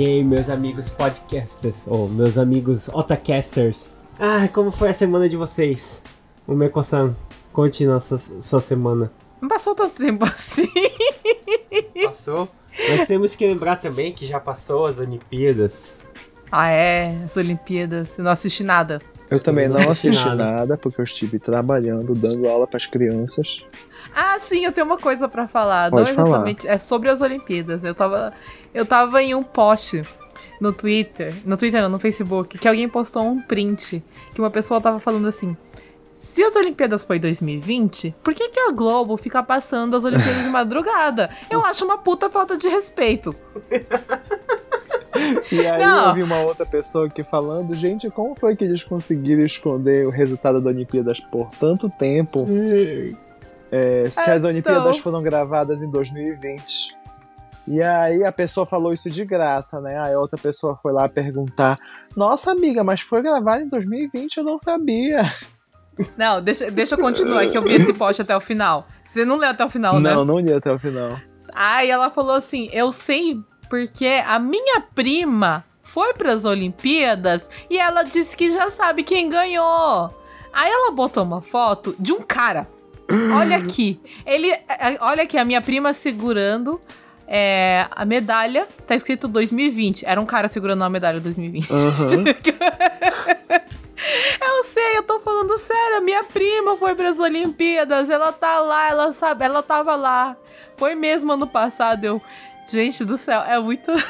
E aí, meus amigos podcasters, ou meus amigos otacasters. Ah, como foi a semana de vocês? O Meko-san, conte nossa sua semana. Não passou tanto tempo assim. Passou? Nós temos que lembrar também que já passou as Olimpíadas. Ah, é, as Olimpíadas. Eu não assisti nada. Eu também não não assisti nada. nada, porque eu estive trabalhando, dando aula para as crianças. Ah, sim, eu tenho uma coisa pra falar. Pode não falar. exatamente. É sobre as Olimpíadas. Eu tava, eu tava em um post no Twitter. No Twitter, não, no Facebook, que alguém postou um print. Que uma pessoa tava falando assim. Se as Olimpíadas foi 2020, por que, que a Globo fica passando as Olimpíadas de madrugada? Eu acho uma puta falta de respeito. E aí Não. eu vi uma outra pessoa aqui falando, gente, como foi que eles conseguiram esconder o resultado das Olimpíadas por tanto tempo? É, se as Olimpíadas então. foram gravadas em 2020. E aí a pessoa falou isso de graça, né? Aí outra pessoa foi lá perguntar: Nossa, amiga, mas foi gravado em 2020, eu não sabia. Não, deixa, deixa eu continuar, que eu vi esse post até o final. Você não leu até o final, né? Não, não li até o final. Aí ela falou assim: Eu sei porque a minha prima foi pras Olimpíadas e ela disse que já sabe quem ganhou. Aí ela botou uma foto de um cara. Olha aqui. Ele. é, Olha aqui, a minha prima segurando. é, a medalha tá escrito 2020. Era um cara segurando a medalha 2020. Aham. Eu sei, eu tô falando sério. A minha prima foi pras Olimpíadas. Ela tá lá, ela sabe, ela tava lá. Foi mesmo ano passado. Eu. Gente do céu, é muito.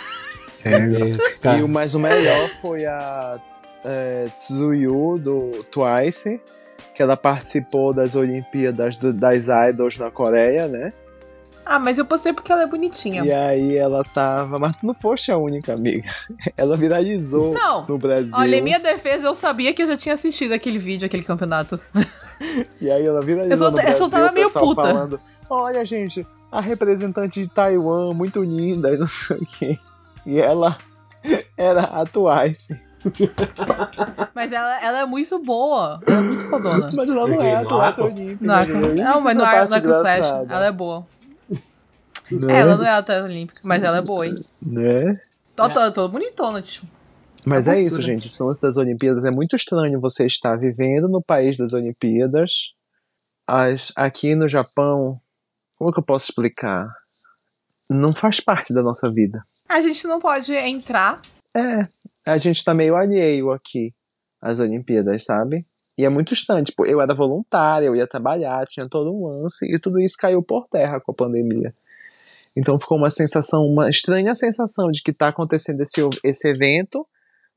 É, E o mais o melhor foi a é, Tsuyu do Twice, que ela participou das Olimpíadas do- das Idols na Coreia, né? Ah, mas eu postei porque ela é bonitinha. E aí ela tava. Mas tu não foste a única, amiga. Ela viralizou Não. no Brasil. Olha, em minha defesa, eu sabia que eu já tinha assistido aquele vídeo, aquele campeonato. E aí ela viralizou Eu só- no eu Brasil, só tava meio puta. falando, olha, gente, a representante de Taiwan, muito linda, e não sei o quê. E ela era a Twice. Mas ela, ela é muito boa. Ela é muito fodona. Mas ela não é não é, atleta olímpica. Não, é- entendeu? não, mas é a Arco parte no Flash, ela é boa. Né? Ela não é atleta olímpica, mas ela é boa, hein? Né? Tô, tô, tô bonitona, tio. Mas é isso, gente. Esse lance das Olimpíadas é muito estranho você estar vivendo no país das Olimpíadas. As, aqui no Japão, como que eu posso explicar? Não faz parte da nossa vida. A gente não pode entrar. É, a gente tá meio alheio aqui às Olimpíadas, sabe? E é muito estranho. Tipo, eu era voluntária, eu ia trabalhar, tinha todo um lance, e tudo isso caiu por terra com a pandemia. Então ficou uma sensação, uma estranha sensação de que tá acontecendo esse, esse evento,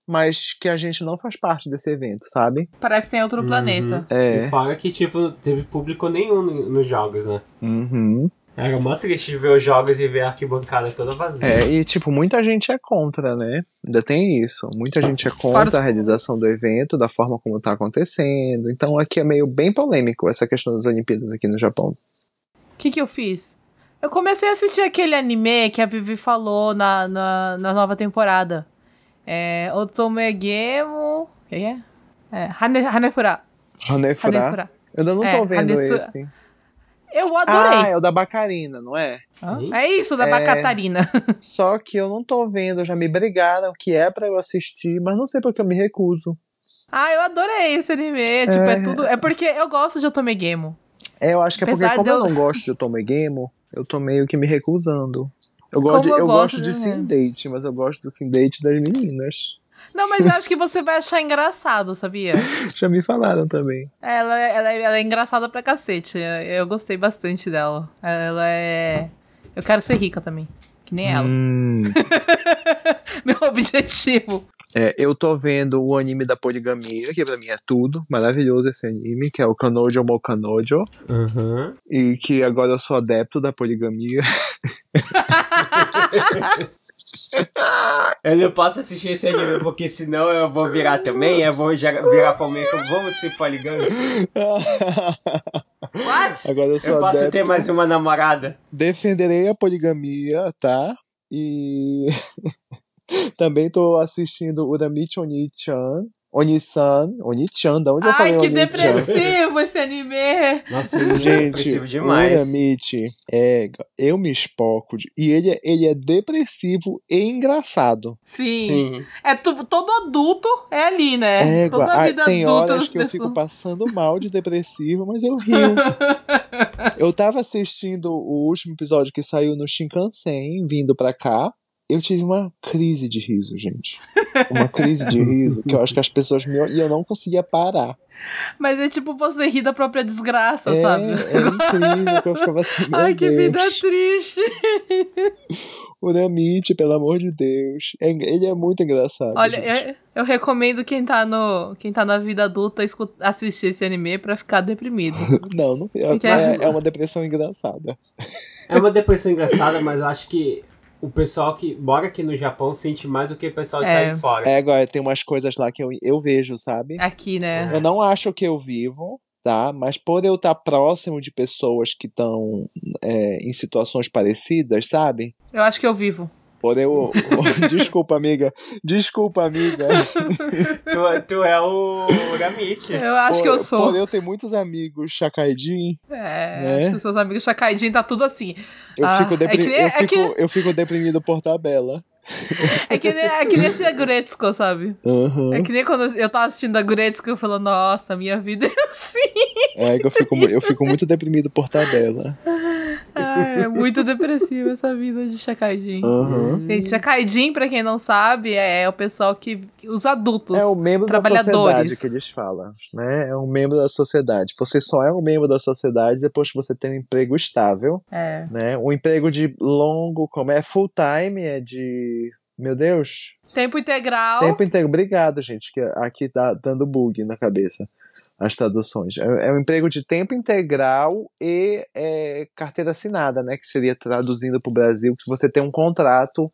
mas que a gente não faz parte desse evento, sabe? Parece que tem outro Uhum. planeta. É. E fora que, tipo, teve público nenhum no- nos jogos, né? Uhum. Era mó triste ver os jogos e ver a arquibancada toda vazia. É, e tipo, muita gente é contra, né? Ainda tem isso. Muita gente é contra a realização do evento, da forma como tá acontecendo. Então aqui é meio bem polêmico essa questão das Olimpíadas aqui no Japão. O que que eu fiz? Eu comecei a assistir aquele anime que a Vivi falou na, na, na nova temporada. É. Otomegemo. O que é? É. Hane, Hanefura. Hanefura. Hanefura. Eu ainda não É, tô vendo Hanesu- esse. Eu Ah, adorei. é o da Bacarina, não é? É isso, da É. Bacatarina. Só que eu não tô vendo, já me brigaram que é pra eu assistir, mas não sei porque eu me recuso. ah, eu adorei esse anime. Tipo, é tudo. É porque eu gosto de Otomegemo. É, eu acho que é porque Apesar como eu eu- não gosto de Otomegemo, eu tô meio que me recusando. Eu gosto, de, eu eu gosto gosto de de- Sim Date, mas eu gosto do Sim Date das meninas. Não, mas eu acho que você vai achar engraçado, sabia? Já me falaram também. Ela, ela, ela é engraçada pra cacete. Eu gostei bastante dela. Ela é. Eu quero ser rica também. Que nem ela. Hum. Meu objetivo. É, eu tô vendo o anime da poligamia, que pra mim é tudo. Maravilhoso esse anime, que é o Kanojo Mo Kanojo. Uhum. E que agora eu sou adepto da poligamia. Eu não posso assistir esse anime porque senão eu vou virar também, eu vou virar pra mim como vamos ser poligâmicos. What? agora eu sou Eu posso ter mais uma namorada. Defenderei a poligamia, tá? E também tô assistindo Uramichi Oni-chan, Onisan, Onichan, da onde eu Ai, falei que Onichan? depressivo esse anime. Nossa, ele é Gente, depressivo o demais. Uramite é. Eu me espoco. de- E ele, é- ele é depressivo e engraçado. Sim. Sim. É tu- todo adulto é ali, né? É, Toda a ah, vida tem adulta horas que eu pessoas. fico passando mal de depressivo, mas eu rio. eu tava assistindo o último episódio que saiu no Shinkansen, vindo pra cá. Eu tive uma crise de riso, gente. Uma crise de riso que eu acho que as pessoas me. E eu não conseguia parar. Mas é tipo você rir da própria desgraça, É, sabe? é incrível que eu ficava assim, meu Ai, que Deus. vida triste. Uramite, pelo amor de Deus. É- ele é muito engraçado. Olha, eu, eu recomendo quem tá, no, quem tá na vida adulta assistir esse anime pra ficar deprimido. Não, não é, é, é uma depressão engraçada. É uma depressão engraçada, mas eu acho que o pessoal que mora aqui no Japão sente mais do que o pessoal que É. tá aí fora. É, agora tem umas coisas lá que eu, eu vejo, sabe? Aqui, né? Eu não acho que eu vivo, tá? Mas por eu estar próximo de pessoas que estão em situações parecidas, sabe? Eu acho que eu vivo. Por eu. Desculpa, amiga. Desculpa, amiga. Tu, tu é o Gamite. Eu acho por, que eu sou. Por eu ter muitos amigos chacaidin, É, Né? acho que seus amigos Chacaidinho tá tudo assim. eu, Ah, fico é que nem- eu, é fico, que- eu fico deprimido por tabela. É que nem, é que nem assistir a Guretsuko, sabe? Aham. É que nem quando eu tava assistindo a Guretsuko, eu falo, nossa, minha vida é assim. É que eu fico, eu fico muito deprimido por tabela. Ai, é muito depressiva essa vida de Shakaijin. Aham. Gente, Shakaijin, pra quem não sabe, é o pessoal que. Os adultos. É o membro da trabalhadores. sociedade que eles falam, né? É um membro da sociedade. Você só é um membro da sociedade depois que você tem um emprego estável, É. né? Um emprego de longo, como é full time, é de, meu Deus, Tempo integral. tempo inteiro. Obrigado, gente, que aqui tá dando bug na cabeça as traduções. É, é um emprego de tempo integral e é, carteira assinada, né? Que seria traduzindo para o Brasil que você tem um contrato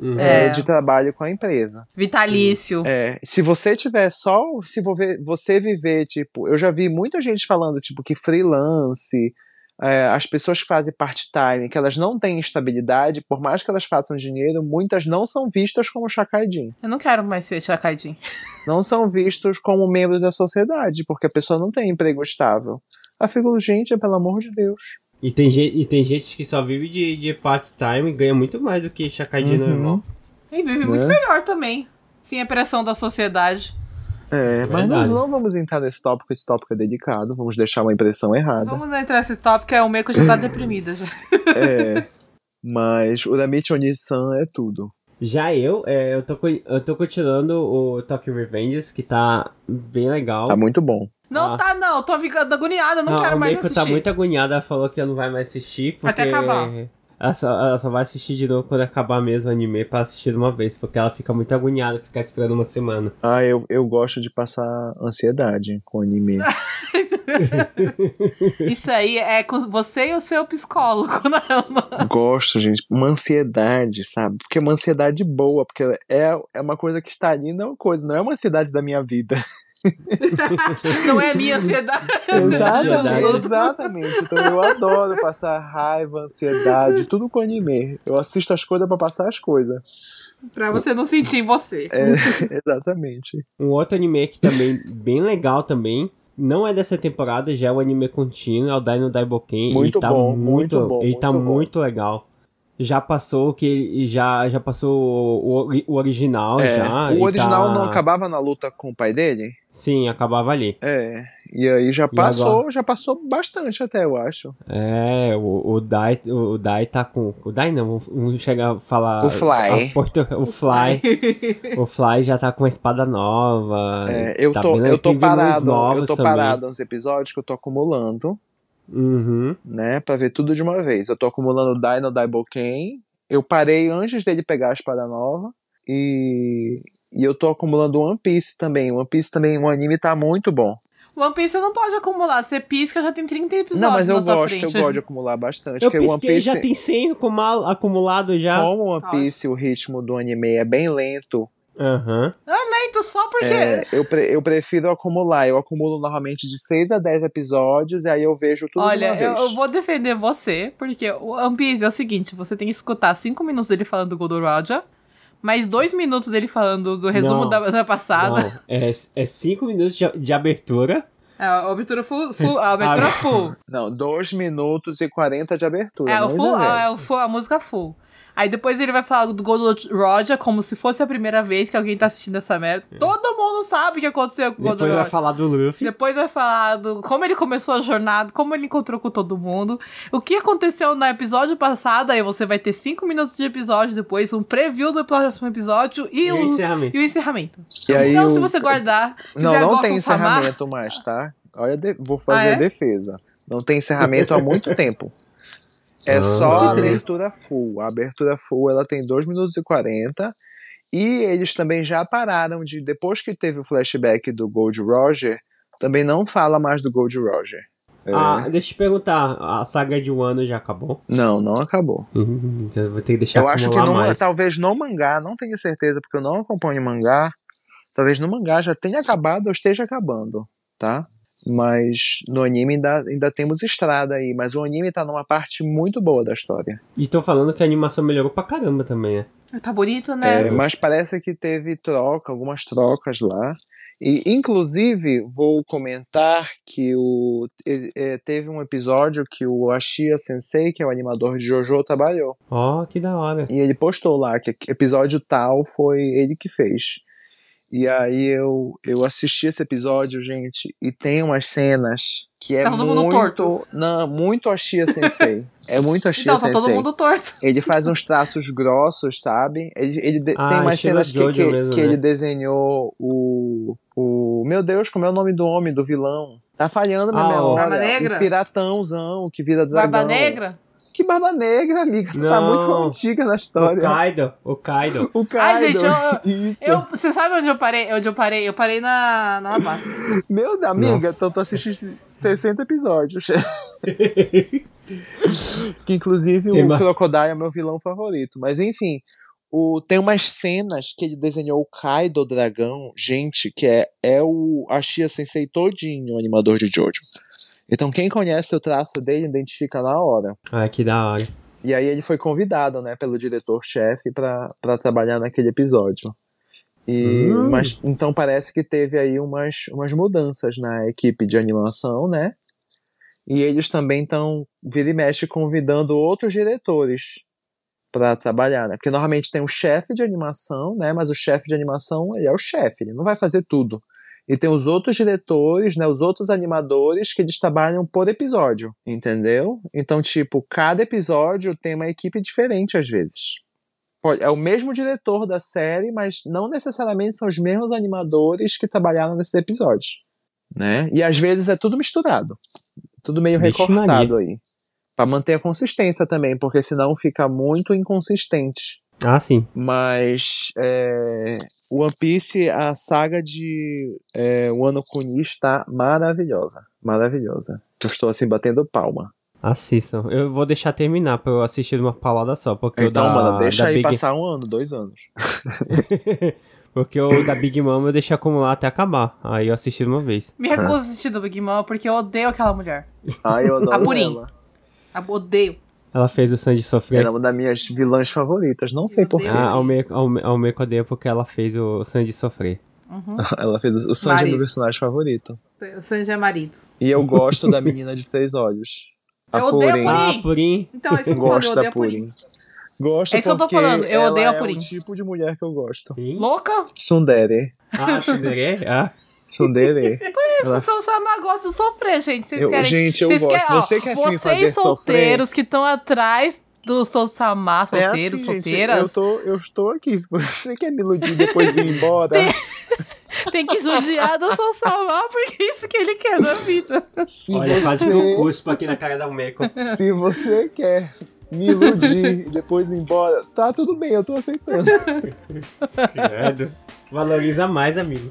Uhum. É. é, de trabalho com a empresa. Vitalício. É, se você tiver só, se vo- você viver, tipo, eu já vi muita gente falando, tipo, que freelance, é, as pessoas que fazem part-time, que elas não têm estabilidade, por mais que elas façam dinheiro, muitas não são vistas como chacaidin. Eu não quero mais ser Shakaijin. Não são vistos como membros da sociedade, porque a pessoa não tem emprego estável. Eu fico, gente, pelo amor de Deus. E, tem gente, e tem gente que só vive de, de part-time e ganha muito mais do que Shakadin Uhum. normal. E vive muito Né? melhor também. Sem a pressão da sociedade. É, mas nós não vamos entrar nesse tópico, esse tópico é delicado, vamos deixar uma impressão errada. Vamos entrar nesse tópico, é o Meiko já tá deprimida já. É, mas Uramichi Onisan é tudo. Já eu, é, eu, tô, eu tô continuando o Tokyo Revengers, que tá bem legal. Tá muito bom. Não Ah. tá, não. Tô ficando agoniada, não, quero o mais Meiko assistir. tá muito agoniada, ela falou que ela não vai mais assistir, porque... Até acabar. Ela só, ela só vai assistir de novo quando acabar mesmo o anime pra assistir de uma vez, porque ela fica muito agoniada ficar esperando uma semana. Ah, eu, eu gosto de passar ansiedade com anime. Isso aí é com você e o seu psicólogo, não. gosto, gente. Uma ansiedade, sabe? Porque é uma ansiedade boa, porque é, é uma coisa que está ali, não é uma coisa, não é uma ansiedade da minha vida. Não é a minha ansiedade. Exatamente, exatamente. Então eu adoro passar raiva, ansiedade, tudo com anime. Eu assisto as coisas pra passar as coisas. pra você não sentir em você. É, exatamente. Um outro anime que também bem legal também. Não é dessa temporada, já é um anime contínuo, é o Dino Daiboken. Muito ele tá bom, muito, muito bom, Ele tá bom. muito legal. Já passou que ele já já passou o, o- original É, já. o e original tá- não acabava na luta com o pai dele? Sim, acabava ali. É. E aí já passou, agora? já passou bastante até, eu acho. É, o, o Dai, o Dai tá com. O Dai não, vamos- chegar a falar. O Fly. a portu- o Fly. o Fly já tá com uma espada nova. É, eu, tá tô, eu tô parado, eu tô também. parado nos episódios que eu tô acumulando, Uhum. né? Pra ver tudo de uma vez. Eu tô acumulando Dino Daiboken. Eu parei antes dele pegar a espada nova. E, e eu tô acumulando One Piece também. One Piece também, o anime tá muito bom. One Piece você não pode acumular. Você pisca, já tem 30 episódios Não, mas eu gosto, frente. eu gosto de acumular bastante. Eu One Piece, já tem 100 acumula- acumulado já. como One Nossa. Piece, o ritmo do anime é bem lento. Aham. Lento só porque... é, eu, pre- eu prefiro acumular. Eu acumulo normalmente de 6 a 10 episódios e aí eu vejo tudo de Olha, uma eu, vez. eu vou defender você, porque o Piece é o seguinte, você tem que escutar 5 minutos dele falando do Godoroja, mais dois minutos dele falando do resumo Não. da, da passada. Não, é, é cinco minutos de, de abertura. É, a abertura full, full a abertura Ah, full. Não, 2 minutos e 40 de abertura. É, o full, ah, é o full, a música full. Aí depois ele vai falar do Gold Roger como se fosse a primeira vez que alguém tá assistindo essa merda. Todo mundo sabe o que aconteceu com o Gold Depois vai Roger. falar do Luffy. Depois vai falar do como ele começou a jornada, como ele encontrou com todo mundo, o que aconteceu no episódio passado, aí você vai ter cinco minutos de episódio depois, um preview do próximo episódio e, E o encerramento. e o encerramento. E aí então, o- se você guardar, Não, não tem Samar- encerramento mais, tá? Olha, de- vou fazer Ah, é? a defesa. Não tem encerramento há muito tempo. É Ah, só a abertura full. A abertura full ela tem 2 minutos e 40. E eles também já pararam de. Depois que teve o flashback do Gold Roger, também não fala mais do Gold Roger. É. Ah, deixa eu te perguntar, a saga de um ano já acabou? Não, não acabou. Hum, então eu vou ter que deixar eu acho que no, mais. talvez no mangá, não tenho certeza, porque eu não acompanho mangá. Talvez no mangá já tenha acabado ou esteja acabando, tá? Mas no anime ainda, ainda temos estrada aí. Mas o anime tá numa parte muito boa da história. E tô falando que a animação melhorou pra caramba também, né? Tá bonito, né? É, mas parece que teve troca, algumas trocas lá. E, inclusive, vou comentar que o, é, teve um episódio que o Ashia Sensei, que é o animador de JoJo, trabalhou. Ó, que da hora. E ele postou lá que episódio tal foi ele que fez. E aí eu, eu assisti esse episódio, gente, e tem umas cenas que é Tá todo mundo muito. torto. Não, muito Ashia Sensei. é muito Ashia Então, tá Sensei. todo mundo torto. Ele faz uns traços grossos, sabe? Ele, ele de- Ah, tem umas cenas que, que, mesmo, que né? ele desenhou o, o. Meu Deus, como é o nome do homem, do vilão? Tá falhando minha Ah, memória. Barba Negra? O piratãozão que vira dragão. Barba Negra? Que barba negra, amiga. Tá Não. muito antiga na O história. Kaido, o Kaido. O Ai, Kaido. gente, eu- Isso. Eu, você sabe onde eu parei? Onde eu parei? Eu parei na, na Alabasta. Meu Deus, amiga, Nossa. então tu assististe 60 episódios. que inclusive Tem o mais- Crocodile é meu vilão favorito. Mas enfim, o, tem umas cenas que ele desenhou o Kaido Dragão, gente, que é, é o Ashia Sensei todinho, o animador de Jojo. Então quem conhece o traço dele identifica na hora. Ah, que da hora. E aí ele foi convidado, né, pelo diretor-chefe pra trabalhar naquele episódio. E, Hum. mas então parece que teve aí umas, umas mudanças na equipe de animação, né? E eles também estão vira e mexe convidando outros diretores pra trabalhar, né? Porque normalmente tem um chefe de animação, né? Mas o chefe de animação ele é o chefe, ele não vai fazer tudo. E tem os outros diretores, né? Os outros animadores que eles trabalham por episódio, entendeu? Então, tipo, cada episódio tem uma equipe diferente às vezes. Pode- É o mesmo diretor da série, mas não necessariamente são os mesmos animadores que trabalharam nesses episódios, né? E às vezes é tudo misturado, tudo meio Vixe recortado aí, Pra manter a consistência também, porque senão fica muito inconsistente. Ah, sim. Mas é, One Piece, a saga de é, Wano Kuni está maravilhosa. Maravilhosa. Eu estou assim batendo palma. Assistam. Eu vou deixar terminar pra eu assistir uma paulada só. Porque Então, da, mano, deixa da aí Big... passar um ano, dois anos. porque o da Big Mom eu deixei acumular até acabar. Aí eu assisti de uma vez. Me recuso a assistir do Big Mom porque eu odeio aquela mulher. Ai, eu adoro A Purim. ela. Eu odeio. Ela fez o Sandy sofrer. Ela é uma das minhas vilãs favoritas, não sei porquê. Ah, ao meio, ao, me- ao meio que eu odeio porque ela fez o Sandy sofrer. Ela fez o Sanji é Marido. meu personagem favorito. O Sanji é marido. E eu gosto da menina de três olhos. A Eu odeio a Purim. Purim. Ah, Purim. Então, é isso que eu Gosto da odeio a Purim. Purim. Gosto É isso que eu tô falando, eu odeio a é Purim. o tipo de mulher que eu gosto. Sim. Louca? Tsundere. Ah, Tsundere? Ah. Tsundere. Ela- Vocês são Samar gosta de sofrer, gente. Vocês Eu- querem. gente, eu vocês gosto. Querem, ó, Você quer me fazer Vocês solteiros que estão atrás do Sou Samar, É solteiros, assim, gente, solteiras, eu, tô, eu estou aqui. Se você quer me iludir e depois ir embora, tem que judiar do Sou Samar porque é isso que ele quer na vida. se, Olha, quase que eu você, cuspo aqui na cara da Meco. se você quer me iludir e depois ir embora, tá tudo bem, eu tô aceitando. Credo. Valoriza mais, amigo.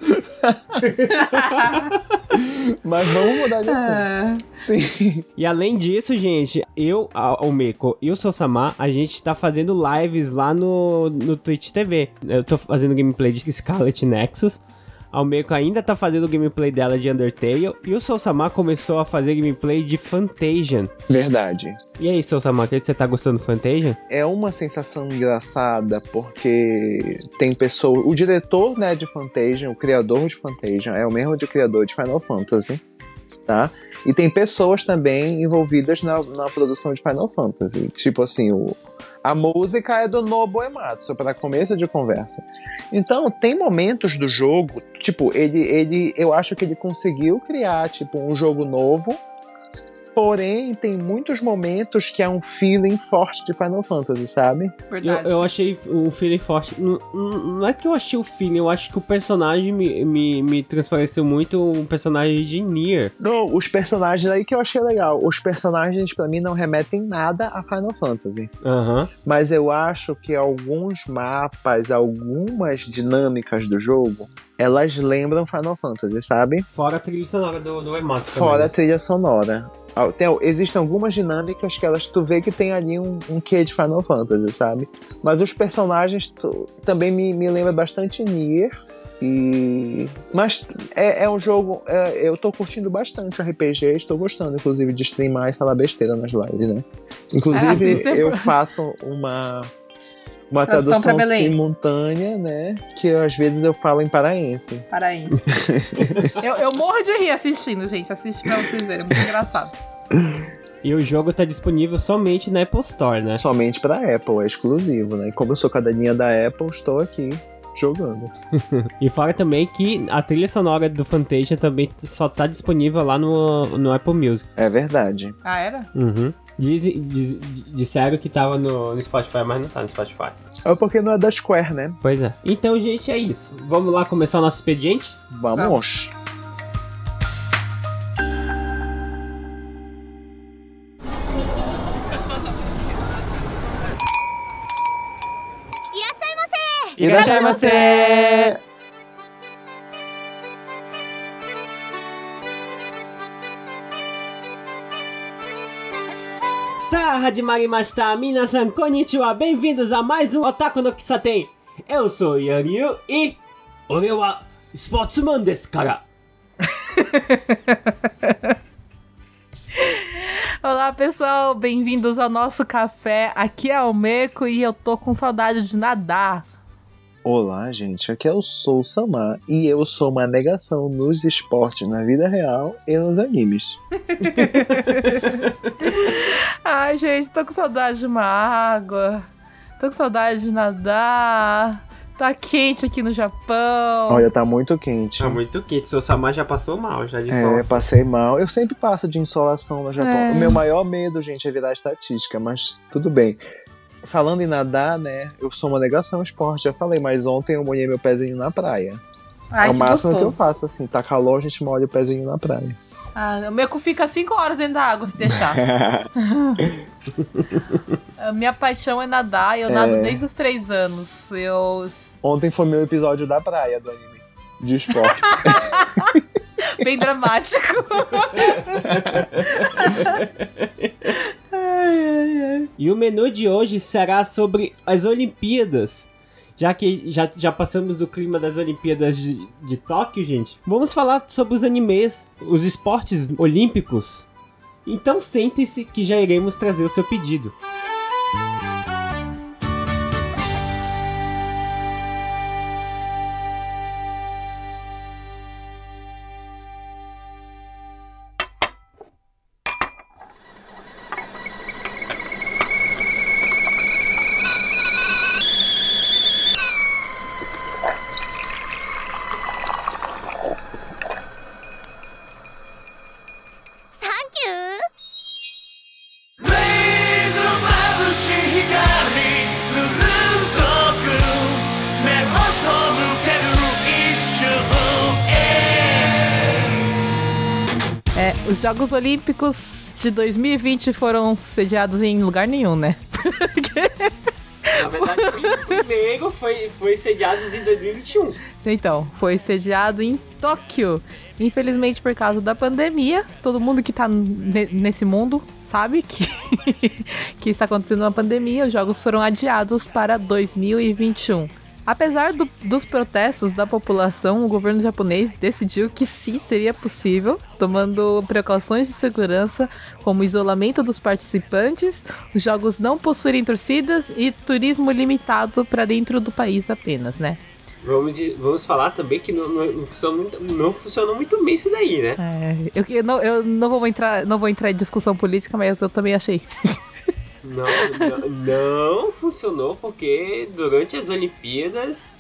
Mas vamos mudar de assunto. É. Sim. E além disso, gente, eu, a- o Meiko e o Sosamar, a gente tá fazendo lives lá no, no Twitch TV. Eu tô fazendo gameplay de Scarlet Nexus. A ainda tá fazendo o gameplay dela de Undertale. E o Sousama começou a fazer gameplay de Fantasian. Verdade. E aí, Sousama, que você tá gostando do Fantasian? É uma sensação engraçada porque tem pessoas. O diretor né, de Fantasian, o criador de Fantasian, é o mesmo de criador de Final Fantasy. Tá? E tem pessoas também envolvidas na, na produção de Final Fantasy. Tipo assim, o, a música é do Nobu Ematsu, para começo de conversa. Então, tem momentos do jogo, tipo, ele, ele, eu acho que ele conseguiu criar, tipo, um jogo novo Porém, tem muitos momentos que é um feeling forte de Final Fantasy, sabe? Eu, eu achei um feeling forte. Não, não é que eu achei o feeling, eu acho que o personagem me, me, me transpareceu muito um personagem de Nier. Não, os personagens aí que eu achei legal. Os personagens, para mim, não remetem nada a Final Fantasy. Uhum. Mas eu acho que alguns mapas, algumas dinâmicas do jogo elas lembram Final Fantasy, sabe? Fora a trilha sonora do, do Ematsu Fora a trilha sonora. Tem, existem algumas dinâmicas que elas tu vê que tem ali um, um quê de Final Fantasy, sabe? Mas os personagens tu, também me, me lembra bastante Nier. E... Mas é, é um jogo. É, eu tô curtindo bastante o RPG, estou gostando, inclusive, de streamar e falar besteira nas lives, né? Inclusive, é, eu faço uma uma tradução, tradução simultânea, né? Que às vezes eu falo em paraense. Paraense. eu, eu morro de rir assistindo, gente. Assiste pra vocês verem, é muito engraçado. E o jogo tá disponível somente na Apple Store, né? Somente pra Apple, é exclusivo, né? E como eu sou cadelinha da Apple, estou aqui jogando. e fora também que a trilha sonora do Fantasia também só tá disponível lá no, no Apple Music. É verdade. Ah, era? Uhum. Diz, diz, disseram que tava no, no, Spotify, mas não tá no Spotify. É porque não é da Square, né? Pois é. Então, gente, é isso. Vamos lá começar o nosso expediente? Vamos. Vamos. Irashaimase! さ始まりました。皆さん、こんにちは。Bem-vindos a mais um Otaku no Kisaten. Eu sou Yanyu e... 俺はスポーツマンですから。Olá pessoal, bem-vindos ao nosso café. Aqui é o Meco e eu tô com saudade de nadar. Olá, gente. Aqui é o Sou Samar e eu sou uma negação nos esportes na vida real e nos animes. Ai, gente, tô com saudade de uma água. Tô com saudade de nadar. Tá quente aqui no Japão. Olha, tá muito quente. Tá muito quente. Seu Samar já passou mal, já de É, passei mal. Eu sempre passo de insolação no Japão. É. O meu maior medo, gente, é virar estatística, mas tudo bem falando em nadar, né? Eu sou uma negação esporte, já falei, mas ontem eu molhei meu pezinho na praia. Ai, é o máximo gostoso. que eu faço, assim. Tá calor, a gente molha o pezinho na praia. Ah, o meu fica 5 horas dentro da água se deixar. a minha paixão é nadar, eu é... nado desde os 3 anos. Eu... Ontem foi meu episódio da praia do anime. De esporte. Bem dramático. ai, ai, ai. E o menu de hoje será sobre as Olimpíadas. Já que já, já passamos do clima das Olimpíadas de, de Tóquio, gente, vamos falar sobre os animes, os esportes olímpicos. Então sentem-se que já iremos trazer o seu pedido. Jogos Olímpicos de 2020 foram sediados em lugar nenhum, né? Na verdade, o primeiro foi, foi sediado em 2021. Então, foi sediado em Tóquio. Infelizmente, por causa da pandemia, todo mundo que tá nesse mundo sabe que, que está acontecendo uma pandemia. Os jogos foram adiados para 2021. Apesar do- dos protestos da população, o governo japonês decidiu que sim seria possível, tomando precauções de segurança, como isolamento dos participantes, os jogos não possuírem torcidas e turismo limitado para dentro do país apenas, né? Vamos, de- vamos falar também que não, não, não funcionou muito, não funcionou muito bem isso daí, né? É, eu, eu não, eu não vou entrar, não vou entrar em discussão política, mas eu também achei. Não, não, não funcionou porque durante as Olimpíadas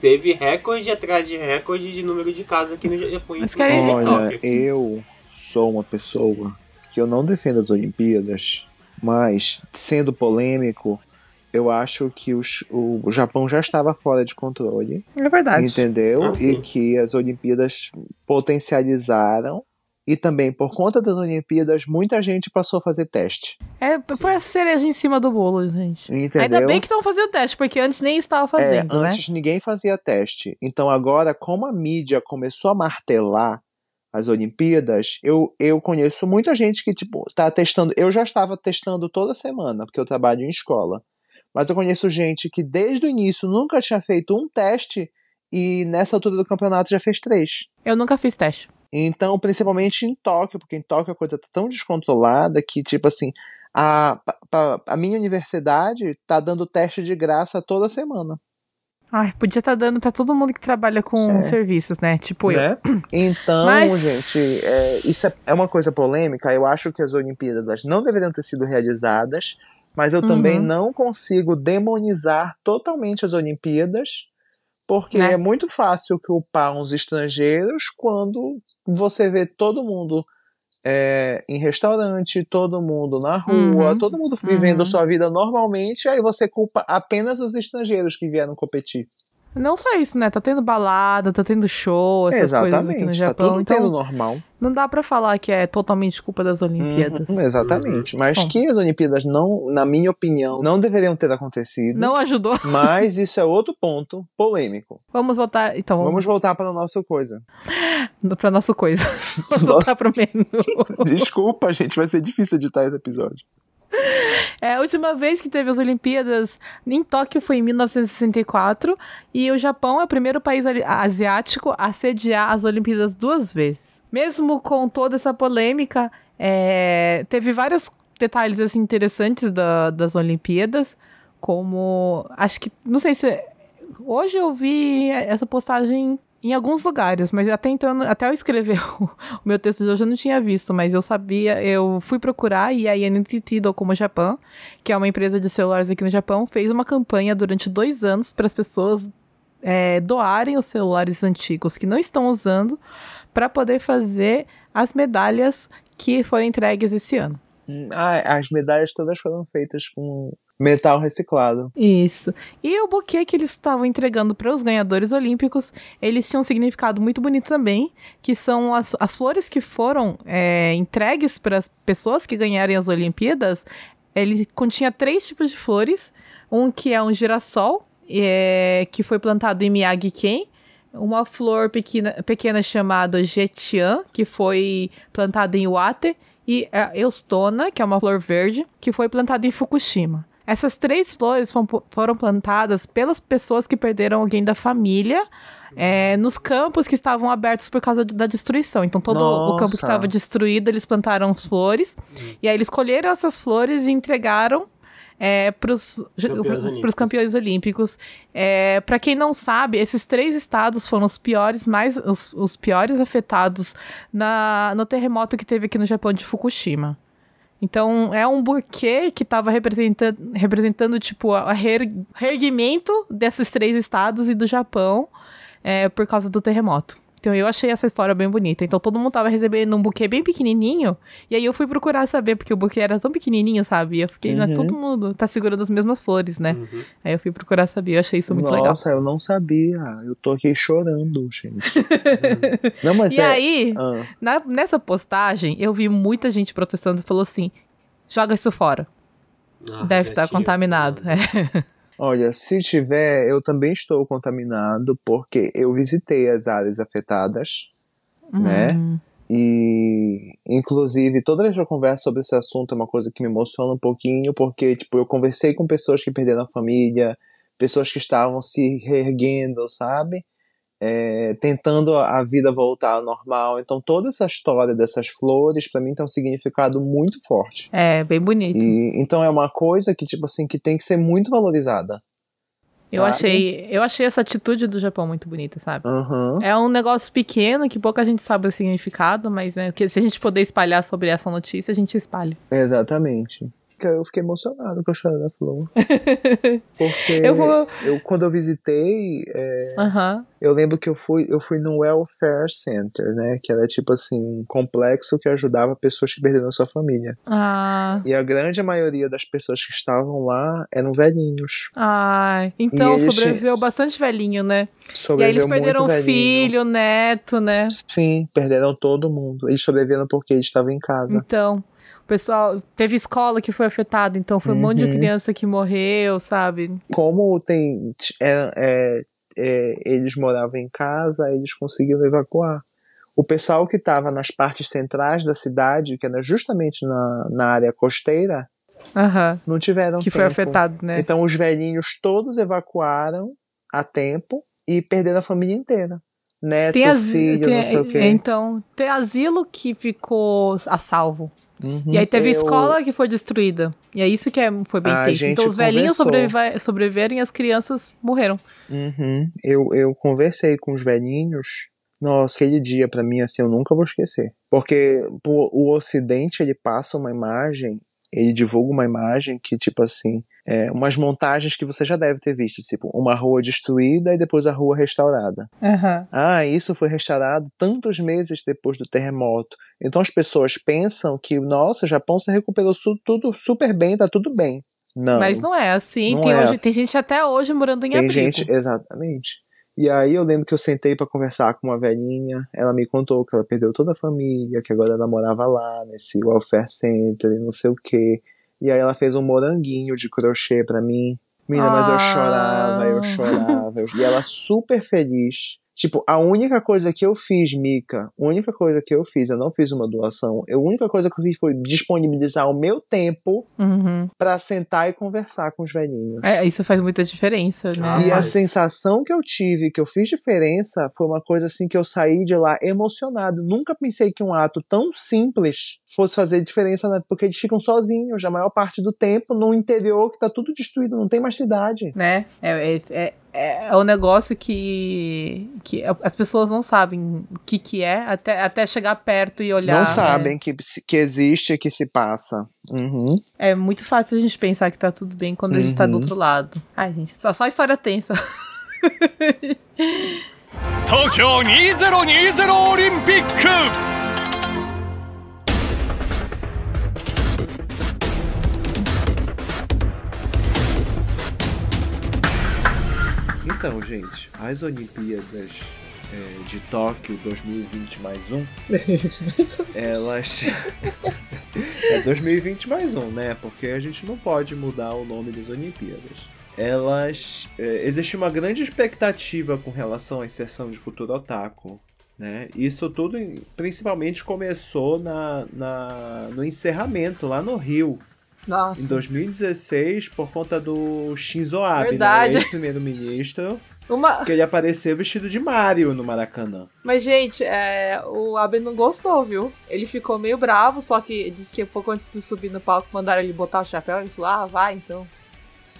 teve recorde atrás de recorde de número de casos aqui no Japão. Mas inclusive em Olha, eu sou uma pessoa que eu não defendo as Olimpíadas, mas sendo polêmico, eu acho que os- o, o Japão já estava fora de controle, É verdade. entendeu? Ah, e que as Olimpíadas potencializaram. E também, por conta das Olimpíadas, muita gente passou a fazer teste. É, foi a cereja em cima do bolo, gente. Entendeu? Ainda bem que estão fazendo teste, porque antes nem estava fazendo, é, né? antes ninguém fazia teste. Então agora, como a mídia começou a martelar as Olimpíadas, eu, eu conheço muita gente que, tipo, tá testando. Eu já estava testando toda semana, porque eu trabalho em escola. Mas eu conheço gente que desde o início nunca tinha feito um teste e nessa altura do campeonato já fez três. Eu nunca fiz teste. Então, principalmente em Tóquio, porque em Tóquio a coisa tá tão descontrolada que, tipo assim, a, pa- a minha universidade tá dando teste de graça toda semana. Ai, podia estar dando pra todo mundo que trabalha com É. serviços, né? Tipo eu. né? Então, Mas- gente, é, isso é, é uma coisa polêmica. Eu acho que as Olimpíadas não deveriam ter sido realizadas, mas eu também Uhum. não consigo demonizar totalmente as Olimpíadas, porque Né? é muito fácil culpar uns estrangeiros quando você vê todo mundo é, em restaurante, todo mundo na rua, Uhum. todo mundo vivendo Uhum. sua vida normalmente, aí você culpa apenas os estrangeiros que vieram competir. Não só isso, né? Tá tendo balada, tá tendo show, essas coisas aqui no Exatamente, tá Japão. tudo então, tendo normal. não dá pra falar que é totalmente culpa das Olimpíadas. Uhum, exatamente. Mas Bom. que as Olimpíadas não, na minha opinião, não deveriam ter acontecido. Não ajudou. Mas isso é outro ponto polêmico. Vamos voltar, então, Vamos vamos voltar para nossa coisa. pra nossa coisa. Vamos Nossa. voltar pro menu. Desculpa, gente, vai ser difícil editar esse episódio. É, a última vez que teve as Olimpíadas em Tóquio foi em 1964 e o Japão é o primeiro país asiático a sediar as Olimpíadas duas vezes. Mesmo com toda essa polêmica, é, teve vários detalhes assim, interessantes da- das Olimpíadas, como acho que não sei se hoje eu vi essa postagem em alguns lugares, mas até então, até eu escrever o, o meu texto de hoje eu não tinha visto, mas eu sabia, eu fui procurar e a NTT Docomo Japan, que é uma empresa de celulares aqui no Japão, fez uma campanha durante dois anos para as pessoas é, doarem os celulares antigos que não estão usando para poder fazer as medalhas que foram entregues esse ano. Ah, as medalhas todas foram feitas com metal reciclado. Isso. E o buquê que eles estavam entregando para os ganhadores olímpicos, eles tinham um significado muito bonito também, que são as, as flores que foram é, entregues para as pessoas que ganharem as Olimpíadas. Ele continha três tipos de flores. Um que é um girassol, é, que foi plantado em Miyagi-Ken. Uma flor pequena, pequena chamada Jetian, que foi plantada em Iwate. E a Eustona, que é uma flor verde, que foi plantada em Fukushima. Essas três flores foram plantadas pelas pessoas que perderam alguém da família é, nos campos que estavam abertos por causa da destruição. Então, todo o campo que Nossa. estava destruído, eles plantaram as flores. E aí, eles colheram essas flores e entregaram é, para os Campeões olímpicos. campeões olímpicos. É, para quem não sabe, esses três estados foram os piores, mais os, os piores afetados na, no terremoto que teve aqui no Japão de Fukushima. Então, é um buquê que estava representando, representando, tipo, o reerguimento desses três estados e do Japão é, por causa do terremoto. Então, eu achei essa história bem bonita. Então, todo mundo tava recebendo um buquê bem pequenininho. E aí, eu fui procurar saber, porque o buquê era tão pequenininho, sabe? E eu fiquei, né, Uhum. todo mundo tá segurando as mesmas flores, né? Uhum. Aí, eu fui procurar saber. Eu achei isso muito legal. Nossa, eu não sabia. Eu tô aqui chorando, gente. não, mas E é. aí, Ah, na- nessa postagem, eu vi muita gente protestando e falou assim: joga isso fora. Ah, Deve estar tinha. contaminado. É. olha, se tiver, eu também estou contaminado, porque eu visitei as áreas afetadas, né? Hum. E, inclusive, toda vez que eu converso sobre esse assunto é uma coisa que me emociona um pouquinho, porque, tipo, eu conversei com pessoas que perderam a família, pessoas que estavam se reerguendo, sabe? É, tentando a vida voltar ao normal. Então toda essa história dessas flores para mim tem um significado muito forte. É, bem bonito. E, então é uma coisa que tipo assim que tem que ser muito valorizada. Eu achei, eu achei essa atitude do Japão muito bonita, sabe? Aham. É um negócio pequeno que pouca gente sabe o significado, mas né, que se a gente puder espalhar sobre essa notícia, a gente espalha. Exatamente. Eu fiquei emocionado com a história da flor. Porque Eu vou- eu, quando eu visitei, é, Aham. eu lembro que eu fui, eu fui no Welfare Center, né? Que era tipo assim, um complexo que ajudava pessoas que perderam sua família. Ah, E a grande maioria das pessoas que estavam lá eram velhinhos. ai. Então eles sobreviveu bastante velhinho, né? e aí Sobreviveu eles perderam muito filho, neto, né? Sim, perderam todo mundo. Eles sobreviveram porque eles estavam em casa. Então, pessoal teve escola que foi afetada, então foi um monte de Uhum. criança que morreu, sabe? Como tem, é, é, é, eles moravam em casa, eles conseguiram evacuar. O pessoal que estava nas partes centrais da cidade, que era justamente na, na área costeira, Aham. não tiveram Que foi tempo. afetado, né? Então os velhinhos todos evacuaram a tempo e perderam a família inteira. Neto, Tem as, filho, tem- não sei o quê. Então, tem asilo que ficou a salvo. Uhum. E aí teve Eu- escola que foi destruída. E é isso que é, foi bem tenso. gente Então os velhinhos sobrevive- sobreviveram e as crianças morreram. Uhum. Eu, eu conversei com os velhinhos. Nossa, aquele dia pra mim, assim, eu nunca vou esquecer. Porque o Ocidente, ele passa uma imagem, ele divulga uma imagem que, tipo assim, é, umas montagens que você já deve ter visto. Tipo, uma rua destruída e depois a rua restaurada. Ah, isso foi restaurado tantos meses depois do terremoto. Então as pessoas pensam que, nossa, o Japão se recuperou su- tudo super bem, tá tudo bem. Não. Mas não é assim. Não tem, é hoje- assim. tem gente até hoje morando em Tem abrigo. gente, exatamente. E aí eu lembro que eu sentei pra conversar com uma velhinha, ela me contou que ela perdeu toda a família, que agora ela morava lá, nesse welfare center não sei o quê. E aí ela fez um moranguinho de crochê pra mim. Menina, mas eu Ah. chorava, eu chorava. E ela super feliz. Tipo, a única coisa que eu fiz, Mika, a única coisa que eu fiz, eu não fiz uma doação, a única coisa que eu fiz foi disponibilizar o meu tempo Uhum. pra sentar e conversar com os velhinhos. É, isso faz muita diferença, né? Ah, E a sensação que eu tive, que eu fiz diferença, foi uma coisa assim que eu saí de lá emocionado. Nunca pensei que um ato tão simples fosse fazer diferença, né? porque eles ficam sozinhos a maior parte do tempo no interior que tá tudo destruído, não tem mais cidade. né? É, é, é, é um negócio que, que as pessoas não sabem o que, que é até, até chegar perto e olhar. não né? sabem que, que existe, que se passa. Uhum. É muito fácil a gente pensar que tá tudo bem quando a gente tá do Uhum. outro lado. Ai, gente, só, só história tensa. 東京2020オリンピック Então, gente, as Olimpíadas é, de Tóquio 2020 mais um, elas. é 2020 mais um, né? Porque a gente não pode mudar o nome das Olimpíadas. Elas. É, existe uma grande expectativa com relação à inserção de cultura otaku. Né? Isso tudo principalmente começou na, na, no encerramento lá no Rio, Nossa. em 2016, por conta do Shinzo Abe, né? Verdade. ex-primeiro-ministro, Uma... que ele apareceu vestido de Mario no Maracanã. Mas, gente, é, o Abe não gostou, viu? Ele ficou meio bravo, só que disse que pouco antes de subir no palco mandaram ele botar o chapéu. Ele falou, ah, vai então.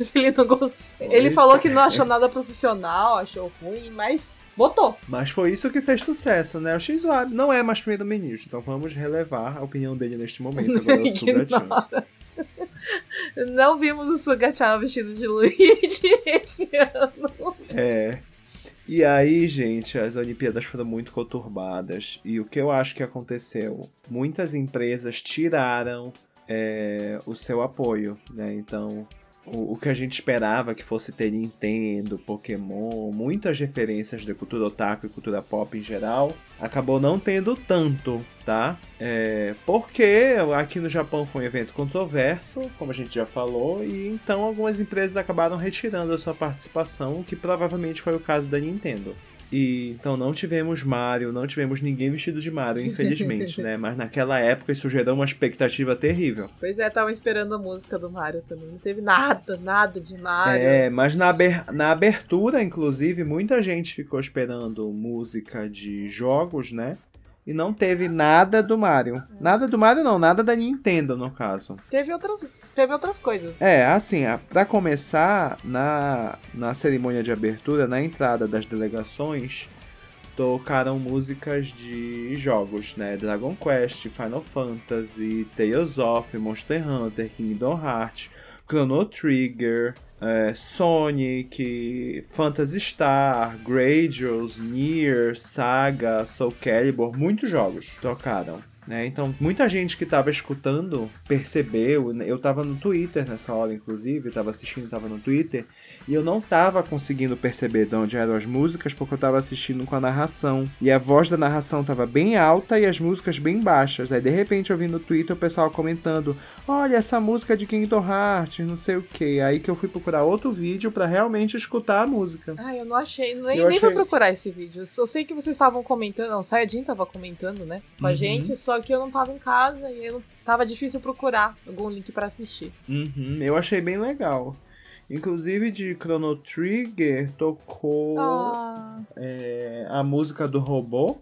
Ele, não gostou. ele falou é. que não achou nada profissional, achou ruim, mas botou. Mas foi isso que fez sucesso, né? O Shinzo Abe não é mais primeiro-ministro, então vamos relevar a opinião dele neste momento. Agora o Suga-chan. Não vimos o Sugachama vestido de Luigi esse ano. É. E aí, gente, as Olimpíadas foram muito conturbadas. E o que eu acho que aconteceu? Muitas empresas tiraram é, o seu apoio, né? Então, o, o que a gente esperava que fosse ter Nintendo, Pokémon, muitas referências de cultura otaku e cultura pop em geral, acabou não tendo tanto, tá? É, porque aqui no Japão foi um evento controverso, como a gente já falou, e então algumas empresas acabaram retirando a sua participação, que provavelmente foi o caso da Nintendo. E então não tivemos Mario, não tivemos ninguém vestido de Mario, infelizmente, né? Mas naquela época isso gerou uma expectativa terrível. Pois é, tava esperando a música do Mario também. Não teve nada, nada de Mario. É, mas na, na abertura, inclusive, muita gente ficou esperando música de jogos, né? E não teve nada do Mario. Nada do Mario, não, nada da Nintendo, no caso. Teve outras, teve outras coisas. É, assim, a- pra começar, na, na cerimônia de abertura, na entrada das delegações, tocaram músicas de jogos, né? Dragon Quest, Final Fantasy, Tales of, Monster Hunter, Kingdom Hearts, Chrono Trigger, é, Sonic, Phantasy Star, Gradius, Nier, Saga, Soul Calibur, muitos jogos tocaram. Né? Então, muita gente que tava escutando percebeu. Eu tava no Twitter nessa hora, inclusive, tava assistindo, tava no Twitter, e eu não tava conseguindo perceber de onde eram as músicas porque eu tava assistindo com a narração. E a voz da narração tava bem alta e as músicas bem baixas. Aí, de repente, eu vi no Twitter o pessoal comentando: Olha, essa música é de Kingdom Hearts, não sei o que. Aí que eu fui procurar outro vídeo pra realmente escutar a música. Ai, eu não achei. Nem, Eu nem fui achei- procurar esse vídeo. Eu sei que vocês estavam comentando. Não, o Sayajin tava comentando, né? Com a Uhum. gente, só que eu não tava em casa e eu não, tava difícil procurar algum link pra assistir. Uhum, eu achei bem legal. Inclusive de Chrono Trigger tocou Ah, é, a música do robô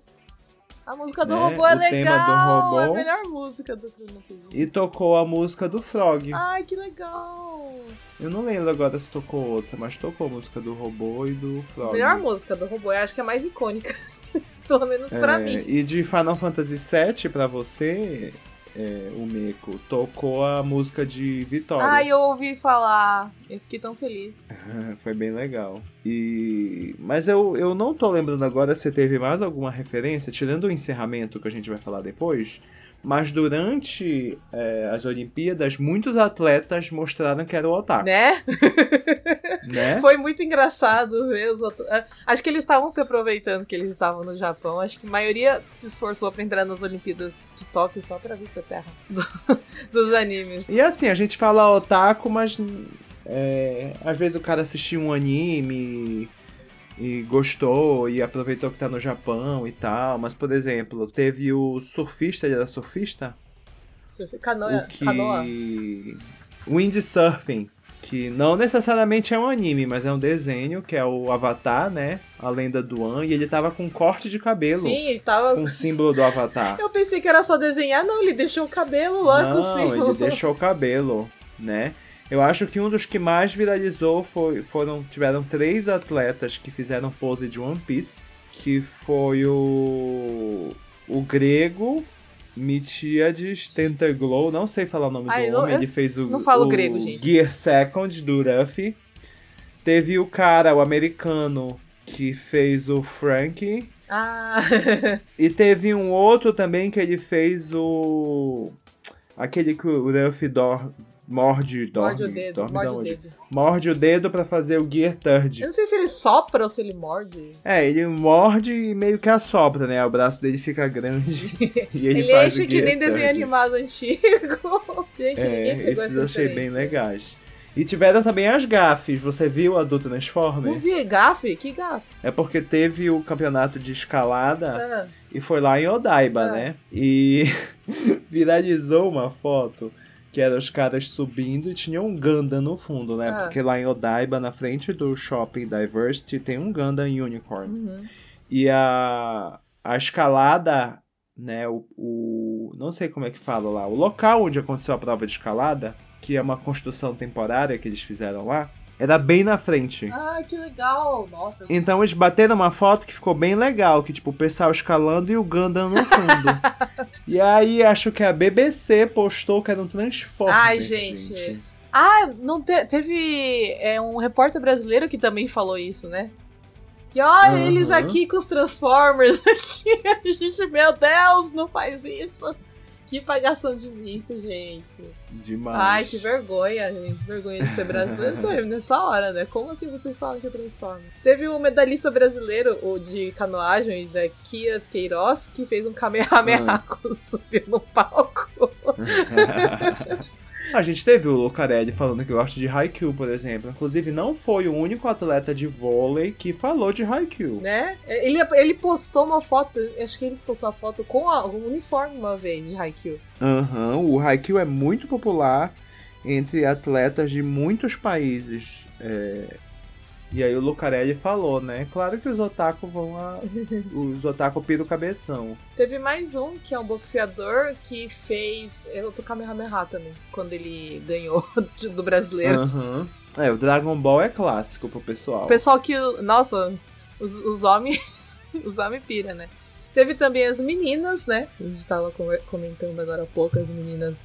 a música do Né? robô é O tema do legal. É a robô. melhor música do Chrono Trigger. e tocou a música do Frog. Ai, que legal. Eu não lembro agora se tocou outra, mas tocou a música do robô e do A Frog. melhor música do robô. Eu acho que é a mais icônica. Pelo menos pra É, mim. E de Final Fantasy VII pra você, é, o Meco, tocou a música de Vitória. Ai, eu ouvi falar. Eu fiquei tão feliz. Foi bem legal. E mas eu, eu não tô lembrando agora se teve mais alguma referência, tirando o encerramento que a gente vai falar depois. Mas durante é, as Olimpíadas, muitos atletas mostraram que era o otaku, Né? né? Foi muito engraçado ver os ah, Acho que eles estavam se aproveitando que eles estavam no Japão. Acho que a maioria se esforçou pra entrar nas Olimpíadas de Tóquio só pra vir pra terra do- dos animes. E assim, a gente fala otaku, mas é, às vezes o cara assistiu um anime e gostou e aproveitou que tá no Japão e tal. Mas, por exemplo, teve o surfista, ele era surfista? Canoa. o que... Canoa. Windsurfing, que não necessariamente é um anime, mas é um desenho, que é o Avatar, né? A lenda do An, e ele tava com um corte de cabelo, Sim, ele tava. com o símbolo do Avatar. Eu pensei que era só desenhar, não, ele deixou o cabelo lá com o Não, símbolo. ele deixou o cabelo, né? Eu acho que um dos que mais viralizou foi, foram tiveram três atletas que fizeram pose de One Piece, que foi o o grego Mitiades Tentaglow, não sei falar o nome Ai, do não- homem, ele fez o, não falo o grego, gente. Gear Second do Ruffy. Teve o cara, o americano, que fez o Frank. Ah, E teve um outro também que ele fez o. Aquele que o Ruffy morde, dorme, morde o dedo, dorme morde o dedo. Morde o dedo pra fazer o Gear Third. Eu não sei se ele sopra ou se ele morde. É, ele morde e meio que assopra, né? O braço dele fica grande e ele, Ele, faz enche o que Gear nem desenho Third. animado antigo. Gente, É, esses eu achei bem legais. E tiveram também as gafes. Você viu a do Não Transformer? vi gafe? Que gafe? É porque teve o campeonato de escalada Ah, e foi lá em Odaiba, Ah. né? E viralizou uma foto que era os caras subindo e tinha um Gundam no fundo, né? Ah. Porque lá em Odaiba, na frente do Shopping Diversity, tem um Gundam Unicorn. uhum. E a, a escalada, né? O, o- Não sei como é que fala lá. O local onde aconteceu a prova de escalada, que é uma construção temporária que eles fizeram lá, era bem na frente. Ah, que legal. Nossa. Então eles bateram uma foto que ficou bem legal, que tipo, o pessoal escalando e o Gundam no fundo. e aí acho que a BBC postou que era um Transformer. Ai, gente. Ah, não te- teve é, um repórter brasileiro que também falou isso, né? Que olha Aham. eles aqui com os Transformers aqui. A gente, meu Deus, não faz isso. Que pagação de mico, gente. Demais. Ai, que vergonha, gente. Vergonha de ser brasileiro nessa hora, né? Como assim vocês falam que é Transformers? Teve um medalhista brasileiro, o de canoagem, Zequias Queiroz, que fez um Kamehameha Ah. quando subiu no palco. A gente teve o Lucarelli falando que gosta de Haikyuu, por exemplo. Inclusive, não foi o único atleta de vôlei que falou de Haikyuu. Né? Ele, ele postou uma foto, acho que ele postou a foto com a- o uniforme uma vez de Haikyuu. Aham, o Haikyuu é muito popular entre atletas de muitos países. É, E aí o Lucarelli falou, né? Claro que os otaku vão a... Os otaku piram o cabeção. Teve mais um que é um boxeador que fez outro Kamehameha também, quando ele ganhou do brasileiro. Aham. É, o Dragon Ball é clássico pro pessoal. O pessoal que. Nossa, os, os homens. os homens pira, né? Teve também as meninas, né? A gente tava comentando agora há pouco, as meninas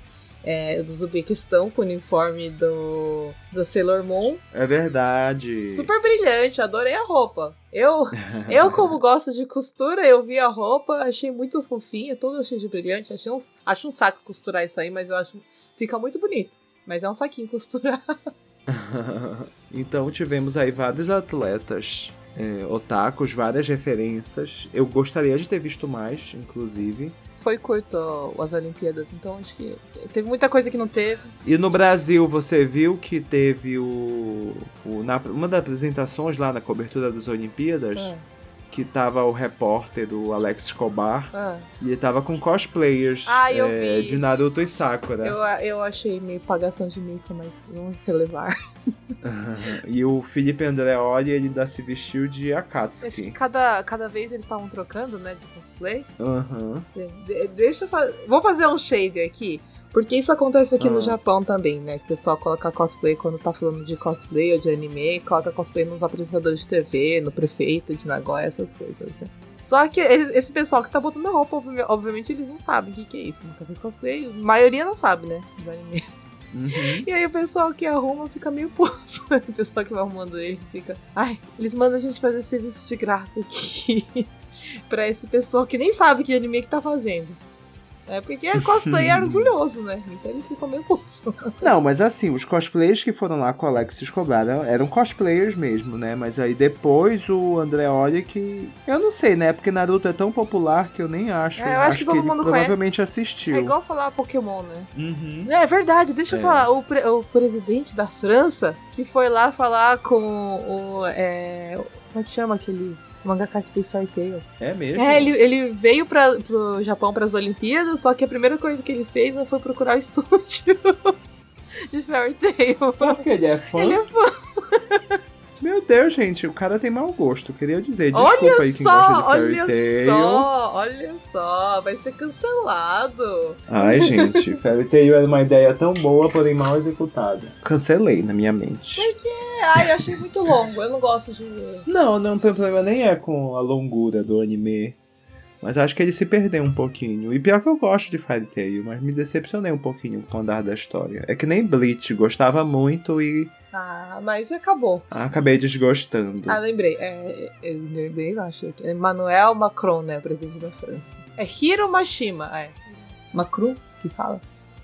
é, do Uzbequistão com o uniforme do, do Sailor Moon. É verdade. Super brilhante, adorei a roupa. Eu, eu como gosto de costura, eu vi a roupa, achei muito fofinha, toda cheia de brilhante. Achei uns, acho um saco costurar isso aí, mas eu acho fica muito bonito. Mas é um saquinho costurar. então tivemos aí vários atletas é, otakus, várias referências. Eu gostaria de ter visto mais, inclusive. Foi curto as Olimpíadas, então acho que teve muita coisa que não teve. E no Brasil, você viu que teve o. o na, uma das apresentações lá na cobertura das Olimpíadas, Ah, que tava o repórter, o Alex Escobar, ah. e ele tava com cosplayers Ah, eu é, vi. de Naruto e Sakura. Eu, eu achei meio pagação de mico, mas vamos relevar. e o Felipe Andreoli, ele ainda se vestiu de Acho que Akatsuki. cada, cada vez eles estavam trocando, né, de cosplay. Aham. De- deixa eu fazer. Vou fazer um shade aqui. Porque isso acontece aqui Ah. no Japão também, né? Que o pessoal coloca cosplay quando tá falando de cosplay ou de anime, coloca cosplay nos apresentadores de TV, no prefeito de Nagoya, essas coisas, né? Só que eles- esse pessoal que tá botando roupa, obvi- obviamente eles não sabem o que, que é isso. Nunca fez cosplay. A maioria não sabe, né? Dos animes. Uhum. E aí o pessoal que arruma fica meio puto. o pessoal que vai arrumando ele fica. Ai, eles mandam a gente fazer serviço de graça aqui. pra esse pessoal que nem sabe que anime que tá fazendo. É porque é cosplay é orgulhoso, né? Então ele ficou meio puto. Não, mas assim, os cosplayers que foram lá com o Alex Escobar eram- eram cosplayers mesmo, né? Mas aí depois o Andreoli que. Eu não sei, né? Porque Naruto é tão popular que eu nem acho. É, eu acho que todo ele mundo provavelmente assistiu. É igual falar Pokémon, né? Uhum. É verdade, deixa eu É. falar. O, pre- o presidente da França que foi lá falar com o. É, como é que chama aquele mangaka que fez Fairy Tail? É mesmo? É, ele, ele veio pra, pro Japão pras Olimpíadas, só que a primeira coisa que ele fez foi procurar o estúdio de Fairy Tail. Porque ele é fã. Ele é fã. Meu Deus, gente, o cara tem mau gosto. Queria dizer. Desculpa Olha aí quem gosta de só, Fairy olha Tail. só, olha só, vai ser cancelado. Ai, gente, Fairy Tail era uma ideia tão boa, porém mal executada. Cancelei na minha mente. É, ai, eu achei muito longo, eu não gosto de. Não, não, o problema nem é com a longura do anime. Mas acho que ele se perdeu um pouquinho. E pior que eu gosto de Fairy Tail, mas me decepcionei um pouquinho com o andar da história. É que nem Bleach, gostava muito e Ah, mas acabou. acabei desgostando. Ah, lembrei. É, é, eu lembrei, eu achei que. É Emmanuel Macron, né? Presidente da França. É Hiro Mashima, é. Macron que fala?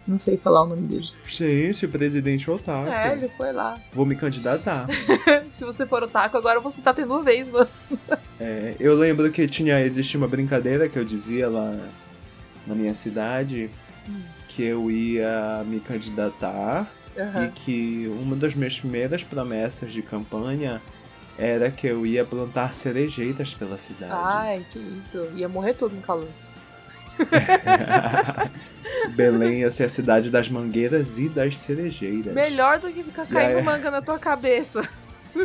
Não sei falar o nome dele. Gente, presidente otaku. É, ele foi lá. Vou me candidatar. Se você for otaku, agora você tá tendo uma vez, né? É, eu lembro que tinha existia uma brincadeira que eu dizia lá na minha cidade que eu ia me candidatar e Aham. que uma das minhas primeiras promessas de campanha era que eu ia plantar cerejeiras pela cidade. Ai, que lindo. Ia morrer todo no calor. Belém ia ser a cidade das mangueiras e das cerejeiras. Melhor do que ficar caindo aí- manga na tua cabeça.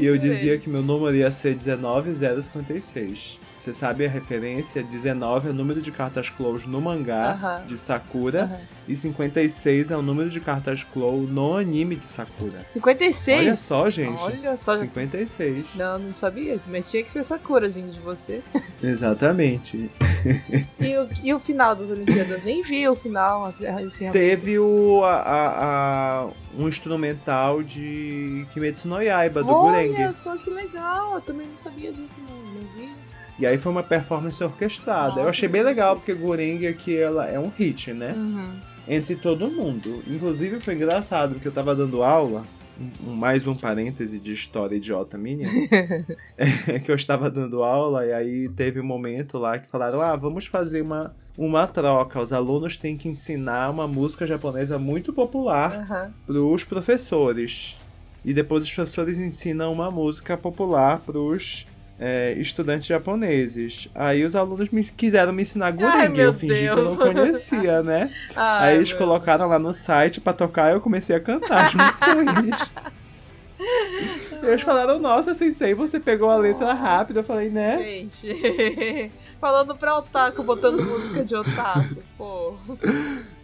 E eu dizia que meu número ia ser 19056. Você sabe a referência? 19 é o número de cartas close no mangá Aham. de Sakura Aham. e 56 é o número de cartas close no anime de Sakura. 56? Olha só, gente. Olha só. 56. Não, não sabia. Mas tinha que ser Sakura vindo de você. Exatamente. E o, e o final das Olimpíadas? Nem vi o final. Esse Teve o, a, a- a- um instrumental de Kimetsu no Yaiba, do Olha Gurenge. só que legal. Eu também não sabia disso, não. Não vi. E aí foi uma performance orquestrada. Eu Nossa, achei bem legal, porque Gurenge aqui ela é um hit, né? Uhum. Entre todo mundo. Inclusive foi engraçado, porque eu tava dando aula um- mais um parêntese de história idiota minha. é que eu estava dando aula e aí teve um momento lá que falaram: ah, vamos fazer uma, uma troca. Os alunos têm que ensinar uma música japonesa muito popular Aham. pros professores. E depois os professores ensinam uma música popular pros é, estudantes japoneses. Aí os alunos me quiseram me ensinar meu Eu fingi que eu não Deus. conhecia, né? Ai, Aí eles colocaram lá no site pra tocar e eu comecei a cantar junto com eles. E eles falaram, nossa, Sensei, você pegou a letra rápida. Eu falei, né? Gente, falando pra otaku, botando música de otaku, pô.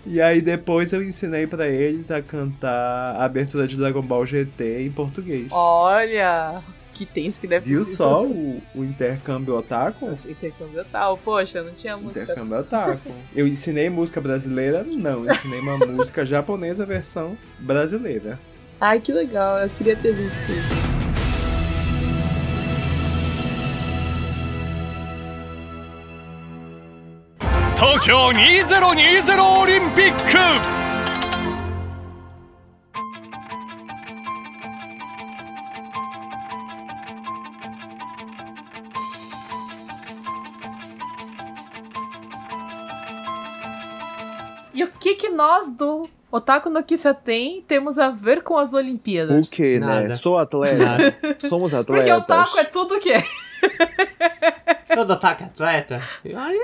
E aí depois eu ensinei pra eles a cantar a abertura de Dragon Ball GT em português. Olha, que tenso que deve Viu ser. Viu só o, o, intercâmbio otaku? Intercâmbio otaku, poxa, não tinha música. Intercâmbio otaku. Eu ensinei música brasileira? Não, ensinei uma música japonesa versão brasileira. Ai, que legal, eu queria ter visto isso. Tokyo 2020 Olympic! E o que que nós do Otaku no Kissa tem temos a ver com as Olimpíadas? O que, né? Sou atleta. Nada. Somos Porque atletas. otaku é tudo o quê? Todo ataque atleta. Ai,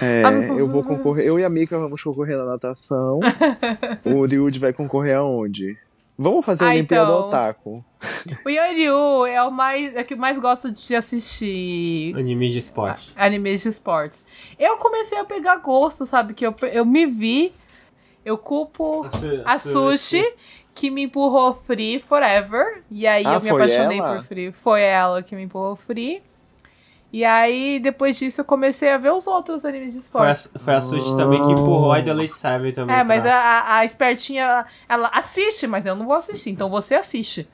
É, eu vou concorrer. Eu e a Mika vamos concorrer na natação. o Ryuji vai concorrer aonde? Vamos fazer a Ah, Olimpíada então. Otaku. O Yoryu é o mais é que mais gosta de assistir Anime de esporte. animes de esportes. Eu comecei a pegar gosto, sabe? Que eu, eu me vi, eu culpo su- a Sushi, que me empurrou Free Forever. E aí Ah, eu me apaixonei ela? por Free. Foi ela que me empurrou Free. E aí, depois disso, eu comecei a ver os outros animes de Foi a, esporte. foi a Sushi também que empurrou a Idolate 7 também. É, mas pra- a, a- a espertinha, ela assiste, mas eu não vou assistir. Então você assiste.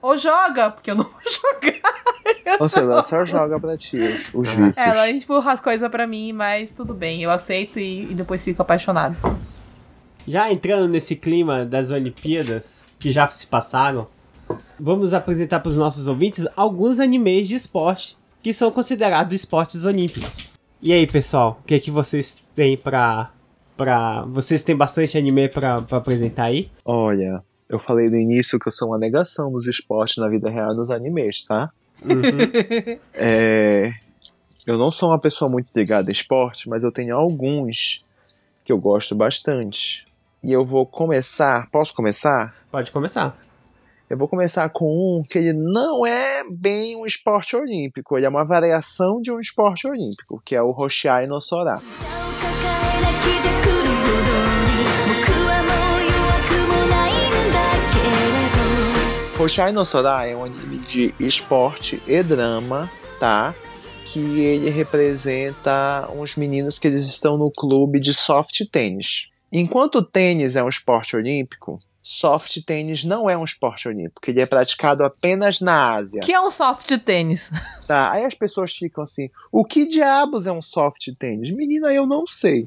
Ou joga, porque eu não vou jogar. Ou seja, ela só joga pra ti os, os vícios. Ela empurra as coisas pra mim, mas tudo bem. Eu aceito e, e depois fico apaixonado. Já entrando nesse clima das Olimpíadas, que já se passaram, vamos apresentar para os nossos ouvintes alguns animes de esporte que são considerados esportes olímpicos. E aí, pessoal, o que, é que vocês têm pra. pra... Vocês têm bastante anime pra, pra apresentar aí? Olha, eu falei no início que eu sou uma negação dos esportes na vida real e nos animes, tá? É, eu não sou uma pessoa muito ligada a esporte, mas eu tenho alguns que eu gosto bastante. E eu vou começar. Posso começar? Pode começar. Eu vou começar com um que ele não é bem um esporte olímpico, ele é uma variação de um esporte olímpico, que é o Roshai no Sora. Roshai no Sora é um anime de esporte e drama, tá? Que ele representa uns meninos que eles estão no clube de soft tênis. Enquanto o tênis é um esporte olímpico, soft tênis não é um esporte olímpico, ele é praticado apenas na Ásia. Que é um soft tênis. Tá, aí as pessoas ficam assim: o que diabos é um soft tênis? Menina, eu não sei.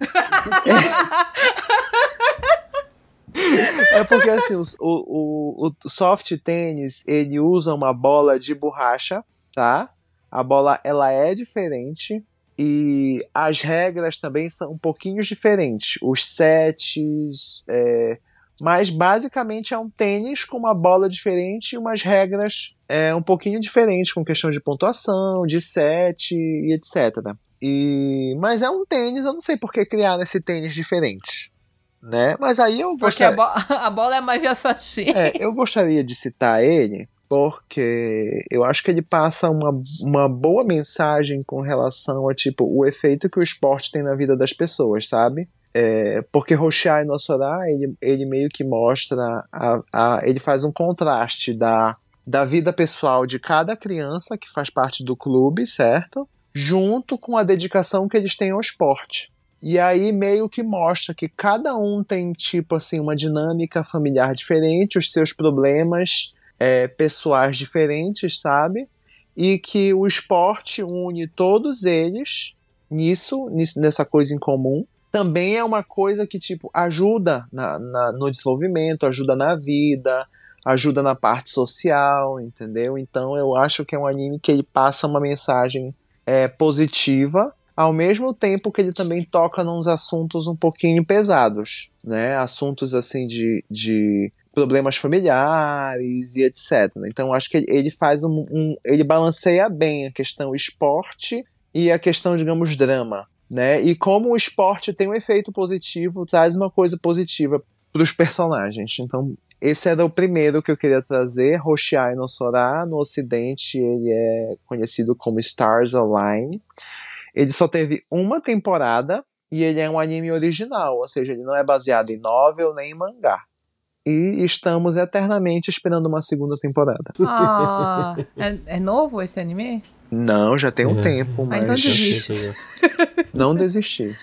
É, é porque assim, o, o, o soft tênis ele usa uma bola de borracha, tá? A bola ela é diferente e as regras também são um pouquinho diferentes. Os sets, é, mas basicamente é um tênis com uma bola diferente e umas regras é, um pouquinho diferentes, com questão de pontuação, de set e etc. E, mas é um tênis, eu não sei por que criaram esse tênis diferente. Né? Mas aí eu Porque a, gostaria, bo- a bola é mais Yasashi. é, eu gostaria de citar ele porque eu acho que ele passa uma, uma boa mensagem com relação a tipo o efeito que o esporte tem na vida das pessoas, sabe? É, porque Roshai no Sora, ele, ele meio que mostra, a, a, ele faz um contraste da, da vida pessoal de cada criança que faz parte do clube, certo? Junto com a dedicação que eles têm ao esporte. E aí meio que mostra que cada um tem, tipo assim, uma dinâmica familiar diferente, os seus problemas é, pessoais diferentes, sabe? E que o esporte une todos eles nisso nessa coisa em comum. Também é uma coisa que, tipo, ajuda na, na- no desenvolvimento, ajuda na vida, ajuda na parte social, entendeu? Então eu acho que é um anime que ele passa uma mensagem é, positiva, ao mesmo tempo que ele também toca nos assuntos um pouquinho pesados, né? Assuntos assim de, de problemas familiares e etc. Então acho que ele- faz um, um- ele balanceia bem a questão esporte e a questão, digamos, drama, né? E como o esporte tem um efeito positivo, traz uma coisa positiva para os personagens. Então esse era o primeiro que eu queria trazer, Hoshiai no Sora. No ocidente ele é conhecido como Stars Align. Ele só teve uma temporada e ele é um anime original, ou seja, ele não é baseado em novel nem em mangá. E estamos eternamente esperando uma segunda temporada. Ah, é, é novo esse anime? Não, já tem um É. tempo, Ah, mas então desiste. não desisti.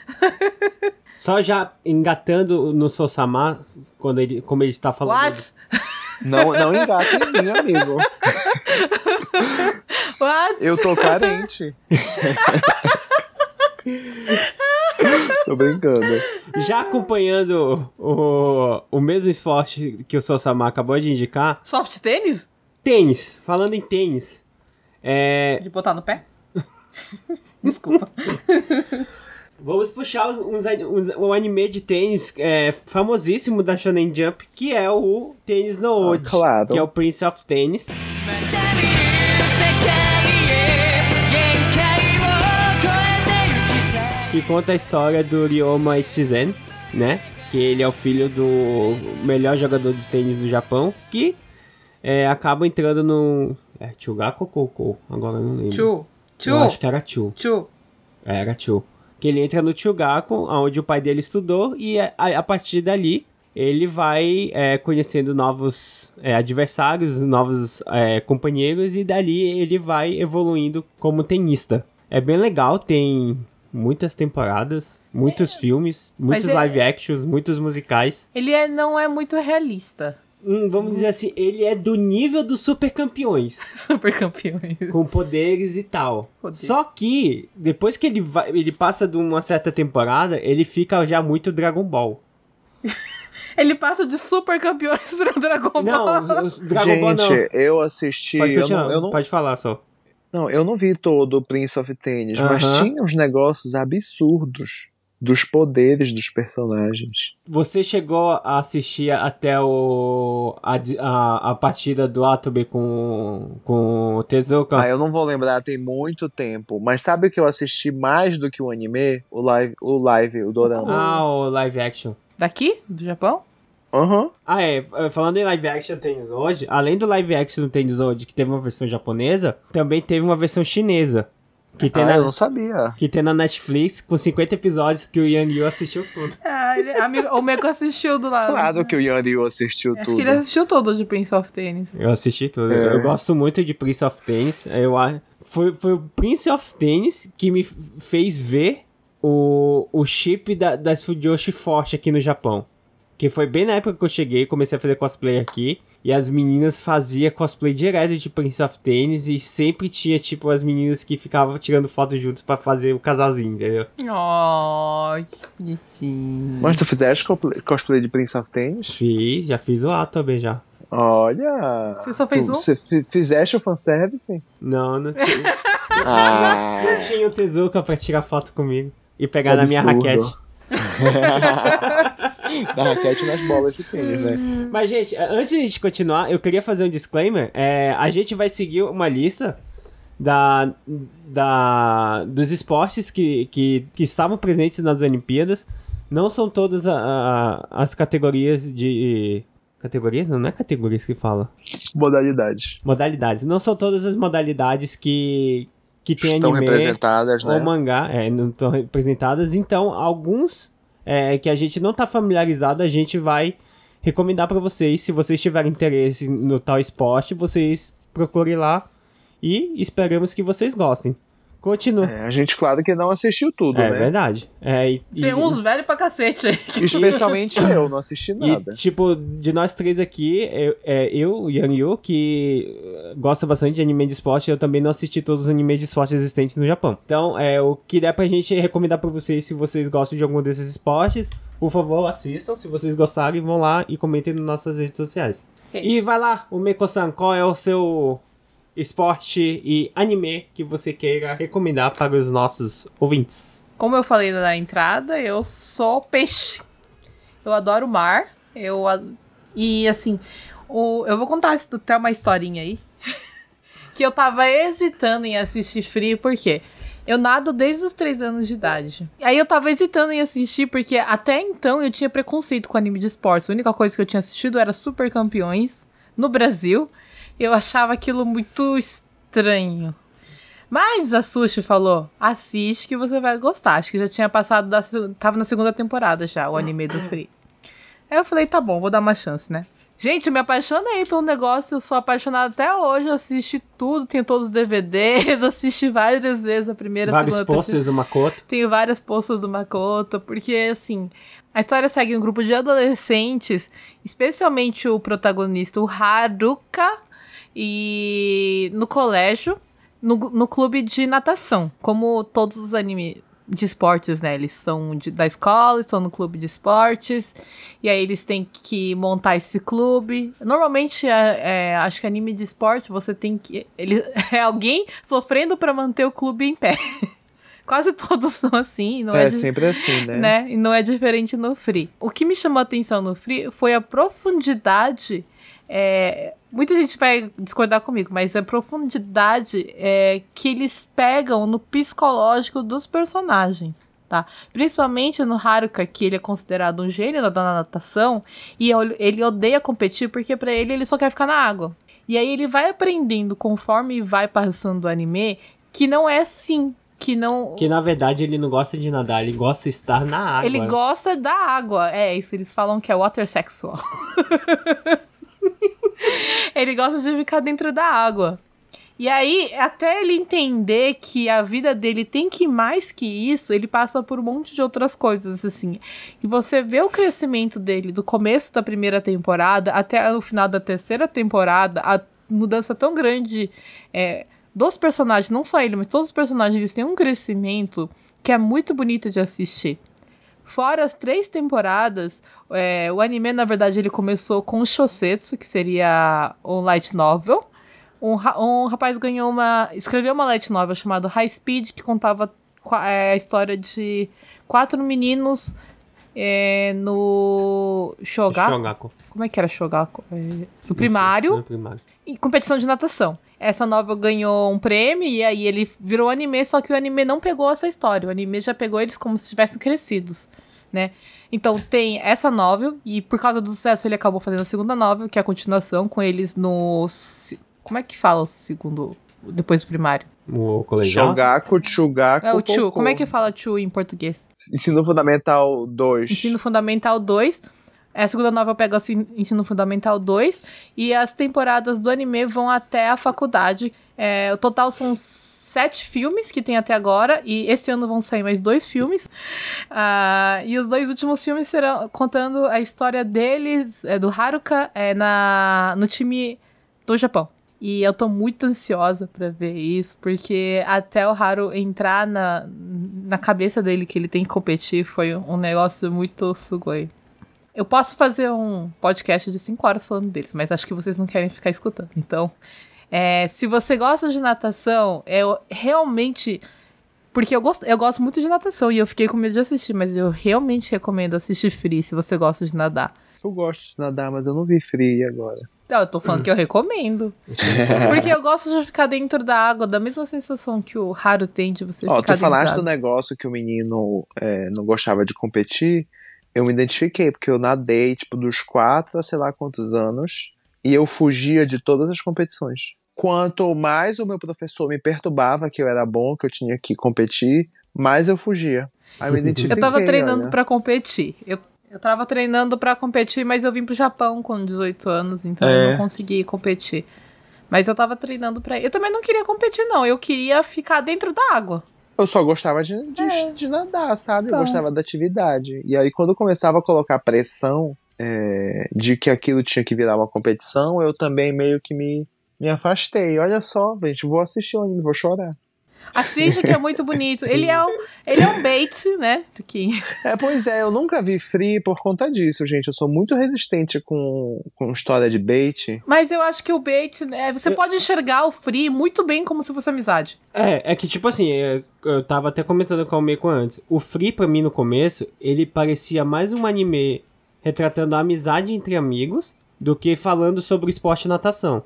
Só já engatando no Sosama, quando ele, como ele está falando. What? Não, não engata em mim, amigo. What? Eu tô carente. Tô brincando. Já acompanhando o, o mesmo esporte que o Sosama acabou de indicar, Soft tênis? tênis. Falando em tênis. É, De botar no pé? Desculpa. vamos puxar uns, uns, um anime de tênis é, famosíssimo da Shonen Jump, que é o Tênis no Ode, Ah, claro. que é o Prince of Tennis. Que conta a história do Ryoma Ichizen, né? Que ele é o filho do melhor jogador de tênis do Japão, que é, acaba entrando no... É Chugaku ou Koukou? Agora eu não lembro. Chu. Chu. Eu acho que era Chu. Chu. É, Era Chu. Que ele entra no Chugaku, onde o pai dele estudou, e a, a partir dali ele vai é, conhecendo novos é, adversários, novos é, companheiros, e dali ele vai evoluindo como tenista. É bem legal, tem muitas temporadas, muitos filmes, muitos é- live actions, muitos musicais. Ele é, não é muito realista. Hum, vamos dizer assim, ele é do nível dos super campeões. Super campeões. com poderes e tal. Poder. Só que depois que ele vai, ele passa de uma certa temporada, ele fica já muito Dragon Ball. Ele passa de super campeões pra Dragon Ball. Não, Dragon Ball não. Gente, eu assisti. Pode eu não, eu não, pode falar só. Não, eu não vi todo o Prince of Tennis, mas Aham. tinha uns negócios absurdos dos poderes dos personagens. Você chegou a assistir até o a, a, a partida do Atobe com, com o Tezuka? Ah, eu não vou lembrar, tem muito tempo. Mas sabe o que eu assisti mais do que o anime? O live, o live, o dorama. Ah, o live action. Daqui? Do Japão? Aham. Ah, é. Falando em live action hoje, além do live action do hoje, que teve uma versão japonesa, também teve uma versão chinesa. Que tem, Ah, na, eu não sabia. que tem na Netflix com 50 episódios que o Yang Yu assistiu tudo. Ah, ele, amigo, o Meco assistiu do lado. Claro que o Yan Ryu assistiu Acho tudo. que ele assistiu todo de Prince of Tennis. Eu assisti tudo. É. Eu gosto muito de Prince of Tennis. Eu, a- foi, foi o Prince of Tennis que me fez ver o, o chip da, das Fujoshi forte aqui no Japão. Que foi bem na época que eu cheguei, comecei a fazer cosplay aqui. E as meninas faziam cosplay direto de Prince of Tennis. E sempre tinha, tipo, as meninas que ficavam tirando foto juntos pra fazer o casalzinho, entendeu? Ai, que bonitinho. Mas tu fizeste cosplay- de Prince of Tennis? Fiz, já fiz o ato também já. Olha! Você só fez tu, um? Você fi- fizeste o fanservice? Não, não tinha, Ah! não tinha o Tezuka pra tirar foto comigo. E pegar na minha raquete. da raquete nas bolas de tênis, né? Mas, gente, antes de a gente continuar, eu queria fazer um disclaimer. É, a gente vai seguir uma lista da, da, dos esportes que, que, que estavam presentes nas Olimpíadas. Não são todas a- a- as categorias de. Categorias? Não, não é categorias que fala. Modalidades. Modalidades. Não são todas as modalidades que, que tem Estão anime representadas, né? ou mangá, é, não estão representadas. Então, alguns é, que a gente não tá familiarizado, a gente vai recomendar pra vocês. Se vocês tiverem interesse no tal esporte, vocês procurem lá e esperamos que vocês gostem. Continua. É, a gente, claro que não assistiu tudo, É, né? verdade. É, e, e- Tem uns velhos pra cacete aí. Especialmente eu, não assisti E, nada. tipo, de nós três aqui, eu, é, eu Yang Yu, que eh, gosta bastante de anime de esporte, eu também não assisti todos os animes de esporte existentes no Japão. Então, é, o que der pra gente recomendar pra vocês, se vocês gostam de algum desses esportes, por favor, assistam. Se vocês gostarem, vão lá e comentem nas nossas redes sociais. E vai lá, o Meko-san, qual é o seu esporte e anime que você queira recomendar para os nossos ouvintes? Como eu falei na entrada, eu sou peixe. Eu adoro o mar. Eu e assim, o... eu vou contar até uma historinha aí. que eu tava hesitando em assistir Free, por quê? Eu nado desde os 3 anos de idade. Aí eu tava hesitando em assistir, porque até então eu tinha preconceito com anime de esportes. A única coisa que eu tinha assistido era Super Campeões no Brasil. Eu achava aquilo muito estranho. Mas a Sushi falou: assiste que você vai gostar. Acho que já tinha passado da. Tava na segunda temporada já, o anime do Free. Aí eu falei: tá bom, vou dar uma chance, né? Gente, eu me apaixonei pelo negócio, eu sou apaixonada até hoje. Eu assisti tudo, tenho todos os DVDs, assisti várias vezes a primeira, Vários segunda, terceira. posters do Makoto. Tenho várias postas do Makoto, porque assim, a história segue um grupo de adolescentes, especialmente o protagonista, o Haruka, e no colégio, no, no clube de natação. Como todos os animes de esportes, né? Eles são de- da escola, estão no clube de esportes, e aí eles têm que montar esse clube. Normalmente, é, é, acho que anime de esporte, você tem que. Ele, é alguém sofrendo para manter o clube em pé. Quase todos são assim, não é, É, sempre assim, né? né? E não é diferente no Free. O que me chamou a atenção no Free foi a profundidade. É, muita gente vai discordar comigo, mas a profundidade é, que eles pegam no psicológico dos personagens. Tá? Principalmente no Haruka, que ele é considerado um gênio da natação, e ele odeia competir porque pra ele ele só quer ficar na água. E aí ele vai aprendendo conforme vai passando o anime que não é assim, que não Que na verdade ele não gosta de nadar, ele gosta de estar na água. ele gosta da água. É isso, eles falam que é water sexual. ele gosta de ficar dentro da água. E aí, até ele entender que a vida dele tem que mais que isso, ele passa por um monte de outras coisas, assim. E você vê o crescimento dele do começo da primeira temporada até o final da terceira temporada, a mudança tão grande é, dos personagens, não só ele, mas todos os personagens, eles têm um crescimento que é muito bonito de assistir. Fora as três temporadas, é, o anime, na verdade, ele começou com o Shosetsu, que seria um light novel. Um, um rapaz ganhou uma. escreveu uma light novel chamada High Speed, que contava é, a história de quatro meninos é, no Shogaku. Shogaku. Como é que era Shogaku? É, no primário No primário. em competição de natação. Essa novel ganhou um prêmio e aí ele virou anime, só que o anime não pegou essa história. O anime já pegou eles como se tivessem crescidos, né? Então tem essa novel e por causa do sucesso ele acabou fazendo a segunda novel, que é a continuação com eles no como é que fala o segundo depois do primário? O colegial. Shogaku, Chugaku, É o Chu. Como é que fala Chu em português? Ensino Fundamental 2. Ensino Fundamental 2. A segunda novela pega o sin- Ensino Fundamental 2. E as temporadas do anime vão até a faculdade. É, o total são sete filmes que tem até agora. E esse ano vão sair mais dois filmes. Ah, e os dois últimos filmes serão contando a história deles, é, do Haruka, é, na, no time do Japão. E eu tô muito ansiosa pra ver isso, porque até o Haru entrar na, na cabeça dele que ele tem que competir foi um negócio muito sugoi. Eu posso fazer um podcast de 5 horas falando deles, mas acho que vocês não querem ficar escutando. Então, é, se você gosta de natação, eu realmente. Porque eu gosto, eu gosto muito de natação e eu fiquei com medo de assistir, mas eu realmente recomendo assistir Free se você gosta de nadar. Eu gosto de nadar, mas eu não vi Free agora. Não, eu tô falando que eu recomendo. Porque eu gosto de ficar dentro da água, da mesma sensação que o Haru tem de você Ó, ficar tu falaste dentro do da água. negócio que o menino é, não gostava de competir. Eu me identifiquei, porque eu nadei, tipo, dos quatro a sei lá quantos anos. E eu fugia de todas as competições. Quanto mais o meu professor me perturbava que eu era bom, que eu tinha que competir, mais eu fugia. Aí eu me identifiquei. Eu tava treinando pra competir. Eu, eu tava treinando pra competir, mas eu vim pro Japão com 18 anos, então eu É. não consegui competir. Mas eu tava treinando pra. Eu também não queria competir, não. Eu queria ficar dentro da água. Eu só gostava de, de, É. de nadar, sabe? Tá. Eu gostava da atividade. E aí, quando eu começava a colocar pressão é, de que aquilo tinha que virar uma competição, eu também meio que me, me afastei. Olha só, gente, vou assistir o anime, vou chorar. Assiste que é muito bonito. Ele é, um, ele é um bait, né? É, pois é, eu nunca vi Free por conta disso, gente. Eu sou muito resistente com, com história de bait. Mas eu acho que o bait, né, você pode enxergar o Free muito bem como se fosse amizade. É, é que tipo assim, é, eu tava até comentando com o Meiko antes. O Free, pra mim, no começo, ele parecia mais um anime retratando a amizade entre amigos do que falando sobre o esporte e natação,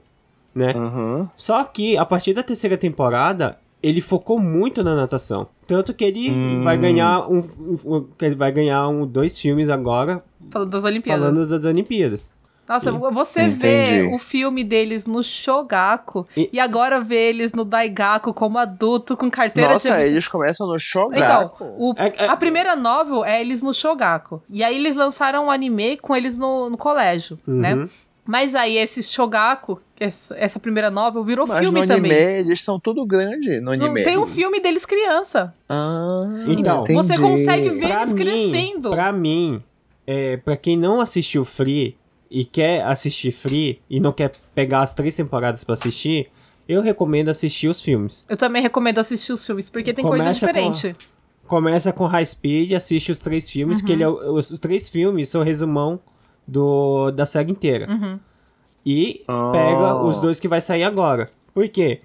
né? Uhum. Só que, a partir da terceira temporada, ele focou muito na natação. Tanto que ele Hum. vai ganhar um, um- ele vai ganhar um, dois filmes agora Falando das Olimpíadas. falando das Olimpíadas. Nossa, você Entendi. vê o filme deles no Shogaku e, E- agora vê eles no Daigaku como adulto com carteira Nossa, de... eles começam no Então, Shogaku. o- É- é- a primeira novel é eles no Shogaku. E aí eles lançaram um anime com eles no, no colégio, Uhum. né? Mas aí esse Shogaku, essa, primeira novel, virou Mas filme no anime, também. eles são tudo grande no Não, anime. tem um filme deles criança. Ah, Então, entendi. Você consegue ver Pra eles mim, crescendo. pra mim, é, pra quem não assistiu Free e quer assistir Free e não quer pegar as três temporadas pra assistir, eu recomendo assistir os filmes. Eu também recomendo assistir os filmes, porque tem Começa coisa com- diferente. Começa com High Speed, assiste os três filmes, que ele é, os, os três filmes são resumão do, da série inteira. Uhum. E Oh. pega os dois que vai sair agora. Por quê?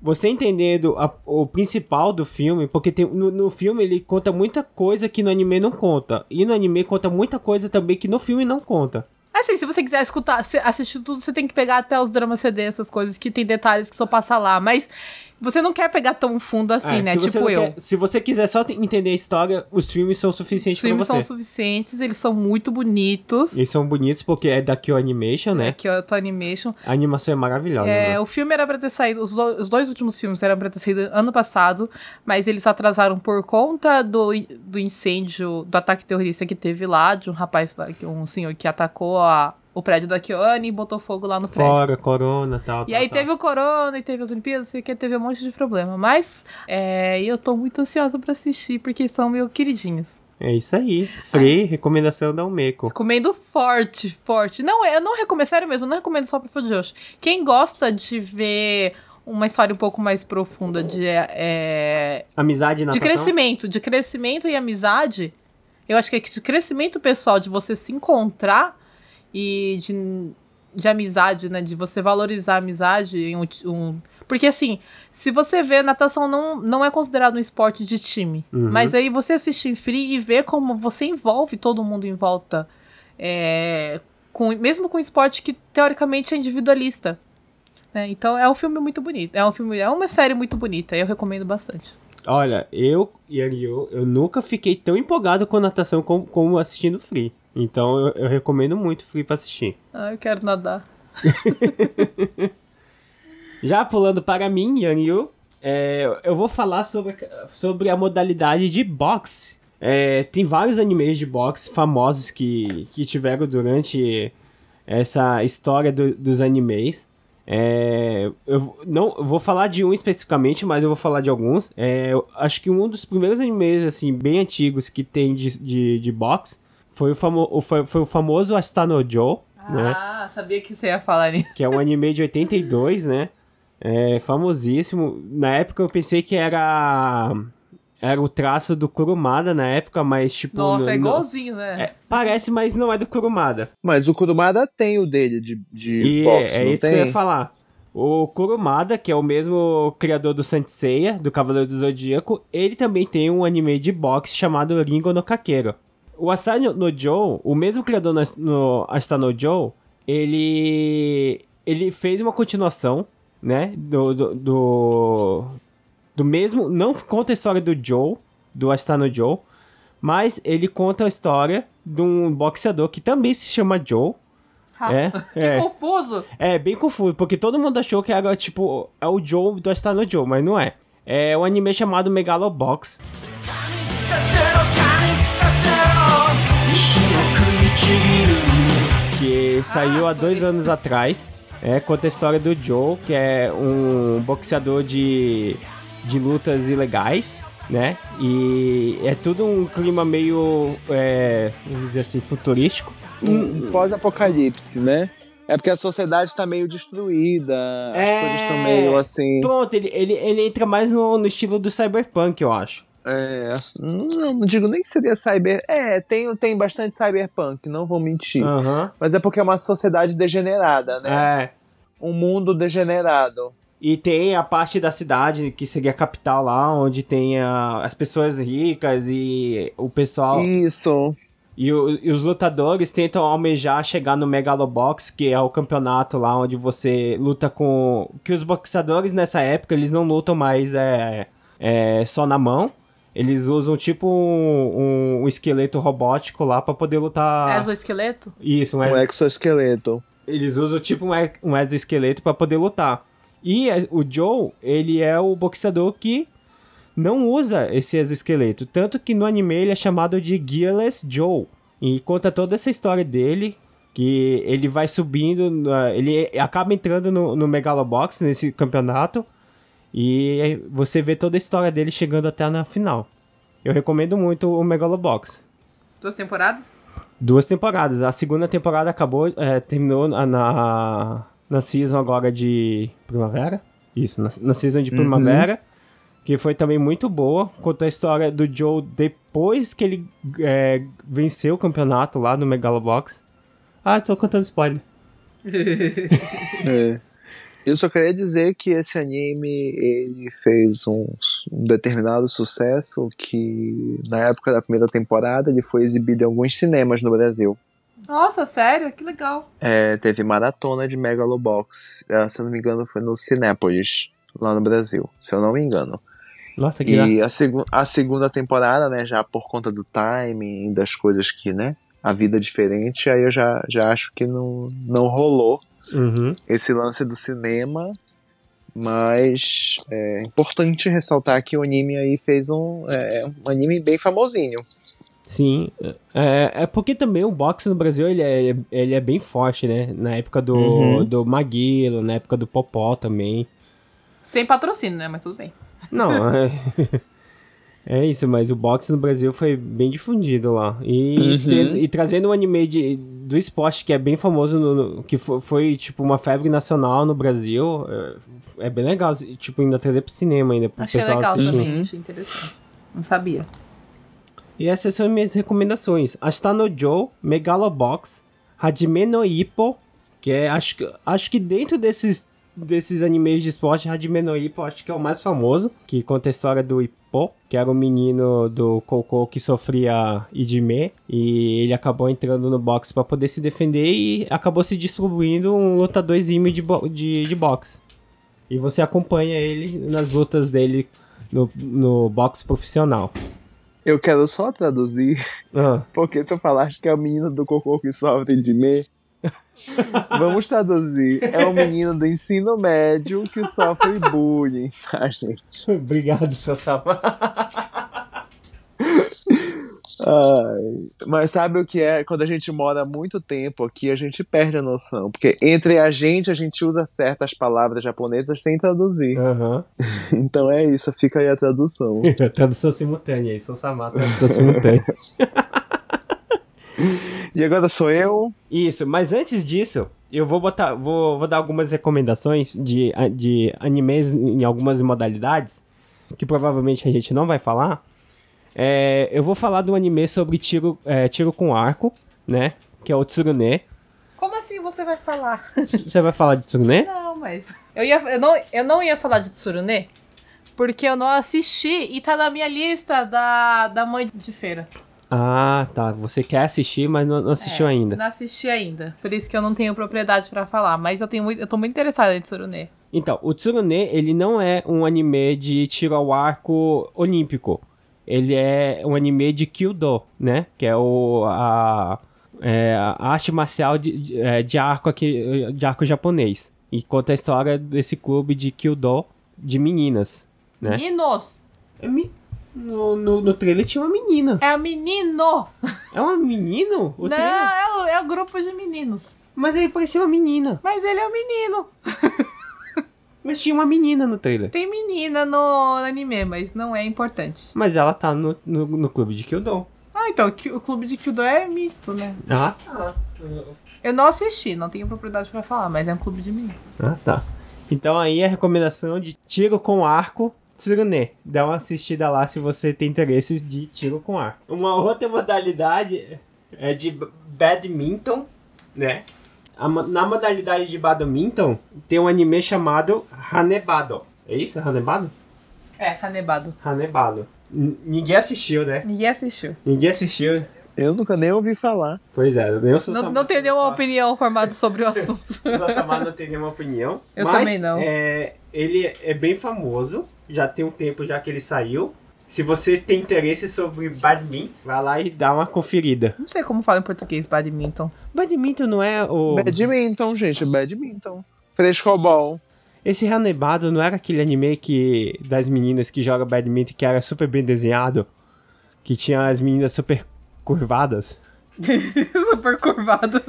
Você entendendo a- o principal do filme, porque tem, no, no filme ele conta muita coisa que no anime não conta. E no anime conta muita coisa também que no filme não conta. Assim, se você quiser escutar, assistir tudo, você tem que pegar até os dramas CD, essas coisas que tem detalhes que só passa lá. Mas você não quer pegar tão fundo assim, É, né? Tipo eu. quer- se você quiser só te- entender a história, os filmes são Os suficientes filmes você. são suficientes, eles são muito bonitos. Eles são bonitos porque é da Kyo Animation, né? Ó, a Animation. A animação é maravilhosa. É, né? o filme era pra ter saído, os, do- os dois últimos filmes eram pra ter saído ano passado, mas eles atrasaram por conta do, do incêndio, do ataque terrorista que teve lá, de um rapaz, um senhor que atacou a- o prédio da Kyoane e botou fogo lá no prédio. Fora, corona tal. E aí teve o corona e teve as Olimpíadas, sei que teve um monte de problema. Mas é, eu tô muito ansiosa pra assistir, porque são meus queridinhos. É isso aí. Free, recomendação da Umeko. Recomendo forte, forte. Não, eu não recomendo, sério mesmo, eu não recomendo só pro Fujoshi. Quem gosta de ver uma história um pouco mais profunda de, é, Amizade e de natação. crescimento, de crescimento e amizade, eu acho que é de crescimento pessoal, de você se encontrar e de, de amizade, né? De você valorizar a amizade em um, um- Porque assim, se você vê, natação não, não é considerado um esporte de time. Uhum. Mas aí você assiste em free e vê como você envolve todo mundo em volta. é, com, mesmo com um esporte que teoricamente é individualista. né? Então é um filme muito bonito. É um filme, é uma série muito bonita. Eu recomendo bastante. Olha, eu e Ariel, eu nunca fiquei tão empolgado com natação como, como assistindo Free. Então eu, eu recomendo muito Free pra assistir. Ah, eu quero nadar. Já pulando para mim, Yanyu, é, eu vou falar sobre, sobre a modalidade de boxe. É, tem vários animes de boxe famosos que, que tiveram durante essa história do- dos animes. É, eu não eu vou falar de um especificamente, mas eu vou falar de alguns. É, acho que um dos primeiros animes assim bem antigos que tem de, de, de boxe foi o, famo, o- foi, foi o famoso Astano Joe, né? Ah, sabia que você ia falar nisso. que é um anime de 82, né? É famosíssimo. Na época eu pensei que era era o traço do Kurumada na época, mas tipo Nossa, no- é no- igualzinho, né? é, parece, mas não é do Kurumada. Mas o Kurumada tem o dele de, de E boxe, é não isso tem? que eu ia falar. O Kurumada, que é o mesmo criador do Saint Seiya, do Cavaleiro do Zodíaco, ele também tem um anime de boxe chamado Ringo no Kakero. O Astano no Joe, o mesmo criador no, no Astano Joe, ele ele fez uma continuação, né, do, do, do, do mesmo, não conta a história do Joe, do Astano Joe, mas ele conta a história de um boxeador que também se chama Joe, é, que é. confuso. É, bem confuso, porque todo mundo achou que era, tipo, é o Joe do Astano Joe, mas não é. É um anime chamado Megalobox. Que saiu há dois anos atrás. É, conta a história do Joe, que é um boxeador de, de lutas ilegais, né? E é tudo um clima meio, é, vamos dizer assim, futurístico. Um Pós-apocalipse, né? É porque a sociedade tá meio destruída, É. as coisas estão meio assim. Pronto, ele, ele, ele entra mais no, no estilo do cyberpunk, eu acho. É, ass- não, não digo nem que seria cyber. É, tem, tem bastante cyberpunk, não vou mentir. Aham. Mas é porque é uma sociedade degenerada, né? É. Um mundo degenerado. E tem a parte da cidade, que seria a capital lá, onde tem a- as pessoas ricas e o pessoal. Isso. E, o- e os lutadores tentam almejar chegar no Megalobox, que é o campeonato lá onde você luta com. Que os boxeadores nessa época eles não lutam mais é, é, só na mão. Eles usam tipo um, um esqueleto robótico lá pra poder lutar. Exoesqueleto? Isso, um Um exo... exoesqueleto. Eles usam tipo um, e- um exoesqueleto pra poder lutar. E é- o Joe, ele é o boxeador que não usa esse exoesqueleto. Tanto que no anime ele é chamado de Gearless Joe. E conta toda essa história dele. Que ele vai subindo, ele acaba entrando no, no Megalobox nesse campeonato. E você vê toda a história dele chegando até na final. Eu recomendo muito o Megalobox. Duas temporadas? Duas temporadas. A segunda temporada acabou, é, terminou na, na, na season agora de primavera. Isso, na, na season de primavera. Que foi também muito boa. Conta a história do Joe depois que ele é, venceu o campeonato lá no Megalobox. Ah, tô contando spoiler. É. Eu só queria dizer que esse anime ele fez um, um determinado sucesso que na época da primeira temporada ele foi exibido em alguns cinemas no Brasil. Nossa, sério? Que legal. É, teve maratona de Megalobox. É, se eu não me engano, foi no Cinépolis, lá no Brasil. Se eu não me engano. Nossa, que E a, segu a segunda temporada, né, já por conta do timing, das coisas que, né, a vida é diferente, aí eu já, já acho que não, não rolou Uhum. esse lance do cinema. Mas é importante ressaltar que o anime aí fez um, é, um anime bem famosinho. Sim. É, é porque também o boxe no Brasil ele é, ele é bem forte, né? Na época do, Uhum. do Maguilo, na época do Popó também. Sem patrocínio, né? Mas tudo bem. Não, é, isso, mas o boxe no Brasil foi bem difundido lá. E, Uhum. ter- e trazendo um anime de, do esporte que é bem famoso, no- no- que foi, foi, tipo uma febre nacional no Brasil, é, é bem legal, tipo, ainda trazer pro cinema ainda, pro Achei pessoal legal assistir. também. Achei interessante. Não sabia. E essas são minhas recomendações. Asta no Joe, Megalobox, Hajime no Ippo, que é, acho, que- acho que dentro desses, desses animes de esporte, Hajime no Ippo acho que é o mais famoso, que conta a história do Ippo, que era o menino do Koko que sofria Idime, e ele acabou entrando no boxe para poder se defender e acabou se distribuindo um lutadorzinho de, de, de boxe. E você acompanha ele nas lutas dele no, no boxe profissional. Eu quero só traduzir, Ah. porque tu falaste que é o menino do cocô que sofre de me. Vamos traduzir. É o menino do ensino médio que sofre bullying, tá, gente? Obrigado, seu Samar. Ai, mas sabe o que é? Quando a gente mora muito tempo aqui, a gente perde a noção. Porque entre a gente, a gente usa certas palavras japonesas sem traduzir. Aham. Então é isso, fica aí a tradução. Tradução simultânea aí, seu Samar, tradução simultânea. E agora sou eu. Isso, mas antes disso, eu vou botar, vou, vou dar algumas recomendações de, de animes em algumas modalidades, que provavelmente a gente não vai falar. É, eu vou falar do anime sobre tiro, é, tiro com arco, né? Que é o Tsurune. Como assim você vai falar? Você vai falar de Tsurune? Não, mas. Eu, ia, eu, não, eu não ia falar de Tsurune porque eu não assisti e tá na minha lista da, da mãe de feira. Ah, tá. Você quer assistir, mas não, não assistiu É, ainda. Não assisti ainda. Por isso que eu não tenho propriedade pra falar. Mas eu, tenho muito, eu tô muito interessada em Tsurune. Então, o Tsurune, ele não é um anime de tiro ao arco olímpico. Ele é um anime de Kyudo, né? Que é o a, é, a arte marcial de, de, é, de arco aqui, de arco japonês. E conta a história desse clube de Kyudo de meninas, né? Meninos! No, no, no trailer tinha uma menina. É o menino! É uma menino? O não, trailer? é o, é o grupo de meninos. Mas ele parecia uma menina. Mas ele é o menino. Mas tinha uma menina no trailer. Tem menina no anime, mas não é importante. Mas ela tá no, no, no clube de Kyudo. Ah, então, o clube de Kyudo é misto, né? Ah, tá. Eu não assisti, não tenho propriedade pra falar, mas é um clube de mim. Ah, tá. Então aí a recomendação de tiro com arco Tsurune. Dá uma assistida lá se você tem interesses de tiro com arco. Uma outra modalidade é de badminton, né? Na modalidade de badminton tem um anime chamado Hanebado. É isso? Hanebado? É, Hanebado. Hanebado. N- ninguém assistiu, né? Ninguém assistiu. Ninguém assistiu. Eu nunca nem ouvi falar. Pois é, nem eu sou Não, não tenho nenhuma opinião formada sobre o assunto. O Samar não tem nenhuma opinião. Eu mas, também não. É, ele é bem famoso. Já tem um tempo já que ele saiu. Se você tem interesse sobre badminton, vai lá e dá uma conferida. Não sei como fala em português badminton. Badminton não é o. Badminton, gente, badminton. Frescobol. Esse Hanebado não era aquele anime que das meninas que jogam badminton que era super bem desenhado? Que tinha as meninas super curvadas? Super curvadas.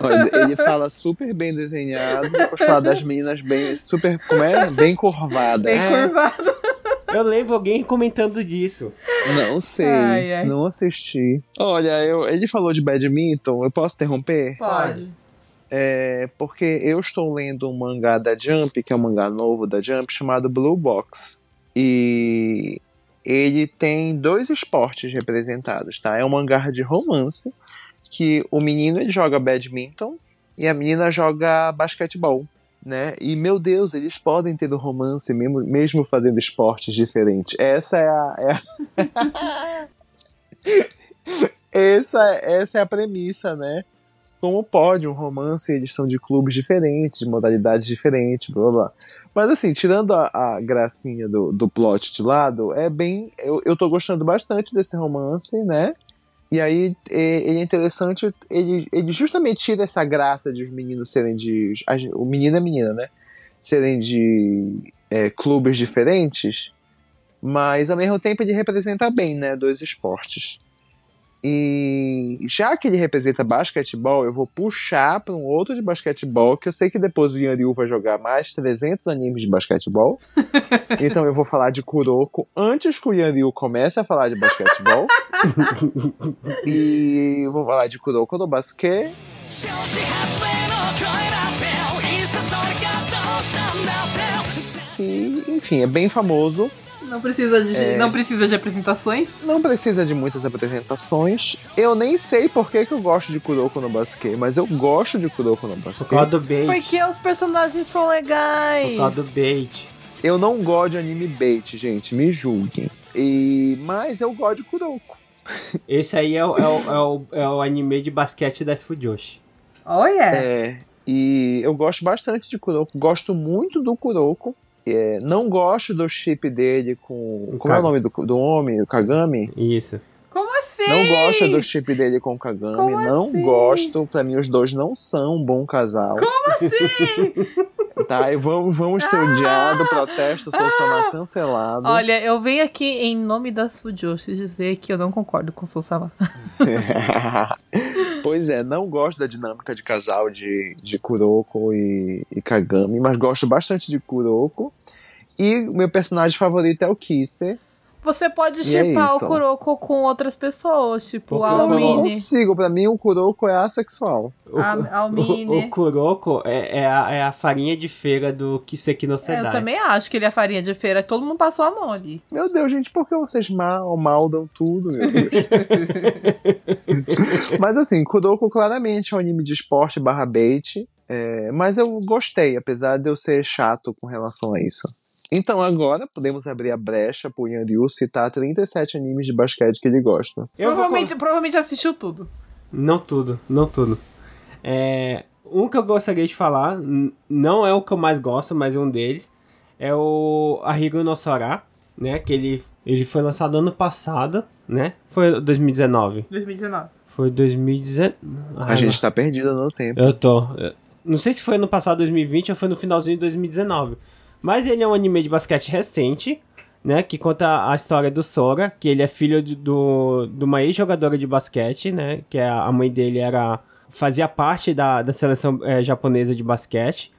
Olha, ele fala super bem desenhado, fala das meninas bem, super, como é? Bem curvadas. Bem É. curvado. Eu lembro alguém comentando disso. Não sei, Ai, ai. não assisti. Olha, eu, ele falou de badminton, eu posso interromper? Pode. É, porque eu estou lendo um mangá da Jump, que é um mangá novo da Jump, chamado Blue Box. E ele tem dois esportes representados, tá? É um mangá de romance, que o menino ele joga badminton e a menina joga basquetebol. Né? E meu Deus, eles podem ter um romance mesmo, mesmo fazendo esportes diferentes. Essa é a. É a... essa, essa é a premissa, né? Como pode um romance, eles são de clubes diferentes, de modalidades diferentes, blá blá. Mas assim, tirando a, a gracinha do, do plot de lado, é bem. Eu, eu tô gostando bastante desse romance, né? E aí é, ele é interessante, ele, ele justamente tira essa graça de os meninos serem de. O menino e a menina, né? Serem de é, clubes diferentes, mas ao mesmo tempo ele representa bem, né? Dois esportes. E já que ele representa basquetebol, eu vou puxar para um outro de basquetebol, que eu sei que depois o Yanryu vai jogar mais 300 animes de basquetebol. então eu vou falar de Kuroko antes que o Yanryu comece a falar de basquetebol. e vou falar de Kuroko no basquete. E, enfim, é bem famoso. Não precisa de, É. não precisa de apresentações. Não precisa de muitas apresentações. Eu nem sei por que, que eu gosto de Kuroko no basquete, mas eu gosto de Kuroko no Por basquete. causa do bait. Porque os personagens são Por legais. causa do bait. Eu não gosto de anime bait, gente, me julguem. E... Mas eu gosto de Kuroko. Esse aí é o, é o, é o, é o anime de basquete das Fujoshi. Olha. É, e eu gosto bastante de Kuroko. Gosto muito do Kuroko. É, não gosto do chip dele com. O Como é Kag- o nome do, do homem? O Kagami? Isso. Como assim? Não gosto do chip dele com o Kagami. Como não assim? gosto. Pra mim, os dois não são um bom casal. Como assim? Tá, e vamos, vamos ser odiados, protesto, sou Sama cancelado. Olha, eu venho aqui em nome da Sujoshi dizer que eu não concordo com o Sousama. pois é, não gosto da dinâmica de casal de, de Kuroko e, e Kagami, mas gosto bastante de Kuroko. E meu personagem favorito é o Kise. Você pode E é chipar o isso. Kuroko com outras pessoas, tipo Porque a eu não Almine. consigo, pra mim o Kuroko é assexual. O, A- o, Almine. o Kuroko é, é, a, é a farinha de feira do Kiseki no É, Sedai. eu também acho que ele é farinha de feira. Todo mundo passou a mão ali. Meu Deus, gente, por que vocês mal, maldam tudo, meu Deus? mas assim, Kuroko claramente é um anime de esporte barra bait. é, mas eu gostei, apesar de eu ser chato com relação a isso. Então agora podemos abrir a brecha pro Yanryu citar 37 animes de basquete que ele gosta. Eu vou provavelmente, provavelmente assistiu tudo. Não tudo, não tudo. É, um que eu gostaria de falar, não é o que eu mais gosto, mas é um deles, é o Arrigo no Sora, né? Que ele, ele foi lançado ano passado, né? Foi 2019. 2019. Foi 2019. A gente tá perdido no tempo. Eu tô. eu- Não sei se foi no passado 2020 ou foi no finalzinho de 2019. Mas ele é um anime de basquete recente, né? Que conta a história do Sora, que ele é filho de, do, de uma ex-jogadora de basquete, né? Que é a mãe dele era. fazia parte da, da seleção eh, japonesa de basquete.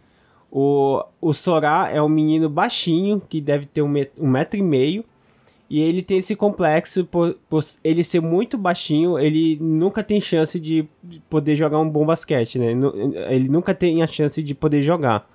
O, o Sora é um menino baixinho, que deve ter um, met- um metro e meio. E ele tem esse complexo por, por ele ser muito baixinho, ele nunca tem chance de de poder jogar um bom basquete, né? Ele nunca tem a chance de poder jogar.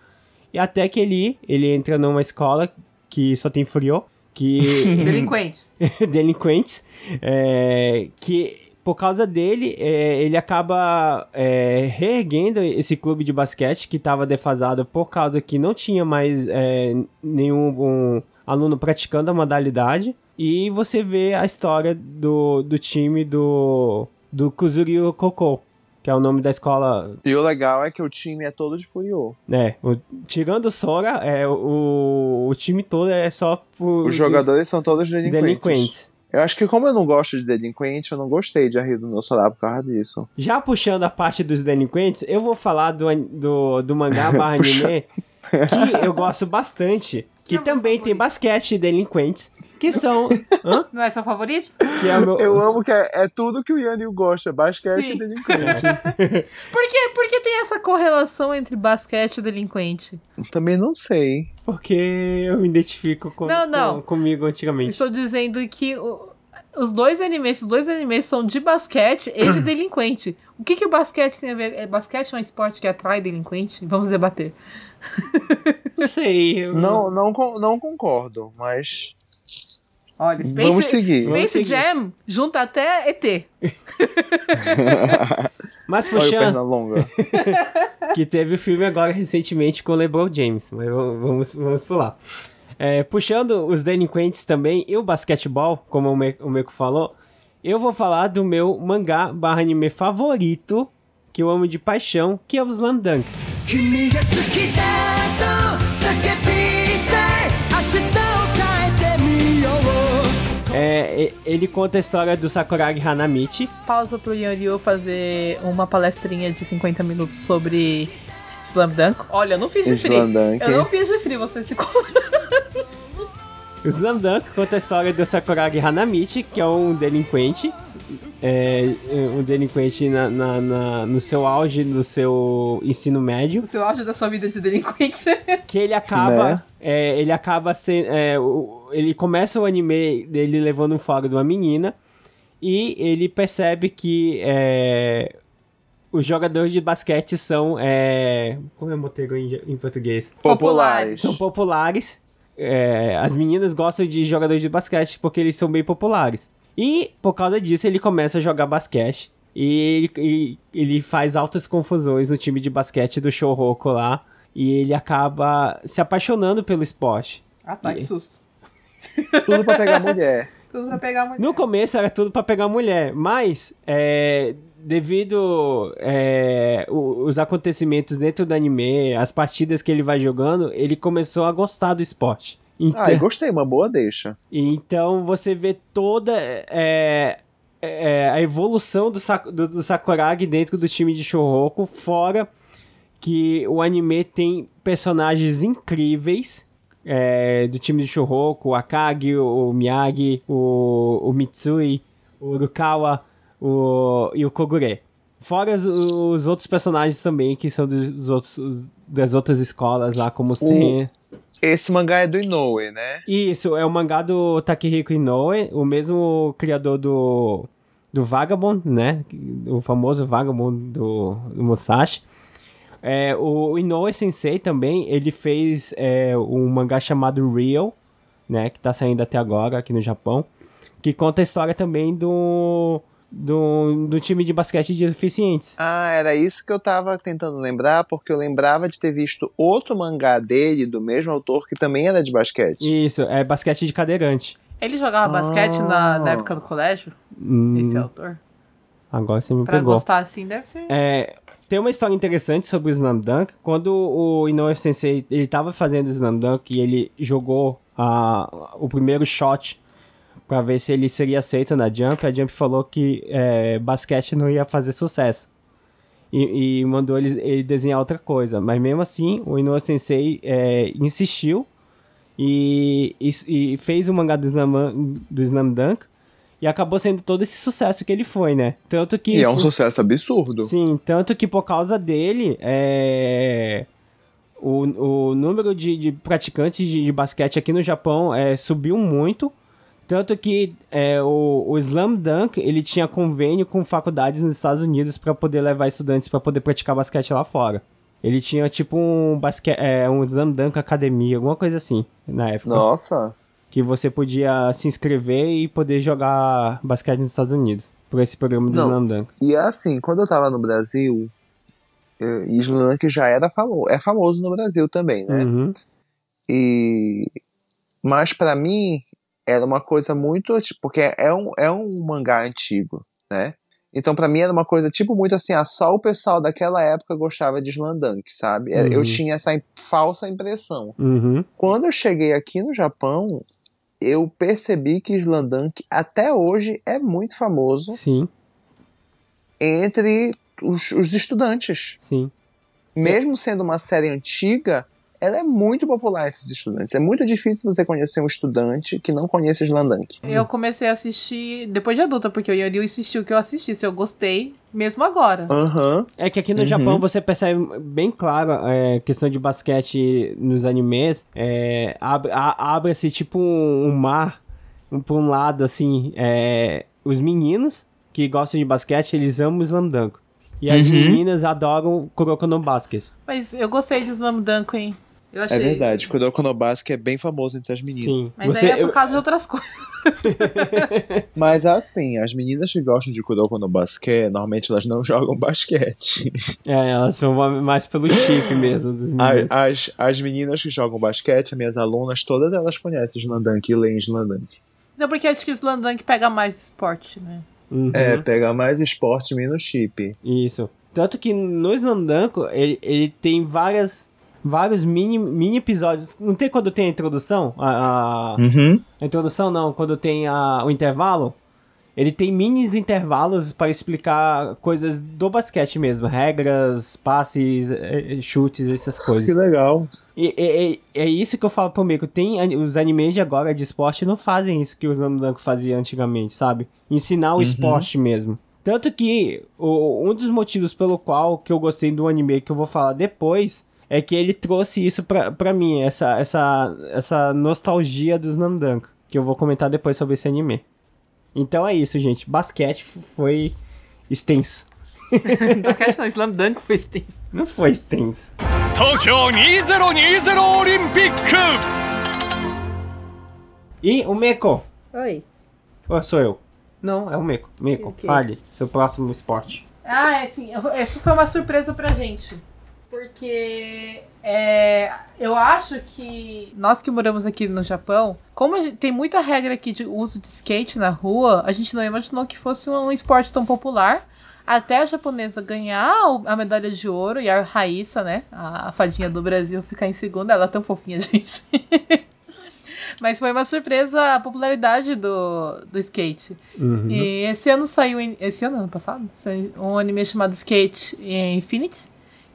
E até que ele, ele entra numa escola que só tem frio, que Delinquente. delinquentes, é, que por causa dele, é, ele acaba é, reerguendo esse clube de basquete que estava defasado por causa que não tinha mais é, nenhum um aluno praticando a modalidade. E você vê a história do, do time do, do Kuzuryu Koko, que é o nome da escola E o legal é que o time é todo de Furiô. né, o- tirando o Sora, é, o, o time todo é só por Os jogadores são todos delinquentes. delinquentes. Eu acho que como eu não gosto de delinquente, eu não gostei de Arrio do meu solar por causa disso. Já puxando a parte dos delinquentes, eu vou falar do, do, do mangá barra anime que eu gosto bastante, que também tem basquete e delinquentes, que são... Hã? Não é seu favorito? Que é meu- Eu amo que é, é tudo que o Yanil gosta, basquete Sim. e delinquente. Por quê? Por que tem essa correlação entre basquete e delinquente? Também não sei. Porque eu me identifico com, Não, não. com- comigo antigamente. Estou dizendo que o- os dois animes, os dois animes são de basquete e de delinquente. O que, que o basquete tem a ver? É, basquete é um esporte que atrai delinquente? Vamos debater. Não sei. eu- Não, não, não concordo, mas Olha, Space, Vamos seguir. Space Vamos seguir. Jam junta até ET. Mas olha o puxando, que teve o filme agora recentemente com o LeBron James, mas vamos, vamos pular. É, puxando os delinquentes também e o basquetebol, como o, Me o Meiko falou, eu vou falar do meu mangá barra anime favorito, que eu amo de paixão, que é o Slam Dunk. É, ele conta a história do Sakuragi Hanamichi, Pausa pro Yanryu fazer uma palestrinha de 50 minutos sobre Slam Dunk. Olha, eu não fiz de free. Slam Dunk. Eu não fiz de free, você ficou. O Slam Dunk conta a história do Sakuragi Hanamichi, que é um delinquente. É, um delinquente na, na- na- no seu auge, no seu ensino médio. o seu auge da sua vida de delinquente. Que ele acaba. Né? é, ele acaba sendo. é, o- ele começa o anime dele levando um fora de uma menina. E ele percebe que é, os jogadores de basquete são. É, como é motego em, em português? Populares. são populares. É, as meninas gostam de jogadores de basquete porque eles são bem populares. E por causa disso ele começa a jogar basquete. E, e ele faz altas confusões no time de basquete do Shouhoku lá. E ele acaba se apaixonando pelo esporte. ah tá, que susto. Tudo pra pegar mulher. Tudo pra pegar mulher. No começo era tudo pra pegar mulher, mas é, devido é, os acontecimentos dentro do anime, as partidas que ele vai jogando, ele começou a gostar do esporte. Então, Ah, eu gostei, uma boa deixa. Então você vê toda é, é, a evolução do, do, do Sakuragi dentro do time de Shouhoku, fora que o anime tem personagens incríveis é, do time de Shouhoku, o Akagi, o Miyagi, o, o Mitsui, o Urukawa o, e o Kogure. Fora os, os outros personagens também, que são dos, outros, das outras escolas lá, como o Sen. Esse mangá é do Inoue, né? Isso, é o mangá do Takehiko Inoue, o mesmo criador do, do Vagabond, né? O famoso Vagabond do, do Musashi. É, o Inoue Sensei também, ele fez é, um mangá chamado Real, né? Que tá saindo até agora aqui no Japão. Que conta a história também do, do, do time de basquete de deficientes. Ah, era isso que eu tava tentando lembrar, porque eu lembrava de ter visto outro mangá dele, do mesmo autor, que também era de basquete. Isso, é basquete de cadeirante. Ele jogava basquete na, na época do colégio? Hum, Esse autor? agora você me Pra pegou. gostar assim, deve ser. É, tem uma história interessante sobre o Slam Dunk. Quando o Inoue Sensei ele tava fazendo o Slam Dunk e ele jogou a, o primeiro shot pra ver se ele seria aceito na Jump, a Jump falou que é, basquete não ia fazer sucesso. E, e mandou ele, ele desenhar outra coisa. Mas mesmo assim, o Inoue Sensei é, insistiu e, e, e fez o mangá do Slam, do Slam Dunk. E acabou sendo todo esse sucesso que ele foi, né? Tanto que. E é um foi- sucesso absurdo. Sim, tanto que por causa dele, é... o, o número de, de praticantes de, de basquete aqui no Japão é, subiu muito. Tanto que é, o, o Slam Dunk, ele tinha convênio com faculdades nos Estados Unidos pra poder levar estudantes pra poder praticar basquete lá fora. Ele tinha tipo um basquete, é, um Slam Dunk Academia, alguma coisa assim, na época. Nossa. Que você podia se inscrever e poder jogar basquete nos Estados Unidos. Por esse programa do. Slam Dunk. E assim, quando eu tava no Brasil, eh, Slam Dunk já era famoso. É famoso no Brasil também, né? Uhum. E mas pra mim era uma coisa muito tipo, porque é um, é um mangá antigo, né? Então pra mim era uma coisa tipo muito assim, ah, só o pessoal daquela época gostava de Slandunk, sabe? Era- Eu Uhum. tinha essa falsa impressão. Uhum. Quando eu cheguei aqui no Japão, eu percebi que Slandunk até hoje é muito famoso Sim, entre os, os estudantes. sim. Mesmo sendo uma série antiga, ela é muito popular esses estudantes. É muito difícil você conhecer um estudante que não conheça Slandunk. Eu comecei a assistir depois de adulta, porque o Yori insistiu que eu assistisse. Eu gostei, mesmo agora. Aham. É que aqui no Uhum. Japão você percebe bem claro é, questão de basquete nos animes. É, abre- a- Abre-se tipo um, um mar um, por um lado, assim. é, os meninos que gostam de basquete, eles amam o Slam Dunk. E as Uhum. meninas adoram Kuroko no Basket. Mas eu gostei de Slam Dunk, hein? Eu achei. É verdade. Kuroko no Basket é bem famoso entre as meninas. Sim. Mas Você, aí é por eu- causa de outras coisas. Mas assim, as meninas que gostam de Kuroko no Basket, normalmente elas não jogam basquete. é, elas são mais pelo chip mesmo dos meninos. A- As, as meninas que jogam basquete, minhas alunas, todas elas conhecem Slandunk e leem Slandunk. Não, porque acho que Slam Dunk pega mais esporte, né? Uhum. É, pega mais esporte menos chip. Isso. Tanto que no Slamdanko, ele, ele tem várias, vários mini, mini episódios. Não tem quando tem a introdução? A, a- Uhum. a introdução não, quando tem a, o intervalo. Ele tem minis intervalos para explicar coisas do basquete mesmo. Regras, passes, eh, eh, chutes, essas Que coisas. legal. E, e- e- é isso que eu falo pro Meiko. Tem os animes de agora de esporte não fazem isso que o Slamdanko fazia antigamente, sabe? Ensinar o esporte mesmo. Tanto que o- um dos motivos pelo qual que eu gostei do anime que eu vou falar depois é que ele trouxe isso pra, pra mim, essa, essa, essa nostalgia dos Nandanka, que eu vou comentar depois sobre esse anime. Então é isso, gente. Basquete foi extenso. Basquete não, Slam Dunk foi extenso. Não foi extenso. Tokyo 2020 Olympic! E o Meko? Oi. Ou sou eu? Não, é o Meko. Meko, fale seu próximo esporte. Ah, é sim. Essa foi uma surpresa pra gente. Porque é, eu acho que nós que moramos aqui no Japão, como gente- tem muita regra aqui de uso de skate na rua, a gente não imaginou que fosse um esporte tão popular. Até a japonesa ganhar a medalha de ouro e a Raíssa, né? A, a fadinha do Brasil ficar em segunda. Ela é tão fofinha, gente. Mas foi uma surpresa a popularidade do, do skate. Uhum. E esse ano saiu, esse ano, ano passado, um anime chamado Skate Infinity,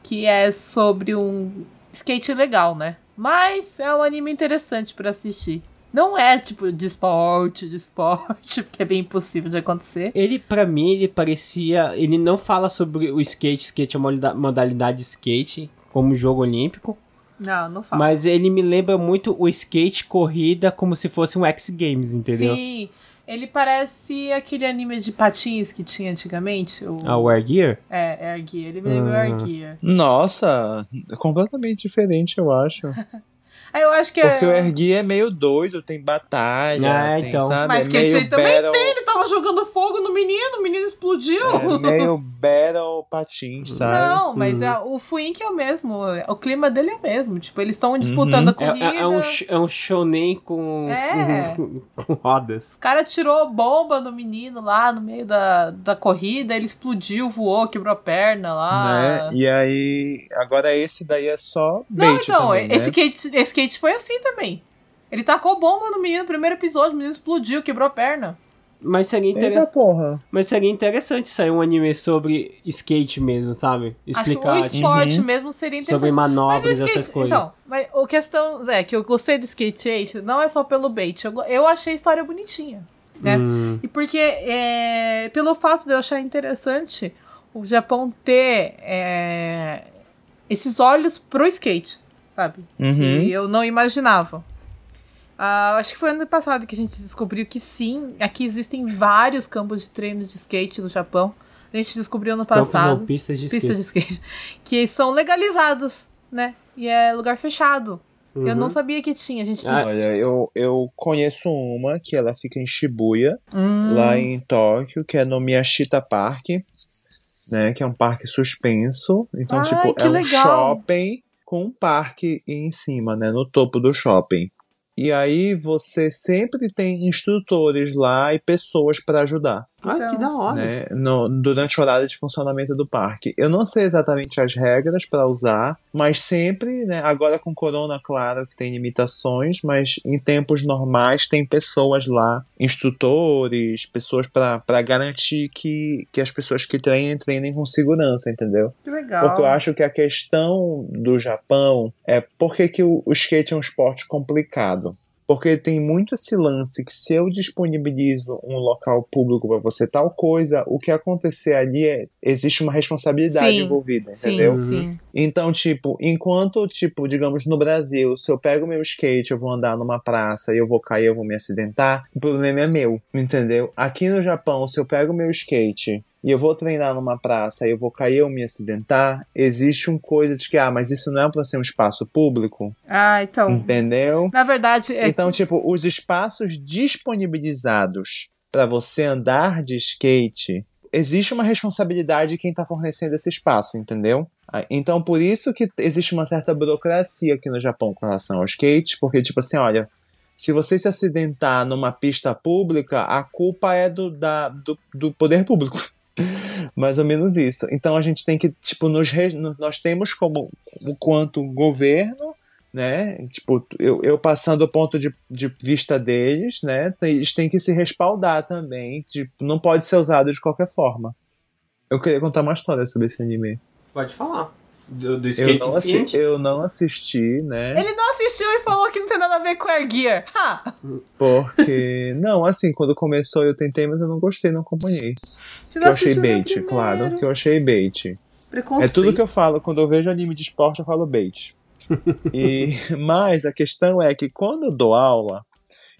que é sobre um skate legal, né? Mas é um anime interessante pra assistir. Não é tipo de esporte, de esporte, porque é bem impossível de acontecer. Ele, pra mim, ele parecia. Ele não fala sobre o skate, skate é uma moda- modalidade skate, como jogo olímpico. Não, não fala. Mas ele me lembra muito o skate corrida como se fosse um X Games, entendeu? Sim, ele parece aquele anime de patins que tinha antigamente. O... A War Gear? É, Air Gear. Ele me lembra o Ah. Air Gear. Nossa, completamente diferente, eu acho. Aí eu acho que Porque é... o Ergui é meio doido, tem batalha, Ah, tem, então. sabe? Mas é aí também battle, tem, ele tava jogando fogo no menino, o menino explodiu. É meio battle patins, sabe? Não, mas Uhum. é- o Fuink é o mesmo. O clima dele é o mesmo. Tipo, eles estão disputando a É, corrida. é- é um, é um shonen com, É. com, rodas. O cara tirou bomba no menino lá no meio da, da corrida, ele explodiu, voou, quebrou a perna lá. Né? E aí, agora esse daí é só Não, então, também, né? esse, skate, foi assim também. Ele tacou bomba no menino no primeiro episódio, o menino explodiu, quebrou a perna. Mas seria, inter... porra. Mas seria interessante sair um anime sobre skate mesmo, sabe? Explicar Acho o esporte Uhum. mesmo seria interessante. sobre manobras, skate- essas coisas. Então, mas a questão é que eu gostei do Skate Age não é só pelo bait. Eu, eu achei a história bonitinha, né? Hum, E porque, é, pelo fato de eu achar interessante o Japão ter é, esses olhos pro skate, sabe? Uhum. Que eu não imaginava. Ah, acho que foi ano passado que a gente descobriu que sim, aqui existem vários campos de treino de skate no Japão. A gente descobriu ano Campos passado. não, pistas de pistas skate. de skate. Que são legalizados, né? E é lugar fechado. Eu Uhum. não sabia que tinha. A gente Ah, Olha, eu, eu conheço uma que ela fica em Shibuya, Hum. lá em Tóquio, que é no Miyashita Park, né? Que é um parque suspenso. Então, Ai, tipo, que é um legal. shopping com um parque em cima, né? No topo do shopping. E aí você sempre tem instrutores lá e pessoas para ajudar. Olha que da hora. né, no- durante o horário de funcionamento do parque. Eu não sei exatamente as regras para usar, mas sempre, né, agora com Corona, claro que tem limitações, mas em tempos normais tem pessoas lá, instrutores, pessoas para garantir que, que as pessoas que treinem, treinem com segurança, entendeu? Que legal. Porque eu acho que a questão do Japão é por que, que o, o skate é um esporte complicado. Porque tem muito esse lance que se eu disponibilizo um local público para você tal coisa, o que acontecer ali é existe uma responsabilidade Sim. envolvida, Sim, entendeu? sim. Então, tipo, enquanto, tipo, digamos, no Brasil, se eu pego meu skate, eu vou andar numa praça e eu vou cair, eu vou me acidentar, o problema é meu, entendeu? Aqui no Japão, se eu pego meu skate e eu vou treinar numa praça e eu vou cair ou me acidentar, existe uma coisa de que, ah, mas isso não é pra ser um espaço público, Ah, então. entendeu? Na verdade, é Então, que- tipo, os espaços disponibilizados para você andar de skate, existe uma responsabilidade de quem está fornecendo esse espaço, entendeu? Ah, Então, por isso que existe uma certa burocracia aqui no Japão com relação ao skate, porque, tipo assim, olha, se você se acidentar numa pista pública, a culpa é do, da, do, do poder público. Mais ou menos isso. Então a gente tem que, tipo, nos re- nós temos como, quanto governo, né? Tipo, eu, eu passando o ponto de, de vista deles, né? Eles têm que se respaldar também. Tipo, não pode ser usado de qualquer forma. Eu queria contar uma história sobre esse anime. Pode falar. Do, do Eu skate não, assi Fiat. eu não assisti, né? Ele não assistiu e falou que não tem nada a ver com Air Gear. Ha! Porque. não, assim, quando começou eu tentei, mas eu não gostei, não acompanhei. Você Que eu achei bait, claro, que eu achei bait. É tudo que eu falo, quando eu vejo anime de esporte, eu falo bait. E, mas a questão é que quando eu dou aula,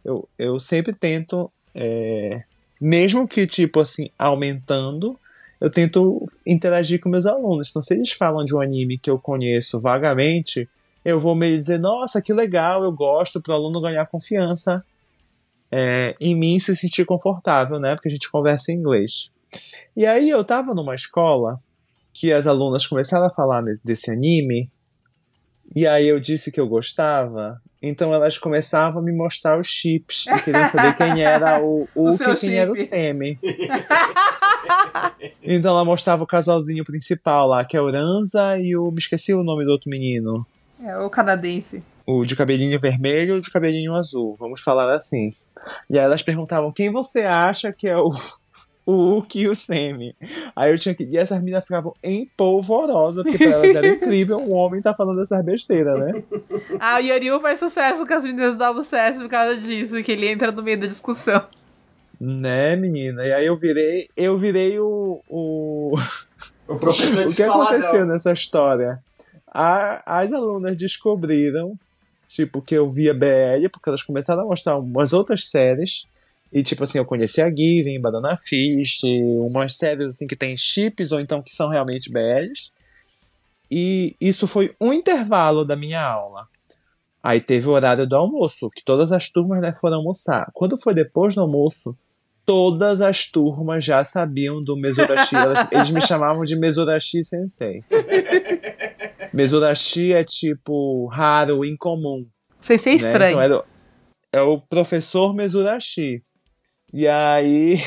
eu, eu sempre tento, é, mesmo que, tipo assim, aumentando, eu tento interagir com meus alunos. Então, se eles falam de um anime que eu conheço vagamente, eu vou meio dizer, nossa, que legal, eu gosto, para o aluno ganhar confiança é, em mim se sentir confortável, né? Porque a gente conversa em inglês. E aí eu tava numa escola que as alunas começaram a falar desse anime, e aí eu disse que eu gostava, então elas começavam a me mostrar os chips e queriam saber quem era o seu e quem era o chip. Semi. Então ela mostrava o casalzinho principal lá, que é o Ranza e o. Me esqueci o nome do outro menino. É o canadense. O de cabelinho vermelho e o de cabelinho azul. Vamos falar assim. E aí elas perguntavam quem você acha que é o. O Uki e o Semi. Aí eu tinha que. E essas meninas ficavam empolvorosas, porque pra elas era incrível um homem tá falando essas besteiras, né? Ah, o Yoryu faz sucesso com as meninas do CS por causa disso, que ele entra no meio da discussão. Né, menina? E aí eu virei. Eu virei o. o... O professor o que aconteceu nessa história? A- as alunas descobriram, tipo, que eu via BL, porque elas começaram a mostrar umas outras séries. E, tipo assim, eu conheci a Given, Banana Fish, umas séries assim que tem chips, ou então que são realmente BLs. E isso foi um intervalo da minha aula. Aí teve o horário do almoço, que todas as turmas né, foram almoçar. Quando foi depois do almoço, todas as turmas já sabiam do Mesurashi. Elas- eles me chamavam de Mesurashi Sensei. Mesurashi é tipo raro, incomum. Sem ser né? estranho. Então era, é o professor Mesurashi. E aí.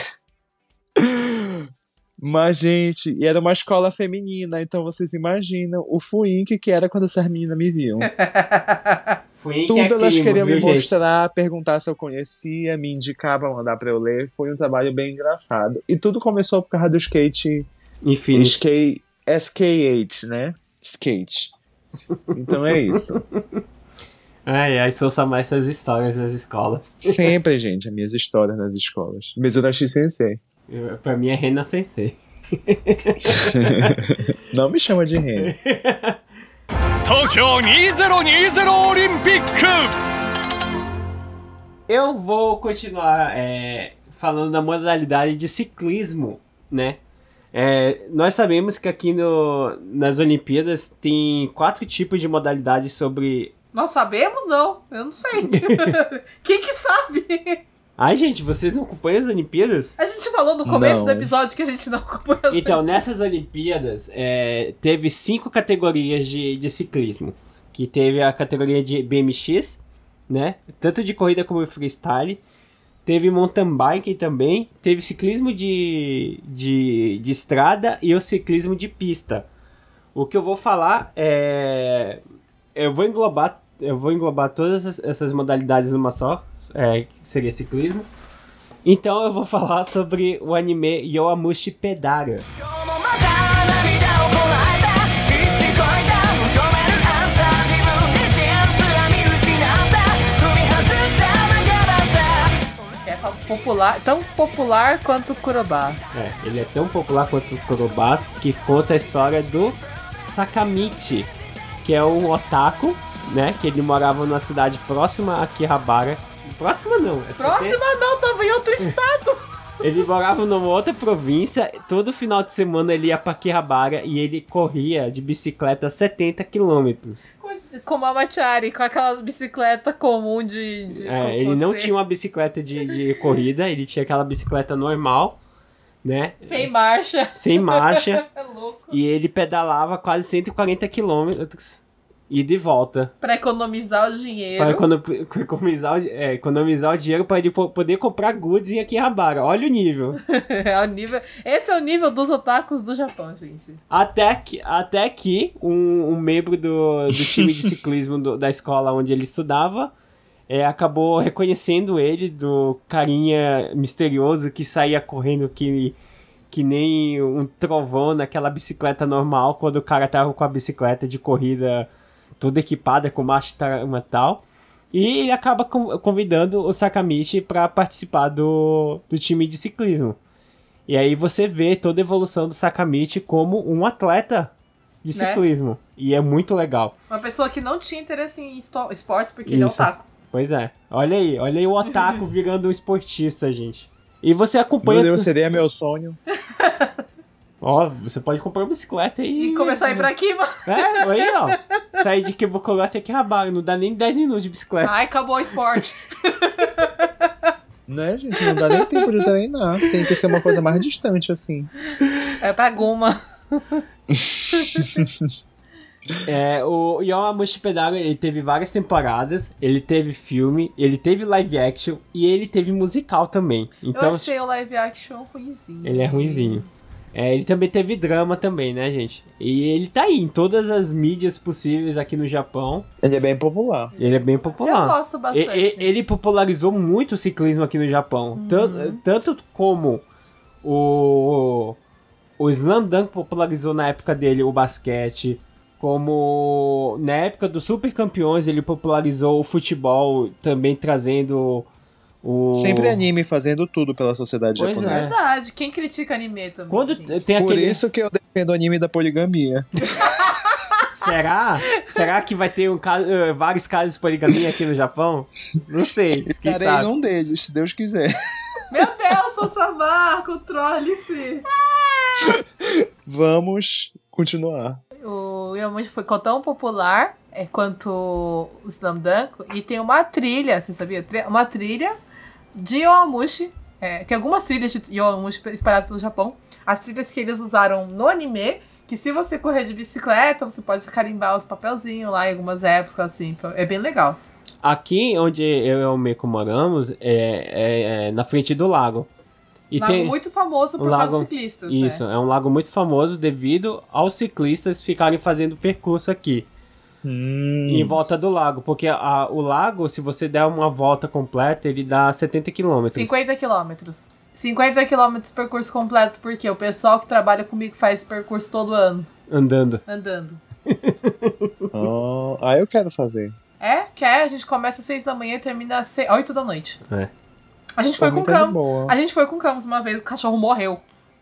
Mas, gente, e era uma escola feminina, então vocês imaginam o fuink que era quando essas meninas me viam. Fui em Tudo é elas clima, queriam me mostrar, perguntar se eu conhecia, me indicar pra mandar pra eu ler. Foi um trabalho bem engraçado. E tudo começou por causa do skate Infinity. Skate, SK8, né? Skate. Então é isso. É, aí são mais suas histórias nas escolas. Sempre, gente, as minhas histórias nas escolas. Mizunashi Sensei. Pra mim é Rena Sensei. Não me chama de Rena. Tokyo 2020 Olympic! Eu vou continuar é, falando da modalidade de ciclismo, né? É, nós sabemos que aqui no, nas Olimpíadas tem quatro tipos de modalidades sobre nós sabemos, não. Eu não sei. Quem que sabe? Ai, gente, vocês não acompanham as Olimpíadas? A gente falou no começo Não. do episódio que a gente não acompanha as Então, nessas Olimpíadas, é, teve cinco categorias de, de ciclismo. Que teve a categoria de BMX, né? Tanto de corrida como freestyle. Teve mountain bike também. Teve ciclismo de, de, de estrada e o ciclismo de pista. O que eu vou falar é eu vou englobar, eu vou englobar todas essas, essas modalidades numa só, é, que seria ciclismo. Então eu vou falar sobre o anime Yoamushi Pedara. É popular, tão popular quanto Kurobas. É, ele é tão popular quanto Kurobas que conta a história do Sakamichi, que é um otaku, né? Que ele morava numa cidade próxima a Akihabara. Próxima não, é 70 Próxima não, tava em outro estado. Ele morava numa outra província, todo final de semana ele ia pra Akihabara e ele corria de bicicleta 70 quilômetros. Com a Machari, com aquela bicicleta comum de. de É, ele não você. tinha uma bicicleta de, de corrida, ele tinha aquela bicicleta normal, né? Sem marcha. Sem marcha. É louco. E ele pedalava quase 140 quilômetros e de volta. Pra economizar o dinheiro. Para econo- economizar, o, é, economizar o dinheiro para ele po- poder comprar goods em Akihabara. Olha o nível. é o nível. Esse é o nível dos otakus do Japão, gente. Até que, até que um, um membro do, do time de ciclismo do- da escola onde ele estudava é, acabou reconhecendo ele do carinha misterioso que saía correndo que, que nem um trovão naquela bicicleta normal quando o cara tava com a bicicleta de corrida toda equipada com marcha e tal. E ele acaba con- convidando o Sakamichi para participar do, do time de ciclismo. E aí você vê toda a evolução do Sakamichi como um atleta de Né? ciclismo. E é muito legal. Uma pessoa que não tinha interesse em esportes porque ele é Isso. otaku. Pois é. Olha aí, olha aí o otaku virando um esportista, gente. E você acompanha. Meu Deus, tu- seria meu sonho. Ó, você pode comprar uma bicicleta e. E começar a ir pra Kima. É, aí, ó. Sair de Kibokoro até Akihabara. Não dá nem 10 minutos de bicicleta. Ai, acabou o esporte. Né, gente? Não dá nem tempo de treinar. Tem que ser uma coisa mais distante, assim. É pra Guma. É, o Yomamushi Pedara, ele teve várias temporadas, ele teve filme, ele teve live action e ele teve musical também. Então, Eu achei o live action ruimzinho. ele é ruinzinho. É, ele também teve drama também, né, gente? E ele tá aí em todas as mídias possíveis aqui no Japão. Ele é bem popular. Ele é bem Eu popular. gosto E- bastante. e- ele popularizou muito o ciclismo aqui no Japão. Tan- Tanto, como o, o Slam Dunk popularizou na época dele o basquete, como na época dos super campeões ele popularizou o futebol, também trazendo o... Sempre anime fazendo tudo pela sociedade Pois japonesa. é. Verdade. Quem critica anime também? Quando gente? tem Por aquele... isso que eu defendo o anime da poligamia. Será? Será que vai ter um caso, eh, vários casos de poligamia aqui no Japão? Não sei, quem Estarei sabe. num deles, se Deus quiser. Meu Deus, Sosama, controle-se. Vamos continuar. O Yomushi ficou tão popular é, quanto o Slam Dunk e tem uma trilha, você sabia? Uma trilha de Yomushi. É, tem algumas trilhas de Yomushi espalhadas pelo Japão. As trilhas que eles usaram no anime, que se você correr de bicicleta, você pode carimbar os papelzinhos lá em algumas épocas, assim. Então, é bem legal. Aqui onde eu e o Meiko moramos, é, é- é na frente do lago. E Lago tem muito famoso por um causa lago- dos ciclistas. Isso, Né? é um lago muito famoso devido aos ciclistas ficarem fazendo percurso aqui, Hum. em volta do lago. Porque a- o lago, se você der uma volta completa, ele dá 70 quilômetros. 50 quilômetros. 50 quilômetros percurso completo, porque o pessoal que trabalha comigo faz esse percurso todo ano, Andando. andando. Oh, ah, eu quero fazer. É, quer? A gente começa às 6 da manhã e termina às 8 da noite. É. A gente foi com o Muito de Camus. boa. A gente foi com o Camus uma vez, o cachorro morreu.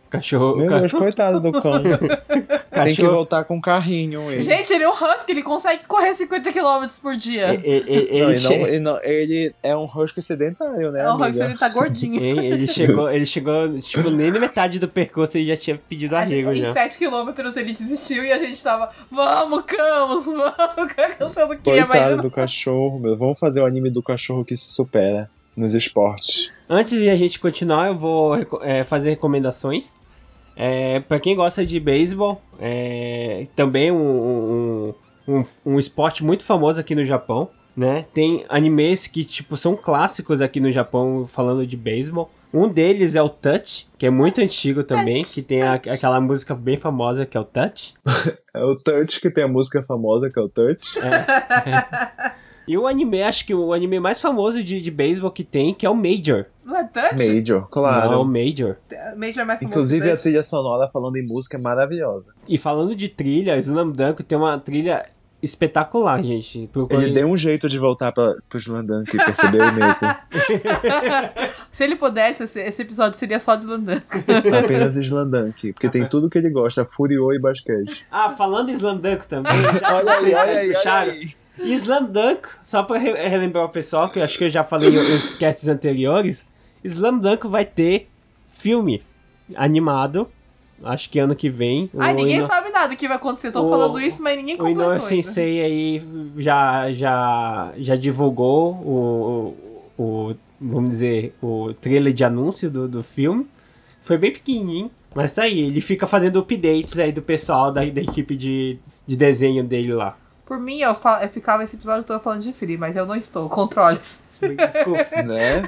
Cachorro. Meu ca- Deus, coitado do cão. Tem que voltar com o carrinho. Ele. Gente, ele é um husky, ele consegue correr 50 km por dia. e- e- e- ele, não- che- ele não- ele é um husky sedentário, né, É um husky, amiga? ele tá gordinho. Ele chegou, ele chegou, tipo, nem na metade do percurso ele já tinha pedido A gente- arrego em já. 7 km ele desistiu e a gente tava, vamos, Camus, vamos, é Coitado mas do cachorro, meu. Vamos fazer o anime do cachorro que se supera nos esportes. Antes de a gente continuar, eu vou é, fazer recomendações. É, para quem gosta de beisebol, é, também um, um, um, um esporte muito famoso aqui no Japão, né? Tem animes que, tipo, são clássicos aqui no Japão falando de beisebol. Um deles é o Touch, que é muito antigo também, que tem a- aquela música bem famosa que é o Touch. É o Touch, que tem a música famosa, que é o Touch. E o anime, acho que o anime mais famoso de, de beisebol que tem, que é o Major. Não é Touch? Major, claro. Não, o Major. Major é mais famoso Inclusive a trilha sonora falando em música é maravilhosa. E falando de trilha, Slam Dunk tem uma trilha espetacular, gente. Procure- Ele deu um jeito de voltar pra, pro Slandunk, percebeu mesmo? Se ele pudesse, esse, episódio seria só de Slandan. Apenas Slandunk, porque tem tudo que ele gosta, Furiô e basquete. Ah, falando em Slam Dunk também. já Olha aí, olha aí, olha aí. Slam Dunk, só pra re- relembrar o pessoal, que eu acho que eu já falei nos sketches anteriores, Slam Dunk vai ter filme animado, acho que ano que vem. Ai, ninguém Ino- sabe nada que vai acontecer. Tô o- falando isso, mas ninguém O completou Inoue. Sensei aí já, já, já divulgou o, o, o- vamos dizer, o trailer de anúncio do, do filme. Foi bem pequenininho, mas tá aí. Ele fica fazendo updates aí do pessoal da, da equipe de, de desenho dele lá. Por mim, eu, fa- eu ficava esse episódio todo falando de Free, mas eu não estou. Controle. Desculpa. Né?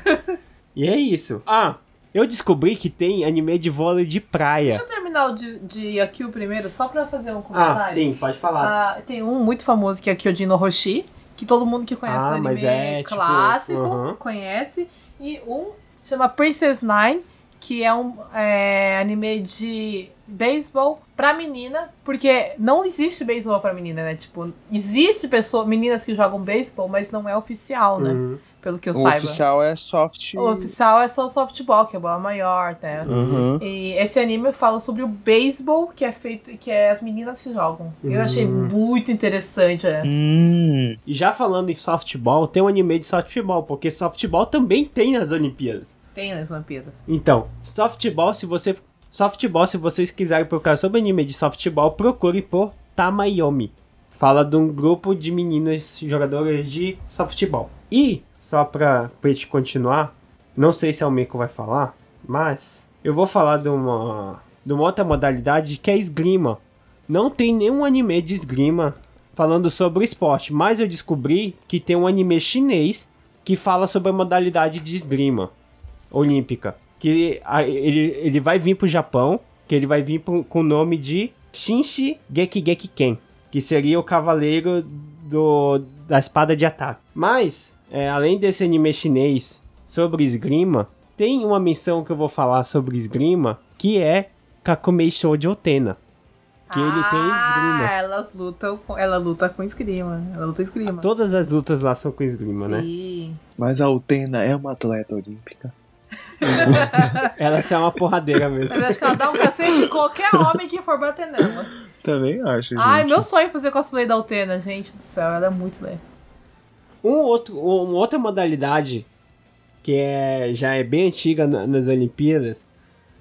e é isso. Ah, eu descobri que tem anime de vôlei de praia. Deixa eu terminar o de, de Akio primeiro, só pra fazer um comentário. Ah, sim, pode falar. Ah, tem um muito famoso que é Kyojin no Hoshi, que todo mundo que conhece Ah, anime mas é, tipo, clássico uhum. conhece. E um chama Princess Nine, que é um é, anime de beisebol pra menina, porque não existe beisebol pra menina, né? Tipo, existe pessoa, meninas que jogam beisebol, mas não é oficial, né? Uhum. Pelo que eu O saiba. oficial é soft. O oficial é só o softball, que é bola maior, né? Uhum. E esse anime fala sobre o beisebol que é feito, que é as meninas que jogam. Eu achei muito interessante. É. Hum. E já falando em softball, tem um anime de softball, porque softball também tem nas Olimpíadas. Tem nas Olimpíadas. Então, softball, se você. Softball, se vocês quiserem procurar sobre anime de softball, procure por Tamayomi. Fala de um grupo de meninas jogadoras de softball. E, só pra, pra gente continuar, não sei se a Almeco vai falar, mas eu vou falar de uma, de uma outra modalidade que é esgrima. Não tem nenhum anime de esgrima falando sobre o esporte, mas eu descobri que tem um anime chinês que fala sobre a modalidade de esgrima olímpica. Que ele, ele vai vir pro Japão, que ele vai vir pro- com o nome de Shinshi Geki Geki Ken, que seria o cavaleiro do, da espada de ataque. Mas, é, além desse anime chinês sobre esgrima, tem uma menção que eu vou falar sobre esgrima, que é Kakumei Shoujo Otena. Que ele tem esgrima. Ah, elas lutam com, ela luta com esgrima. Ela luta esgrima. Todas as lutas lá são com esgrima, né? Sim. Mas a Utena é uma atleta olímpica. Ela é uma porradeira mesmo. Mas acho que ela dá um cacete em qualquer homem que for bater nela. Também acho, gente. Ai, meu sonho é fazer cosplay da Utena, gente do céu. Ela é muito legal. Um outro, uma outra modalidade que é, já é bem antiga na- nas Olimpíadas,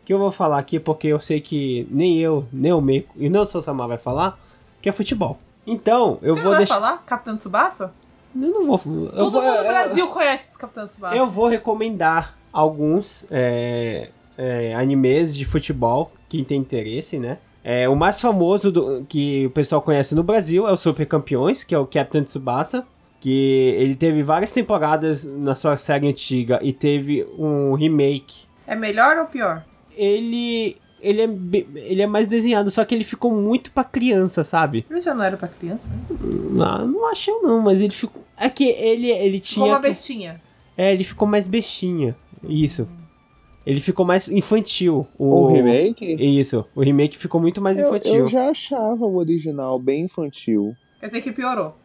que eu vou falar aqui porque eu sei que nem eu, nem o Meiko e nem o Sosamar vai falar, que é futebol. Então, eu Você vou não vai deixar. falar? Capitão Tsubasa? Eu não vou. Eu Todo vou, mundo no eu- Brasil conhece esse Capitão Tsubasa. eu vou recomendar alguns é, é, animes de futebol, quem tem interesse, né? É, o mais famoso do- que o pessoal conhece no Brasil é o Super Campeões, que é o Captain Tsubasa, que ele teve várias temporadas na sua série antiga e teve um remake. É melhor ou pior? Ele ele é, ele é mais desenhado, só que ele ficou muito pra criança, sabe? Ele já não era pra criança? Não, não achei não, mas ele ficou... É que ele, ele tinha... Como uma bestinha. É, ele ficou mais bestinha. Isso. Ele ficou mais infantil. O remake? Isso. O remake ficou muito mais Eu, infantil. eu já achava o original bem infantil. Quer dizer que piorou.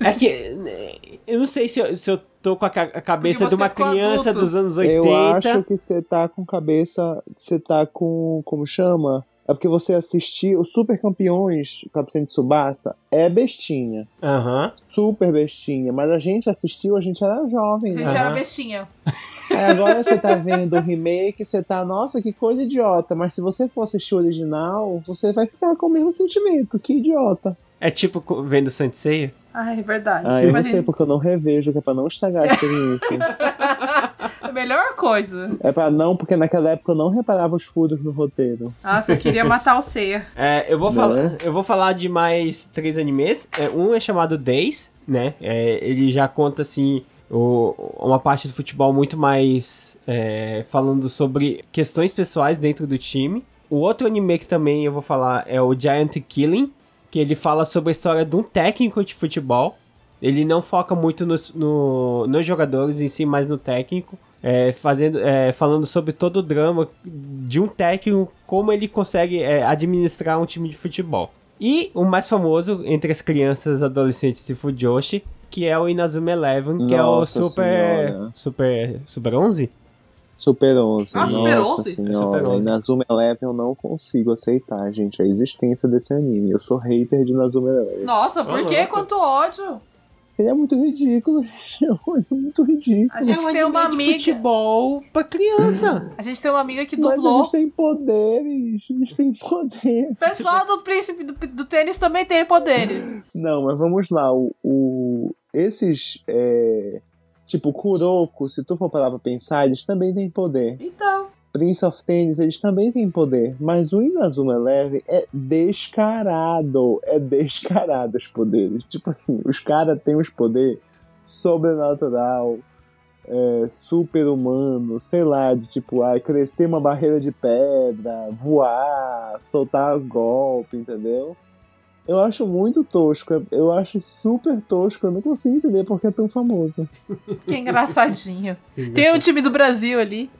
É que. Eu não sei se eu, se eu tô com a, ca- a cabeça de uma criança adulto. dos anos 80. Eu acho que você tá com cabeça. Você tá com. Como chama? É porque você assistiu. Os Super Campeões, Capitão de Subasa, é bestinha. Aham. Super bestinha. Mas a gente assistiu, a gente era jovem, A né? gente era Aham. bestinha. Aí agora você tá vendo o remake, você tá, nossa, que coisa idiota. Mas se você for assistir o original, você vai ficar com o mesmo sentimento. Que idiota. É tipo vendo Saint Seiya? Ai, é verdade. Ah, eu não sei porque eu não revejo, que é pra não estragar a experiência. A melhor coisa. é pra não, porque naquela época eu não reparava os furos no roteiro. Nossa, eu queria matar o Seiya. É, eu vou, Não falar, é? eu vou falar de mais três animes. É, um é chamado Days, né? É, ele já conta, assim, o- uma parte do futebol muito mais é, falando sobre questões pessoais dentro do time. O outro anime que também eu vou falar é o Giant Killing, que ele fala sobre a história de um técnico de futebol. Ele não foca muito nos, no- nos jogadores em si, mas no técnico. É, fazendo, é, falando sobre todo o drama de um técnico, como ele consegue é, administrar um time de futebol. E o mais famoso entre as crianças, adolescentes e Fujoshi, que é o Inazuma Eleven, que é o Nossa Super, Senhora. Super. Super 11? Super 11. Ah, nossa Super 11? senhora. É Super 11. E Nazuma Eleven eu não consigo aceitar, gente, a existência desse anime. Eu sou hater de Nazuma Eleven. Nossa, por que louco. quanto ódio? Ele é muito ridículo, gente. É uma coisa muito ridícula. A gente tem uma É um anime de amiga. futebol pra criança. A gente tem uma amiga que Mas dublou. eles têm poderes. Eles têm poder. O pessoal do príncipe do, do tênis também tem poderes. Não, mas vamos lá. O, o- esses. é, tipo, Kuroko, se tu for parar pra pensar, eles também têm poder. Então. Prince of Tennis, eles também têm poder. Mas o Inazuma Eleven é descarado. É descarado os poderes. Tipo assim, os caras têm os poderes sobrenatural, é, super-humano, sei lá, de tipo, ah, crescer uma barreira de pedra, voar, soltar golpe, entendeu? Eu acho muito tosco. Eu acho super tosco. Eu não consigo entender porque é tão famoso. Que engraçadinho. Tem o time do Brasil ali.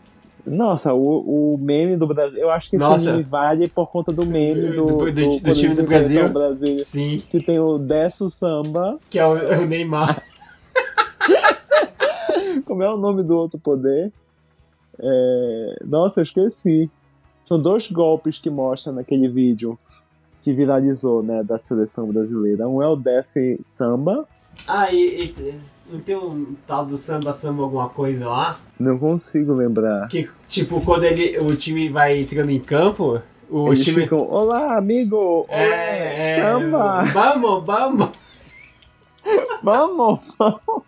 Nossa, o, o meme do Brasil. Eu acho que esse meme vale por conta do meme do, Do- do- do quando time do Brasil. Brasil. Sim, Que tem o Desso Samba. que é o, é o Neymar. Como é o nome do outro poder? É, Nossa, eu esqueci. São dois golpes que mostra naquele vídeo que viralizou, né, da seleção brasileira. Um é o Death Samba. Ah, e, e- não tem um tal do samba samba alguma coisa lá? Não consigo lembrar. Que, tipo, quando ele, o time vai entrando em campo, o Eles time. ficam, olá, amigo! Olá, É, é. samba! Vamos, vamos! Vamos, vamos!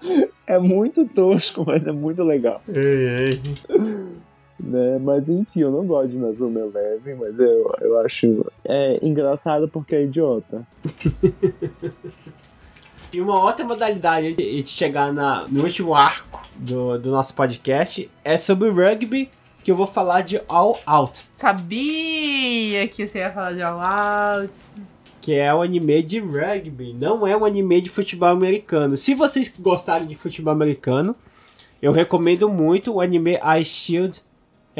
É muito tosco, mas é muito legal. Né? Mas enfim, eu não gosto de Nazuma Eleven, mas eu, eu acho é, engraçado porque é idiota. E uma outra modalidade de de chegar na, no último arco do, do nosso podcast é sobre rugby, que eu vou falar de All Out, Sabia que você ia falar de All Out. que é um anime de rugby, não é um anime de futebol americano. Se vocês gostarem de futebol americano, eu recomendo muito o anime Ice Shield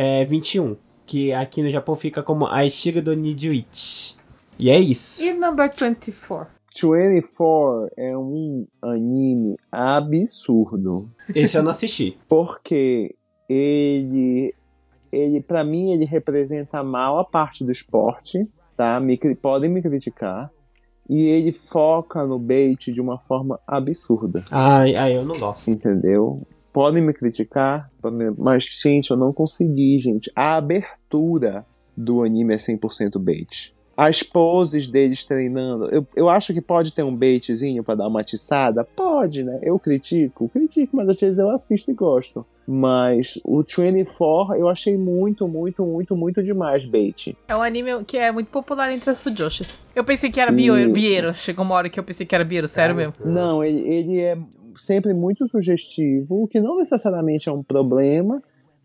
é, 21, que aqui no Japão fica como Shield do Nijuichi. E é isso. E number 24? 24 é um anime absurdo. Esse eu não assisti. Porque ele, ele para mim, ele representa mal a parte do esporte, tá? Me, podem me criticar. E ele foca no bait de uma forma absurda. Ai, ai, eu não gosto. entendeu? Podem me criticar, mas, gente, eu não consegui, gente. A abertura do anime é 100% bait. As poses deles treinando, eu, eu acho que pode ter um baitzinho pra dar uma atiçada? Pode, né? Eu critico, critico, mas às vezes eu assisto e gosto. Mas o 24 eu achei muito, muito, muito, muito demais bait. É um anime que é muito popular entre as fujoshis. Eu pensei que era Biero. Biero. Chegou uma hora que eu pensei que era Biero, sério mesmo. Não, ele, ele é sempre muito sugestivo, o que não necessariamente é um problema,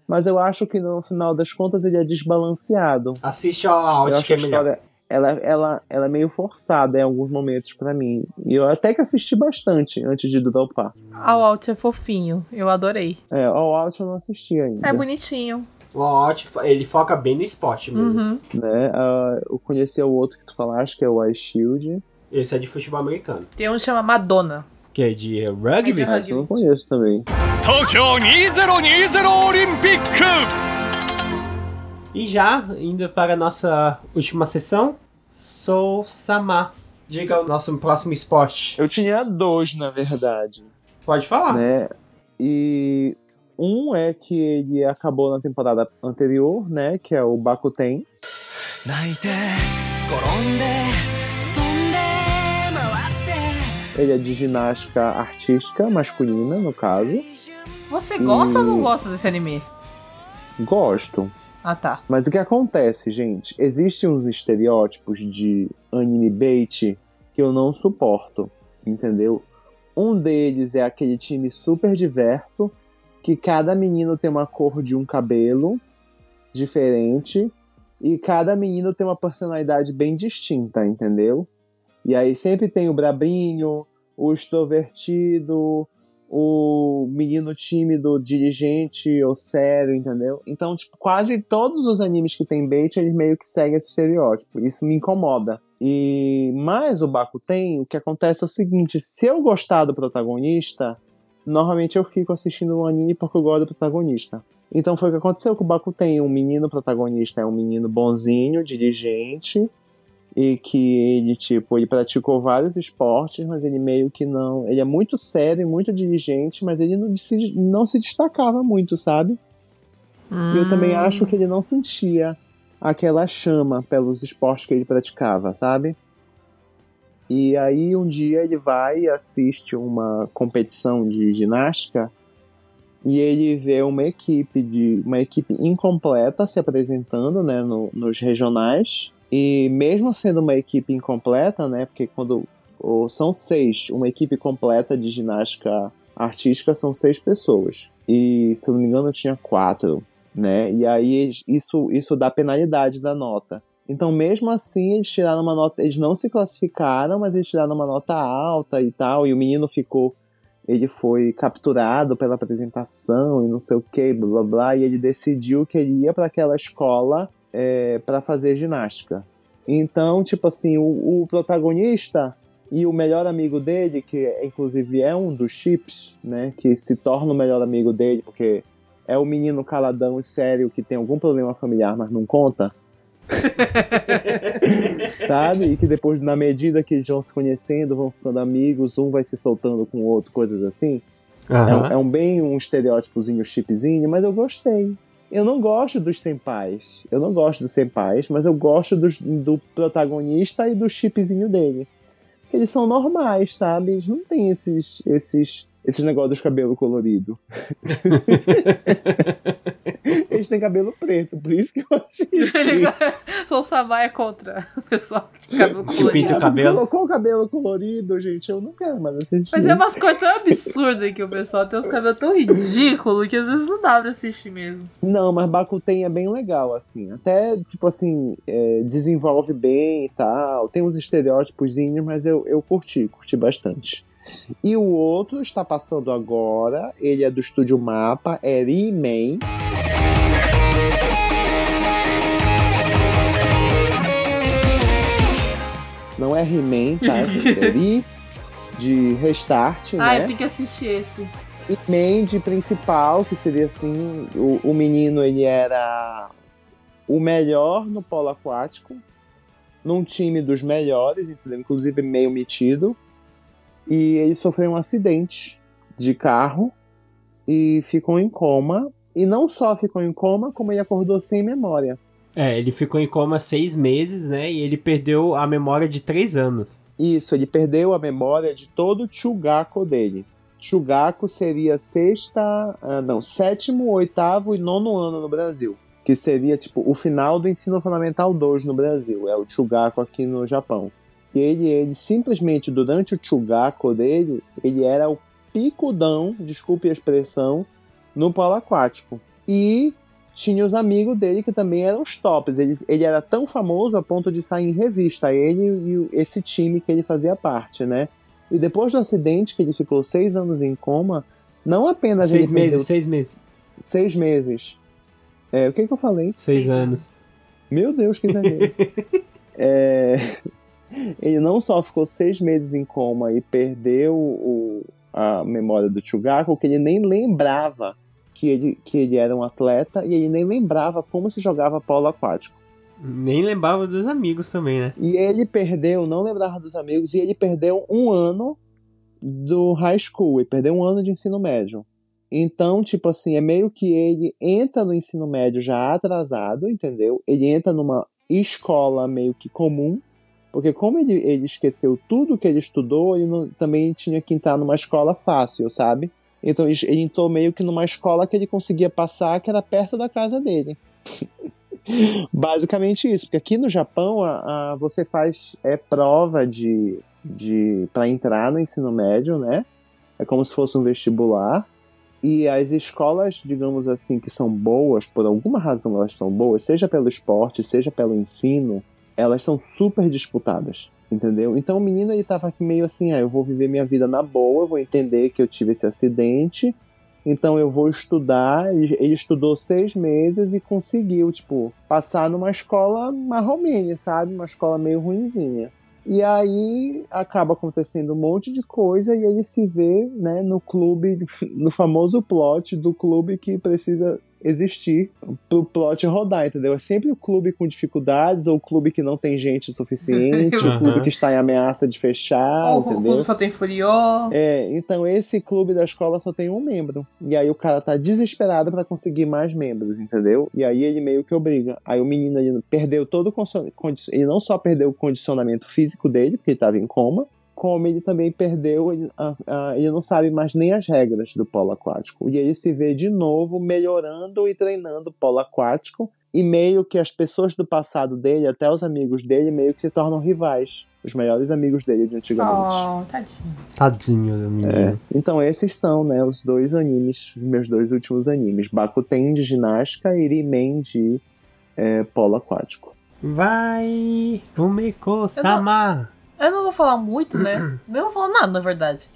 mas eu acho que no final das contas ele é desbalanceado. Assiste Out, acho que a é melhor. história ela, ela, ela é meio forçada em alguns momentos pra mim. E eu até que assisti bastante antes de dropar. All Out é fofinho. Eu adorei. É, All Out eu não assisti ainda. É bonitinho. O All Out, ele foca bem no esporte mesmo. Uhum. né? Ah, eu conheci o outro que tu falaste, que é o Ice Shield. Esse é de futebol americano. Tem um que chama Madonna que é de rugby? É de rugby. eu não conheço também. Tokyo 2020 Olympic! E já, indo para a nossa última sessão, Sou Samar. Diga o nosso próximo esporte. Eu tinha dois, na verdade. Pode falar. Né? E um é que ele acabou na temporada anterior, né? Que é o Bakuten. Naite, koronde, ele é de ginástica artística masculina, no caso. Você gosta ou não gosta desse anime? Gosto. Ah, tá. Mas o que acontece, gente? Existem uns estereótipos de anime bait que eu não suporto, entendeu? Um deles é aquele time super diverso, que cada menino tem uma cor de um cabelo diferente e cada menino tem uma personalidade bem distinta, entendeu? E aí sempre tem o brabinho, o extrovertido, o menino tímido, dirigente ou sério, entendeu? Então, tipo, quase todos os animes que tem bait, eles meio que seguem esse estereótipo. Isso me incomoda. E mais o Bakuten, o que acontece é o seguinte, se eu gostar do protagonista, normalmente eu fico assistindo o anime porque eu gosto do protagonista. Então foi o que aconteceu com o Bakuten, um menino protagonista é um menino bonzinho, dirigente, e que ele, tipo, ele praticou vários esportes, mas ele meio que não. Ele é muito sério e muito dirigente, mas ele não se, não se destacava muito, sabe? E eu também acho que ele não sentia aquela chama pelos esportes que ele praticava, sabe? E aí um dia ele vai e assiste uma competição de ginástica e ele vê uma equipe de uma equipe incompleta se apresentando, né, no- nos regionais. E mesmo sendo uma equipe incompleta, né, porque quando ou são seis, uma equipe completa de ginástica artística são seis pessoas. E se eu não me engano tinha quatro, né? E aí isso isso dá penalidade da nota. Então, mesmo assim, eles tiraram uma nota. Eles não se classificaram, mas eles tiraram uma nota alta e tal. E o menino ficou. Ele foi capturado pela apresentação e não sei o que, blá blá. E ele decidiu que ele ia para aquela escola é, para fazer ginástica. Então, tipo assim, o, o protagonista e o melhor amigo dele, que inclusive é um dos chips, né? Que se torna o melhor amigo dele, porque é o menino caladão e sério que tem algum problema familiar, mas não conta. Sabe? E que depois, na medida que eles vão se conhecendo, vão ficando amigos, um vai se soltando com o outro, coisas assim. É, um, é um bem um estereótipozinho chipzinho, mas eu gostei. Eu não gosto dos senpais. Eu não gosto dos senpais, mas eu gosto dos- do protagonista e do chipzinho dele. Porque eles são normais, sabe? Eles não tem esses, esses, esses negócios dos cabelos coloridos. eles têm cabelo preto, por isso que eu assisti. Sou o Samar é contra o pessoal que tem cabelo colorido. pinta o cabelo. Colocou o cabelo colorido, gente. Eu não quero mais assistir. Mas é umas coisas tão absurdas que o pessoal tem uns cabelos tão ridículos que às vezes não dá pra assistir mesmo. Não, mas Bakuten é bem legal, assim. Até, tipo assim, é, desenvolve bem e tal. Tem uns estereótipos, mas eu, eu curti, curti bastante. E o outro está passando agora. Ele é do estúdio Mapa, é Riemann. Não é He-Man, tá? É Ri de Restart, Ah, né? eu tenho que assistir esse. E Mandy principal, que seria assim, o, o menino ele era o melhor no polo aquático, num time dos melhores, entendeu? inclusive meio metido. E ele sofreu um acidente de carro e ficou em coma. E não só ficou em coma, como ele acordou sem memória. É, ele ficou em coma seis meses, né? E ele perdeu a memória de três anos. Isso, ele perdeu a memória de todo o Chugaku dele. Chugaku seria sexta, ah, não, sétimo, oitavo e nono ano no Brasil. Que seria, tipo, o final do ensino fundamental 2 no Brasil. É o Chugaku aqui no Japão. E ele, ele simplesmente, durante o Chugaku dele, ele era o picudão, desculpe a expressão, no polo aquático. E tinha os amigos dele que também eram os tops. Ele, ele era tão famoso a ponto de sair em revista, ele e esse time que ele fazia parte, né? E depois do acidente, que ele ficou seis anos em coma, não apenas seis ele meses, perdeu seis meses. seis meses. É, o que, que eu falei? Seis Seis anos. Meu Deus, que exagero. é, ele não só ficou seis meses em coma e perdeu o, a memória do Chugaku, que ele nem lembrava que ele, que ele era um atleta e ele nem lembrava como se jogava polo aquático. Nem lembrava dos amigos também, né? E ele perdeu, não lembrava dos amigos, e ele perdeu um ano do high school, ele perdeu um ano de ensino médio. Então, tipo assim, é meio que ele entra no ensino médio já atrasado, entendeu? Ele entra numa escola meio que comum, porque como ele, ele esqueceu tudo que ele estudou, ele não- também tinha que entrar numa escola fácil, sabe? Então ele entrou meio que numa escola que ele conseguia passar, que era perto da casa dele. Basicamente isso, porque aqui no Japão a, a- você faz é prova de, de para entrar no ensino médio, né? É como se fosse um vestibular. E as escolas, digamos assim, que são boas, por alguma razão elas são boas, seja pelo esporte, seja pelo ensino, elas são super disputadas, entendeu? Então o menino ele tava aqui meio assim, ah, eu vou viver minha vida na boa, vou entender que eu tive esse acidente, então eu vou estudar. Ele, ele estudou seis meses e conseguiu, tipo, passar numa escola marromene, sabe? Uma escola meio ruinzinha. E aí acaba acontecendo um monte de coisa e ele se vê, né, no clube, no famoso plot do clube que precisa existir pro plot rodar, entendeu? É sempre o clube com dificuldades ou o clube que não tem gente o suficiente, o clube que está em ameaça de fechar, o entendeu? clube só tem Furiô. É, então esse clube da escola só tem um membro. E aí o cara tá desesperado pra conseguir mais membros, entendeu? E aí ele meio que obriga. Aí o menino ele perdeu todo o condicio- condi- ele não só perdeu o condicionamento físico dele, porque ele tava em coma, como ele também perdeu, ele, a- a- ele não sabe mais nem as regras do polo aquático. E ele se vê de novo melhorando e treinando polo aquático. E meio que as pessoas do passado dele, até os amigos dele, meio que se tornam rivais. Os melhores amigos dele de antigamente. Oh, tadinho. Tadinho do menino. Então esses são, né, os dois animes, os meus dois últimos animes. Bakuten de ginástica e Rimen de é, polo aquático. Vai, Rumiko-sama. Eu não vou falar muito, né? não vou falar nada, na verdade.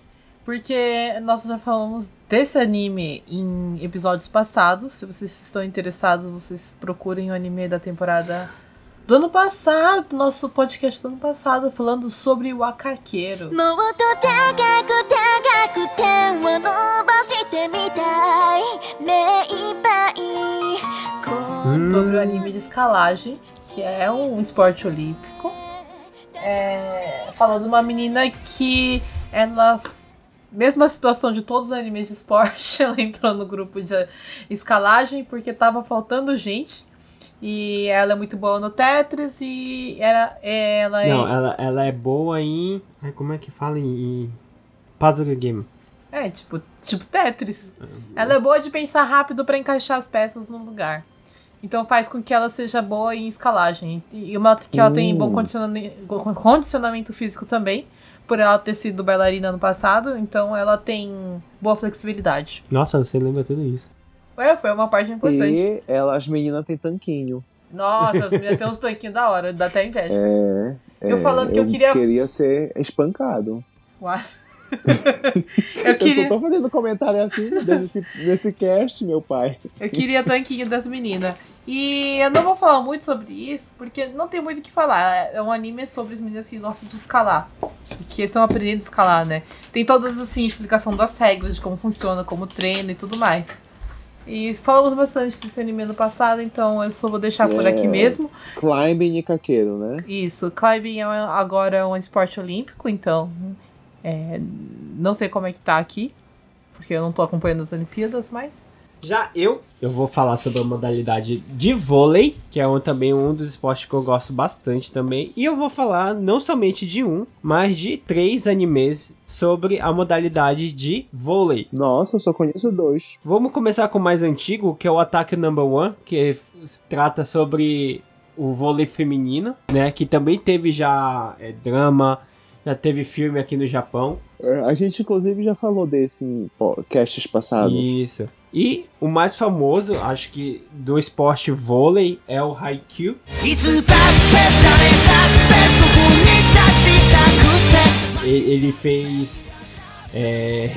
Porque nós já falamos desse anime em episódios passados. Se vocês estão interessados, vocês procurem o anime da temporada do ano passado, nosso podcast do ano passado, falando sobre o Akakeiro. Sobre o anime de escalagem, que é um esporte olímpico. É, falando de uma menina que ela, mesma situação de todos os animes de esporte, ela entrou no grupo de escalagem porque tava faltando gente. E ela é muito boa no Tetris e era, ela é. Não, ela, ela é boa em. ai, Como é que fala em. puzzle game? É, tipo, tipo Tetris. Ela é boa de pensar rápido pra encaixar as peças no lugar. Então faz com que ela seja boa em escalagem. E uma que ela tem bom condicionamento, condicionamento físico também, por ela ter sido bailarina no passado, então ela tem boa flexibilidade. Nossa, você lembra tudo isso. Ué, foi uma parte importante. E ela, as meninas têm tanquinho. Nossa, as meninas têm uns tanquinhos da hora, dá até inveja. É, Eu falando que eu queria- queria ser espancado. Uau. eu, Eu queria, só tô fazendo comentário assim nesse, nesse cast, meu pai. eu queria tanquinho das meninas. E eu não vou falar muito sobre isso, porque não tem muito o que falar. É um anime sobre as meninas que gostam de escalar. E que estão aprendendo a escalar, né? Tem todas, assim, explicação das regras, de como funciona, como treina e tudo mais. E falamos bastante desse anime no passado, então eu só vou deixar por É. aqui mesmo. Climbing e caqueiro, né? Isso, climbing é agora um esporte olímpico, então é, não sei como é que tá aqui, porque eu não tô acompanhando as Olimpíadas, mas Já eu, eu vou falar sobre a modalidade de vôlei, que é um, também um dos esportes que eu gosto bastante também. E eu vou falar não somente de um, mas de três animes sobre a modalidade de vôlei. Nossa, eu só conheço dois. Vamos começar com o mais antigo, que é o Attack Number One, que trata sobre o vôlei feminino, né? Que também teve já é, drama, já teve filme aqui no Japão. É, a gente, inclusive, já falou desse em castes passados. Isso. E o mais famoso, acho que, do esporte vôlei é o Haikyuu. Ele fez é,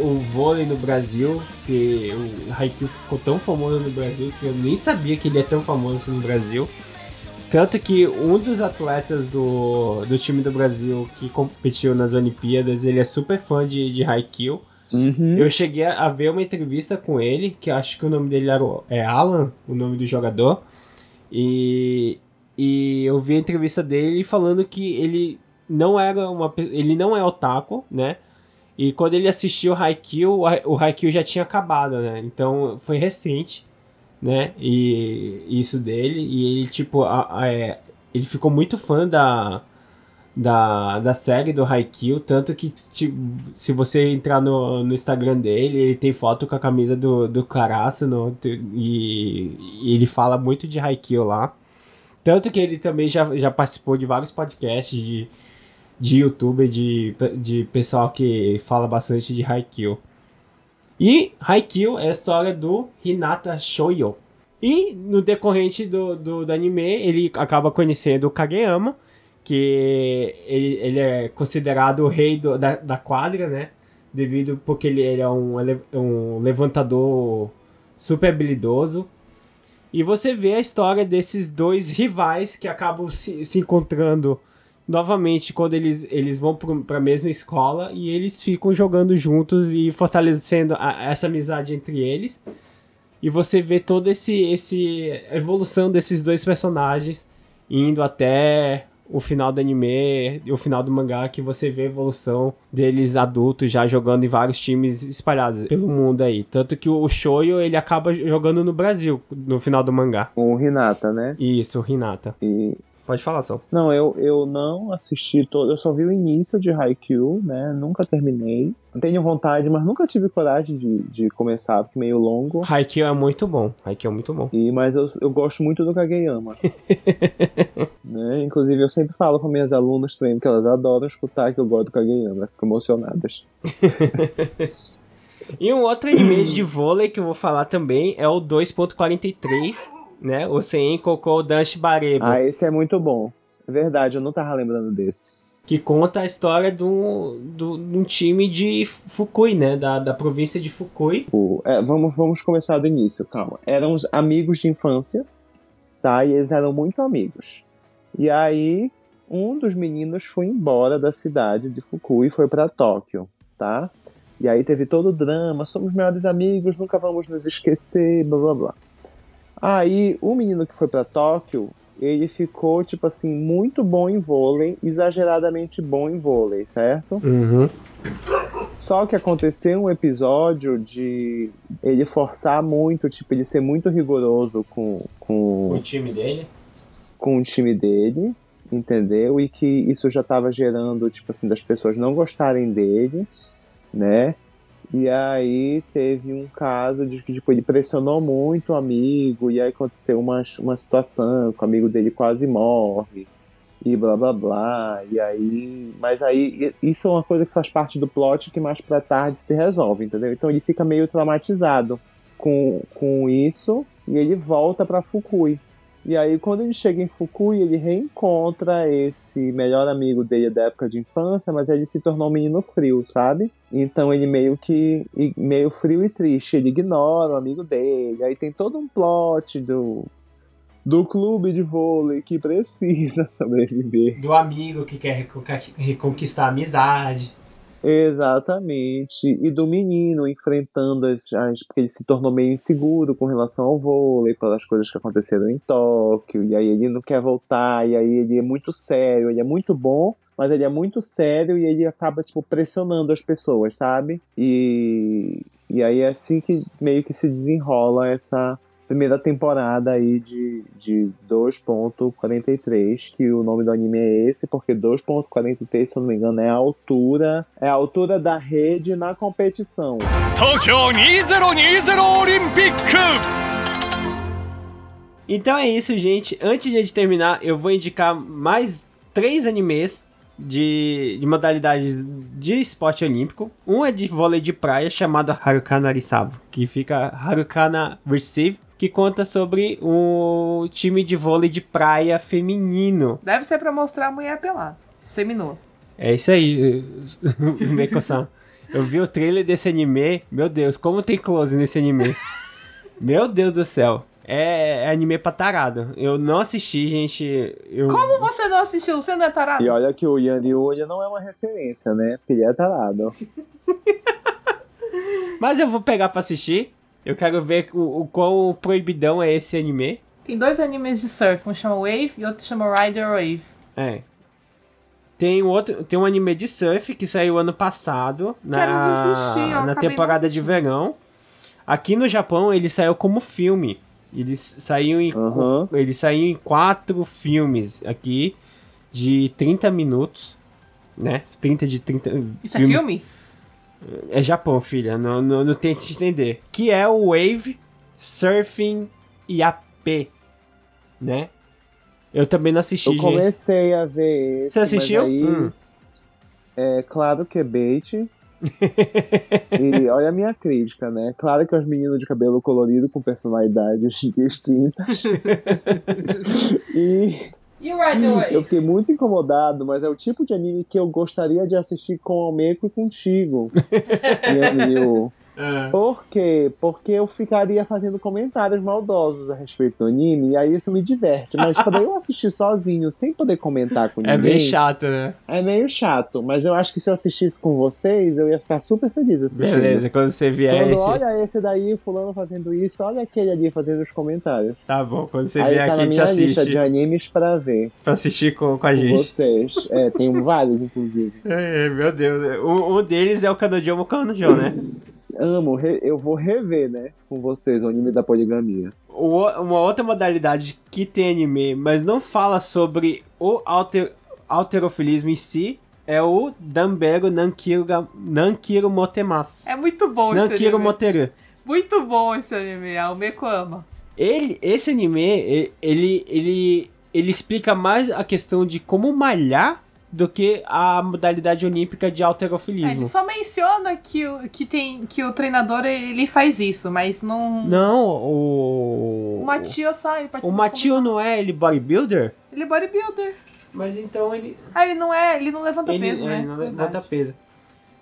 o vôlei no Brasil, que o Haikyuu ficou tão famoso no Brasil que eu nem sabia que ele é tão famoso no Brasil. Tanto que um dos atletas do, do time do Brasil que competiu nas Olimpíadas, ele é super fã de, de Haikyuu. Uhum. Eu cheguei a ver uma entrevista com ele, que acho que o nome dele era o- é Alan, o nome do jogador. E, e eu vi a entrevista dele falando que ele não era uma ele não é otaku, né? E quando ele assistiu o Haikyuu, o Hai- o Haikyuu já tinha acabado, né? Então foi recente, né? E isso dele e ele tipo a- a- é, ele ficou muito fã da da, da série do Haikyuu, tanto que tipo, se você entrar no, no Instagram dele, ele tem foto com a camisa do, do Caraça no, e, e ele fala muito de Haikyuu lá. Tanto que ele também já, já participou de vários podcasts de, de youtuber, de, de pessoal que fala bastante de Haikyuu. E Haikyuu é a história do Hinata Shoyo. E no decorrente do, do, do anime, ele acaba conhecendo o Kageyama, que ele, ele é considerado o rei do- da, da quadra, né? Devido porque ele, ele é um, um levantador super habilidoso. E você vê a história desses dois rivais que acabam se, se encontrando novamente quando eles, eles vão para a mesma escola e eles ficam jogando juntos e fortalecendo a- essa amizade entre eles. E você vê toda esse, esse evolução desses dois personagens indo até o final do anime e o final do mangá, que você vê a evolução deles adultos já jogando em vários times espalhados pelo mundo aí. Tanto que o Shoyo ele acaba jogando no Brasil no final do mangá. O Hinata, né? Isso, o Hinata. E Pode falar, só. Não, eu, eu não assisti todo, eu só vi o início de Haikyuu, né? Nunca terminei. Tenho vontade, mas nunca tive coragem de, de começar, porque meio longo. Haikyuu é muito bom. Haikyuu é muito bom. E, mas eu, eu gosto muito do Kageyama. né? Inclusive, eu sempre falo com minhas alunas também que elas adoram escutar que eu gosto do Kageyama, ficam emocionadas. E um outro anime de vôlei que eu vou falar também é o 2.43, né? O Sen Koko Danshi Barebo. Ah, esse é muito bom. É verdade, eu não tava lembrando desse. que conta a história de um, um time de Fukui, né? Da, da província de Fukui. O- é, vamos, vamos começar do início, calma. Eram os amigos de infância, tá? E eles eram muito amigos. E aí, um dos meninos foi embora da cidade de Fukui e foi pra Tóquio, tá? E aí teve todo o drama, somos melhores amigos, nunca vamos nos esquecer, blá blá blá. Aí, o menino que foi pra Tóquio, ele ficou, tipo assim, muito bom em vôlei, exageradamente bom em vôlei, certo? Uhum. Só que aconteceu um episódio de ele forçar muito, tipo, ele ser muito rigoroso com, com, O time dele. com o time dele, entendeu? E que isso já tava gerando, tipo assim, das pessoas não gostarem dele, né? E aí teve um caso de que tipo, ele pressionou muito o amigo, e aí aconteceu uma, uma situação que o amigo dele quase morre, e blá blá blá. E aí. Mas aí isso é uma coisa que faz parte do plot que mais pra tarde se resolve, entendeu? Então ele fica meio traumatizado com, com isso e ele volta pra Fukui. E aí, quando ele chega em Fukui, ele reencontra esse melhor amigo dele da época de infância, mas ele se tornou um menino frio, sabe? Então ele meio que. meio frio e triste. Ele ignora o amigo dele. Aí tem todo um plot do. do clube de vôlei que precisa sobreviver. Do amigo que quer reconquistar a amizade. Exatamente. E do menino enfrentando as, as. Porque ele se tornou meio inseguro com relação ao vôlei, pelas coisas que aconteceram em Tóquio. E aí ele não quer voltar. E aí ele é muito sério. Ele é muito bom, mas ele é muito sério e ele acaba, tipo, pressionando as pessoas, sabe? E. E aí é assim que meio que se desenrola essa primeira temporada aí de, de 2.43, que o nome do anime é esse, porque 2.43, se eu não me engano, é a altura, é a altura da rede na competição. Tokyo 2020 Olympic! Então é isso, gente. Antes de a gente terminar, eu vou indicar mais três animes de, de modalidades de esporte olímpico. Um é de vôlei de praia chamado Harukana Risavo que fica Harukana Receive que conta sobre o time de vôlei de praia feminino. Deve ser pra mostrar a mulher pelada. Seminua. É isso aí, Meiko-san. Eu vi o trailer desse anime, meu Deus, como tem close nesse anime. Meu Deus do céu. é, é anime pra tarado. Eu não assisti, gente. Eu... Como você não assistiu? Você não é tarado? E olha que o Yanni Uya não é uma referência, né? Porque ele é tarado. Mas eu vou pegar pra assistir. Eu quero ver o, o quão proibidão é esse anime. Tem dois animes de surf, um chama Wave e outro chama Rider Wave. É. Tem um outro, tem um anime de surf que saiu ano passado na, assistir, eu na temporada de verão. Aqui no Japão ele saiu como filme. Ele saiu em Aham. ele saiu em quatro filmes aqui de 30 minutos, né? 30 de 30 Isso é filme? É Japão, filha. Não, não, não tente entender. Que é o Wave, Surfing e AP. Né? Eu também não assisti, Eu gente. comecei a ver esse, Você assistiu? Aí, Hum. É claro que é bait. e olha a minha crítica, né? Claro que os meninos de cabelo colorido com personalidades distintas. e E o eu fiquei muito incomodado, mas é o tipo de anime que eu gostaria de assistir com o Almeco e contigo. Yanil. É. Por quê? Porque eu ficaria fazendo comentários maldosos a respeito do anime, e aí isso me diverte. Mas pra eu assistir sozinho, sem poder comentar com É ninguém, bem chato, né? é meio chato. Mas eu acho que se eu assistisse com vocês, eu ia ficar super feliz assistindo. Beleza, quando você vier Falando, esse... olha esse daí, fulano fazendo isso, olha aquele ali fazendo os comentários. Tá bom, quando você aí vier tá aqui, a gente minha lista assiste. de animes pra ver Pra assistir com, com a com gente. vocês. É, tem vários, inclusive. É, meu Deus. Um, um deles é o Kanojo Kanojo, né? Amo, re- eu vou rever, né, com vocês, o anime da poligamia. O- uma outra modalidade que tem anime, mas não fala sobre o alter, alterofilismo em si, é o Dambero Nankiro, Nankiro Motemasu. É muito bom esse Nankiro anime. Moteru. Muito bom esse anime. A Almeco ama. Ele, esse anime, ele, ele, ele explica mais a questão de como malhar do que a modalidade olímpica de É, alterofilismo. ele só menciona que o, que, tem, que o treinador ele faz isso, mas não. Não, o... O Matio só. Ele O Matio não é ele bodybuilder? Ele é bodybuilder. Mas então ele... Ah, ele não é. Ele não levanta ele, peso, é, né? ele não Verdade. levanta peso.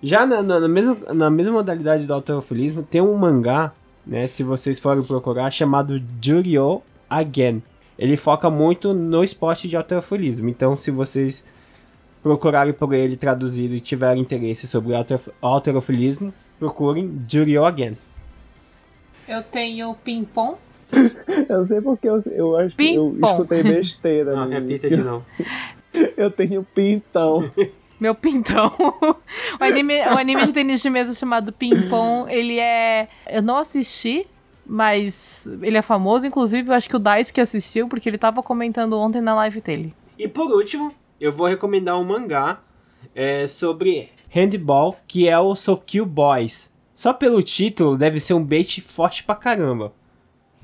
Já na, na, na mesma, na mesma modalidade do alterofilismo, tem um mangá, né, se vocês forem procurar, chamado Juryo Again. Ele foca muito no esporte de alterofilismo. Então, se vocês procurarem por ele traduzido e tiverem interesse sobre alter- alterofilismo, procurem Juryo Again. Eu tenho ping-pong. Eu não sei porque eu, eu acho que eu escutei besteira Não, no repita de novo. Eu tenho pintão. Meu pintão. o, anime, o anime de tênis de mesa chamado Ping Pong, ele é. Eu não assisti, mas ele é famoso. Inclusive, eu acho que o Dice que assistiu, porque ele tava comentando ontem na live dele. E por último, eu vou recomendar um mangá é, sobre handball, que é o Sokyu Boys. Só pelo título, deve ser um bait forte pra caramba.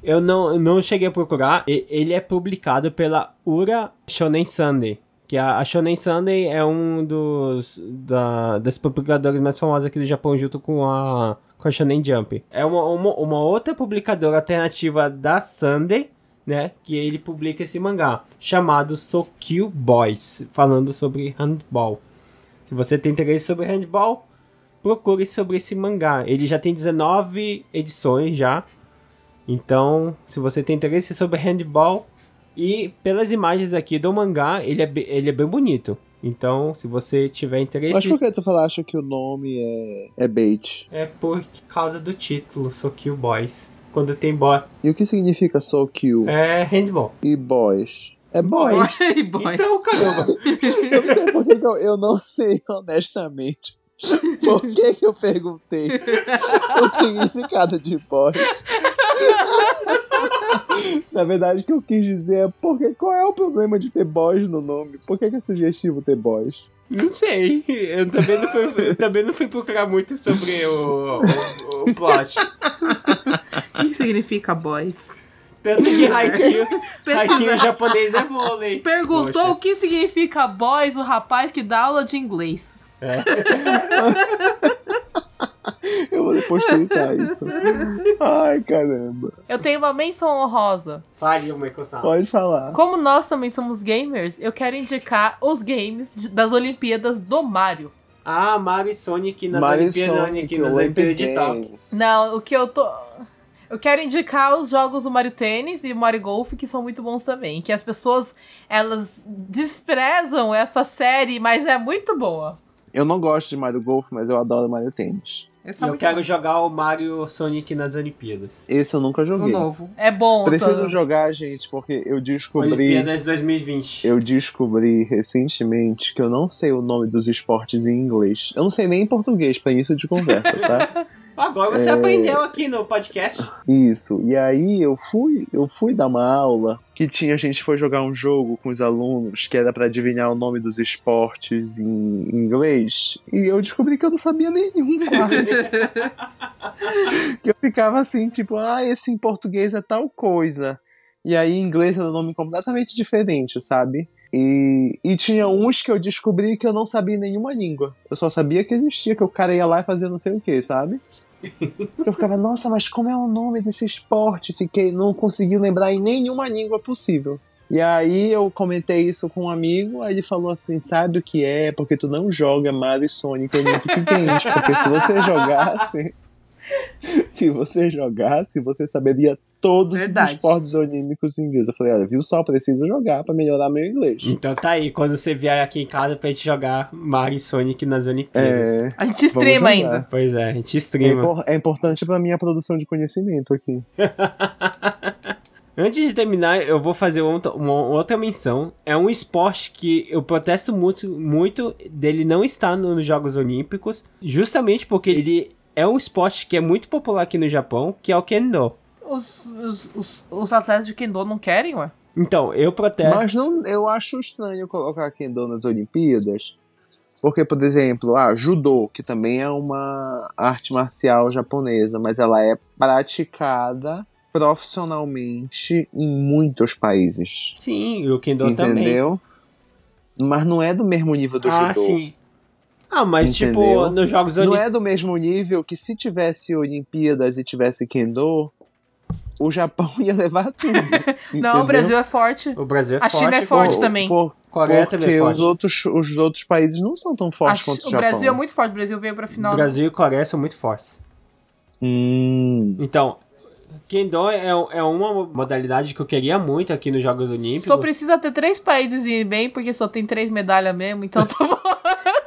Eu não, eu não cheguei a procurar. Ele é publicado pela Ura Shonen Sunday. Que a, a Shonen Sunday é um dos da, das publicadoras mais famosas aqui do Japão, junto com a, com a Shonen Jump. É uma, uma, uma outra publicadora alternativa da Sunday, né? Que ele publica esse mangá, chamado Sokyu Boys, falando sobre handball. Se você tem interesse sobre handball, procure sobre esse mangá. Ele já tem 19 edições já. Então, se você tem interesse sobre handball e pelas imagens aqui do mangá, ele é, ele é bem bonito. Então, se você tiver interesse, Mas por que tu falaste que o nome é, é bait? é por causa do título, Sokyu Boys. Quando tem boy, E o que significa so cute? é handball. E boys? É boys. Oi, boy. Então, caramba. Eu não sei por que que eu, eu não sei, honestamente. Por que, que eu perguntei o significado de boys? Na verdade, o que eu quis dizer é porque qual é o problema de ter boys no nome? Por que, que é sugestivo ter boys? Não sei. Eu também não fui, também não fui procurar muito sobre o, o, o plot. O que significa boys? Tanto que Haikyuu. Haikyuu japonês é vôlei. Perguntou Poxa. o que significa boys, o rapaz que dá aula de inglês. Eu vou depois twittar isso. Ai, caramba. Eu tenho uma menção honrosa. Fale, uma Eko-san. Pode falar. Como nós também somos gamers, eu quero indicar os games das Olimpíadas do Mario. Ah, Mario e Sonic nas Mario e Olimpíadas, Sonic, nas Olimpíadas de Tóquio. Não, o que eu tô. Eu quero indicar os jogos do Mario Tênis e Mario Golf, que são muito bons também. Que as pessoas, elas desprezam essa série, mas é muito boa. Eu não gosto de Mario Golf, mas eu adoro Mario Tênis. Esse E é eu muito quero bom. jogar o Mario Sonic nas Olimpíadas. Esse eu nunca O joguei. novo. É bom. Preciso essa- jogar, gente, porque eu descobri. Olimpíadas 2020. Eu descobri recentemente que eu não sei o nome dos esportes em inglês. Eu não sei nem em português, pra isso de conversa, tá? Agora você É. aprendeu aqui no podcast. Isso. E aí eu fui, eu fui dar uma aula que tinha a gente foi jogar um jogo com os alunos que era pra adivinhar o nome dos esportes em inglês. E eu descobri que eu não sabia nenhum quase. que eu ficava assim, tipo, ah, esse em português é tal coisa. E aí em inglês era um nome completamente diferente, sabe? E, e tinha uns que eu descobri que eu não sabia nenhuma língua. Eu só sabia que existia, que o cara ia lá e fazia não sei o que, sabe? Eu ficava, nossa, mas como é o nome desse esporte? Fiquei, não consegui lembrar em nenhuma língua possível. E aí eu comentei isso com um amigo, aí ele falou assim, sabe o que é? Porque tu não joga Mario e Sonic Olympic Games, porque se você jogasse, se você jogasse, você saberia todos Verdade. os esportes olímpicos em inglês. Eu falei, olha, viu só, preciso jogar pra melhorar meu inglês. Então tá aí, quando você vier aqui em casa pra gente jogar Mario e Sonic nas Olimpíadas. É, A gente streama ainda. Pois é, a gente é, streama. impor- é importante pra minha produção de conhecimento aqui. Antes de terminar, eu vou fazer outra, uma outra menção. É um esporte que eu protesto muito, muito dele não estar no- nos Jogos Olímpicos, justamente porque ele é um esporte que é muito popular aqui no Japão, que é o Kendo. Os, os, os, os atletas de Kendo não querem, ué? Então, eu protesto. Mas não, eu acho estranho colocar Kendo nas Olimpíadas. Porque, por exemplo, ah, judô, que também é uma arte marcial japonesa, mas ela é praticada profissionalmente em muitos países. Sim, e o Kendo também. entendeu? Mas não é do mesmo nível do Ah, judô. sim. Ah, mas tipo, Entendeu? nos Jogos Não Olímpicos. é do mesmo nível que se tivesse Olimpíadas e tivesse Kendo, o Japão ia levar tudo. Não, o Brasil é forte. O Brasil é A forte. China é forte Por- também. por- Coreia também porque é os forte. outros, os outros países não são tão A fortes quanto o o Japão. Brasil é muito forte. O Brasil veio pra final. Brasil e Coreia são muito fortes. Hum. Então, Kendo é, é uma modalidade que eu queria muito aqui nos Jogos Olímpicos. Só precisa ter três países e ir bem, porque só tem três medalhas mesmo, então tá bom.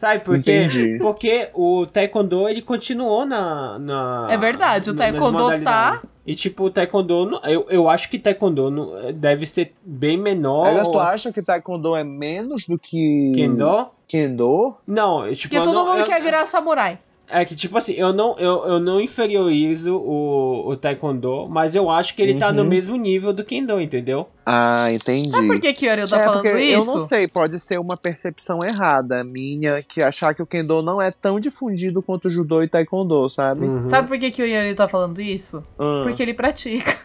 Sabe por quê? Entendi. Porque o Taekwondo, ele continuou na... na É verdade, o Taekwondo tá- E tipo, o Taekwondo, eu, eu acho que Taekwondo deve ser bem menor. Aliás, tu acha que Taekwondo é menos do que. Kendo? Kendo? Não, tipo, Porque eu todo não, mundo eu- quer virar samurai. É que, tipo assim, eu não, eu, eu não inferiorizo o, o Taekwondo, mas eu acho que ele tá Uhum. no mesmo nível do Kendo, entendeu? Ah, entendi. Sabe por que que o Ariel tá é, falando porque isso? eu não sei, pode ser uma percepção errada minha, que achar que o Kendo não é tão difundido quanto o Judô e Taekwondo, sabe? Uhum. Sabe por que, que o Yuri tá falando isso? Ah. Porque ele pratica.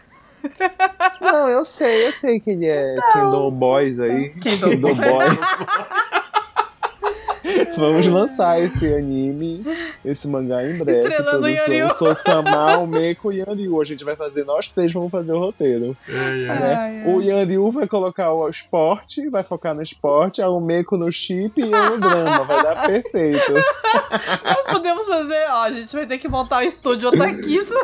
Não, eu sei, eu sei que ele é Kendo Boys aí. Kendo Kendo Boy. Vamos lançar esse anime, esse mangá em breve. Estrelando o Sosama, o Meiko e Yanryu. A gente vai fazer, nós três vamos fazer o roteiro. né? Ai, ai. O Yanryu vai colocar o esporte, vai focar no esporte, a Meiko no chip e eu no drama. Vai dar perfeito. Nós podemos fazer, ó, a gente vai ter que montar o estúdio Otakiza.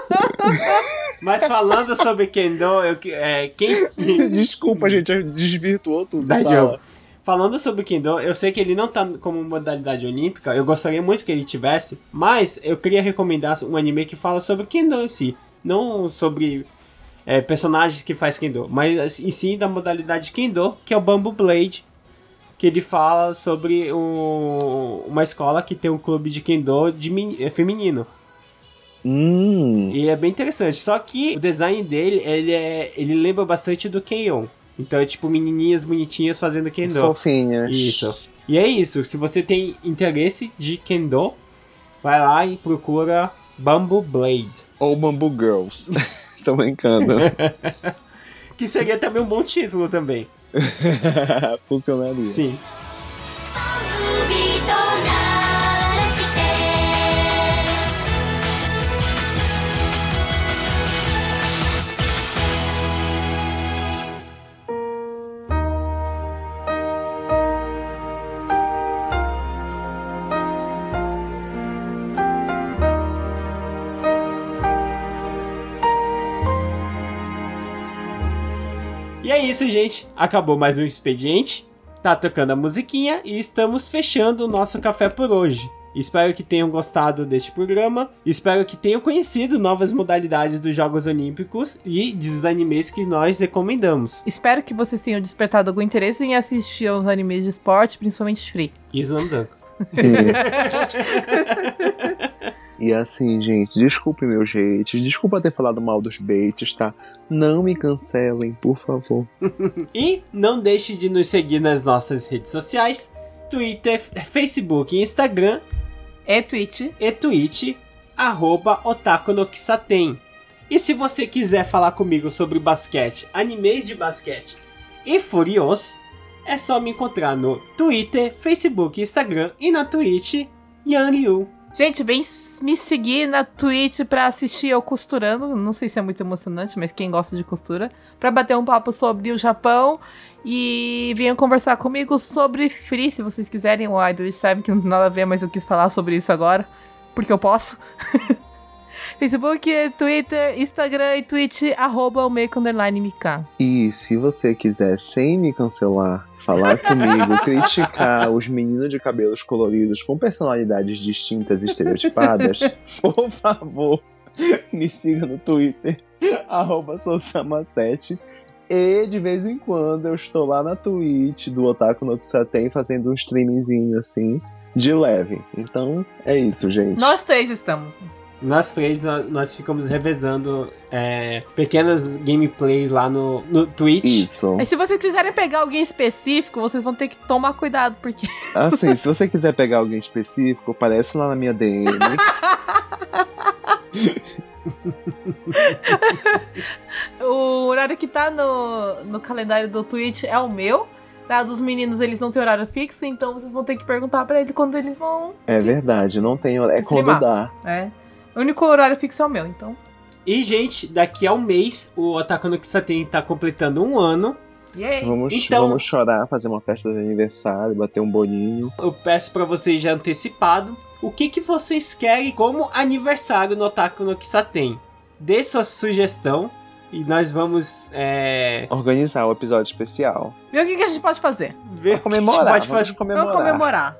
Mas falando sobre Kendo, eu, é, quem, Desculpa, gente, desvirtuou tudo. Joe. Falando sobre o Kendo, eu sei que ele não tá como modalidade olímpica, eu gostaria muito que ele tivesse, mas eu queria recomendar um anime que fala sobre Kendo em si. Não sobre é, personagens que faz Kendo, mas em si da modalidade Kendo, que é o Bamboo Blade, que ele fala sobre um- uma escola que tem um clube de Kendo de é, feminino. Hum. E é bem interessante. Só que o design dele, ele, é, ele lembra bastante do Keion. Então é tipo menininhas bonitinhas fazendo Kendo. Fofinhas. Isso. E é isso. Se você tem interesse de Kendo, vai lá e procura Bamboo Blade. Ou Bamboo Girls. Tô brincando. Que seria também um bom título também. Funcionaria. Sim. Isso, gente. Acabou mais um expediente. Tá tocando a musiquinha e estamos fechando o nosso café por hoje. Espero que tenham gostado deste programa. Espero que tenham conhecido novas modalidades dos Jogos Olímpicos e dos animes que nós recomendamos. Espero que vocês tenham despertado algum interesse em assistir aos animes de esporte, principalmente Free. Islam Danko. E assim, gente, desculpe meus hates, desculpa ter falado mal dos baits, tá? Não me cancelem, por favor. E não deixe de nos seguir nas nossas redes sociais: Twitter, Facebook e Instagram E Twitch. e Twitch, arroba Otaku no Kisaten. E se você quiser falar comigo sobre basquete, animes de basquete e Furios, é só me encontrar no Twitter, Facebook, Instagram e na Twitch, Yan Liu. Gente, vem me seguir na Twitch pra assistir eu costurando. Não sei se é muito emocionante, mas quem gosta de costura. Pra bater um papo sobre o Japão. E venham conversar comigo sobre Free, se vocês quiserem. O Idol sabe que não tem nada a ver, mas eu quis falar sobre isso agora. Porque eu posso. Facebook, Twitter, Instagram e Twitch, arroba o. E se você quiser, sem me cancelar, falar comigo, criticar os meninos de cabelos coloridos com personalidades distintas e estereotipadas, por favor, me siga no Twitter, arroba Sousama7. E de vez em quando eu estou lá na Twitch do Otaku no Kisaten fazendo um streamingzinho assim, de leve. Então é isso, gente. Nós três estamos. Nós três, nó- nós ficamos revezando é, pequenas gameplays lá no, no Twitch. Isso. Mas se vocês quiserem pegar alguém específico, vocês vão ter que tomar cuidado, porque Assim, se você quiser pegar alguém específico, aparece lá na minha DM. o horário que tá no, no calendário do Twitch é o meu. Tá? Dos meninos, eles não têm horário fixo, então vocês vão ter que perguntar pra ele quando eles vão. É verdade, não tem hora. É quando dá. É. O único horário fixo é o meu, então. E, gente, daqui a um mês, o Otaku no Kisaten tá completando um ano. E aí? Vamos, Então- vamos chorar, fazer uma festa de aniversário, bater um boninho. Eu peço pra vocês já antecipado o que, que vocês querem como aniversário no Otaku no Kisaten. Dê sua sugestão e nós vamos é, Organizar o episódio especial. E o que, que a gente pode fazer? ver o que a gente Comemorar, pode vamos fazer. comemorar. Vamos comemorar.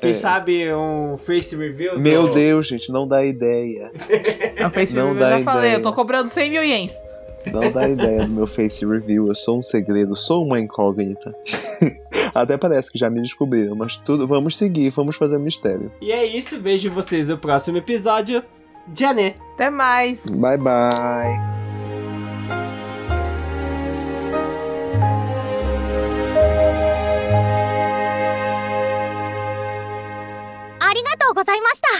Quem É. sabe um face review? do- Meu Deus, gente, não dá ideia. No Facebook Não eu já dá falei, ideia. eu tô cobrando 100 mil ienes. Não dá ideia do meu face review. Eu sou um segredo, sou uma incógnita. Até parece que já me descobriram, mas tudo. Vamos seguir, vamos fazer um mistério. E é isso, vejo vocês no próximo episódio. Jané! Até mais. Bye bye. うございました。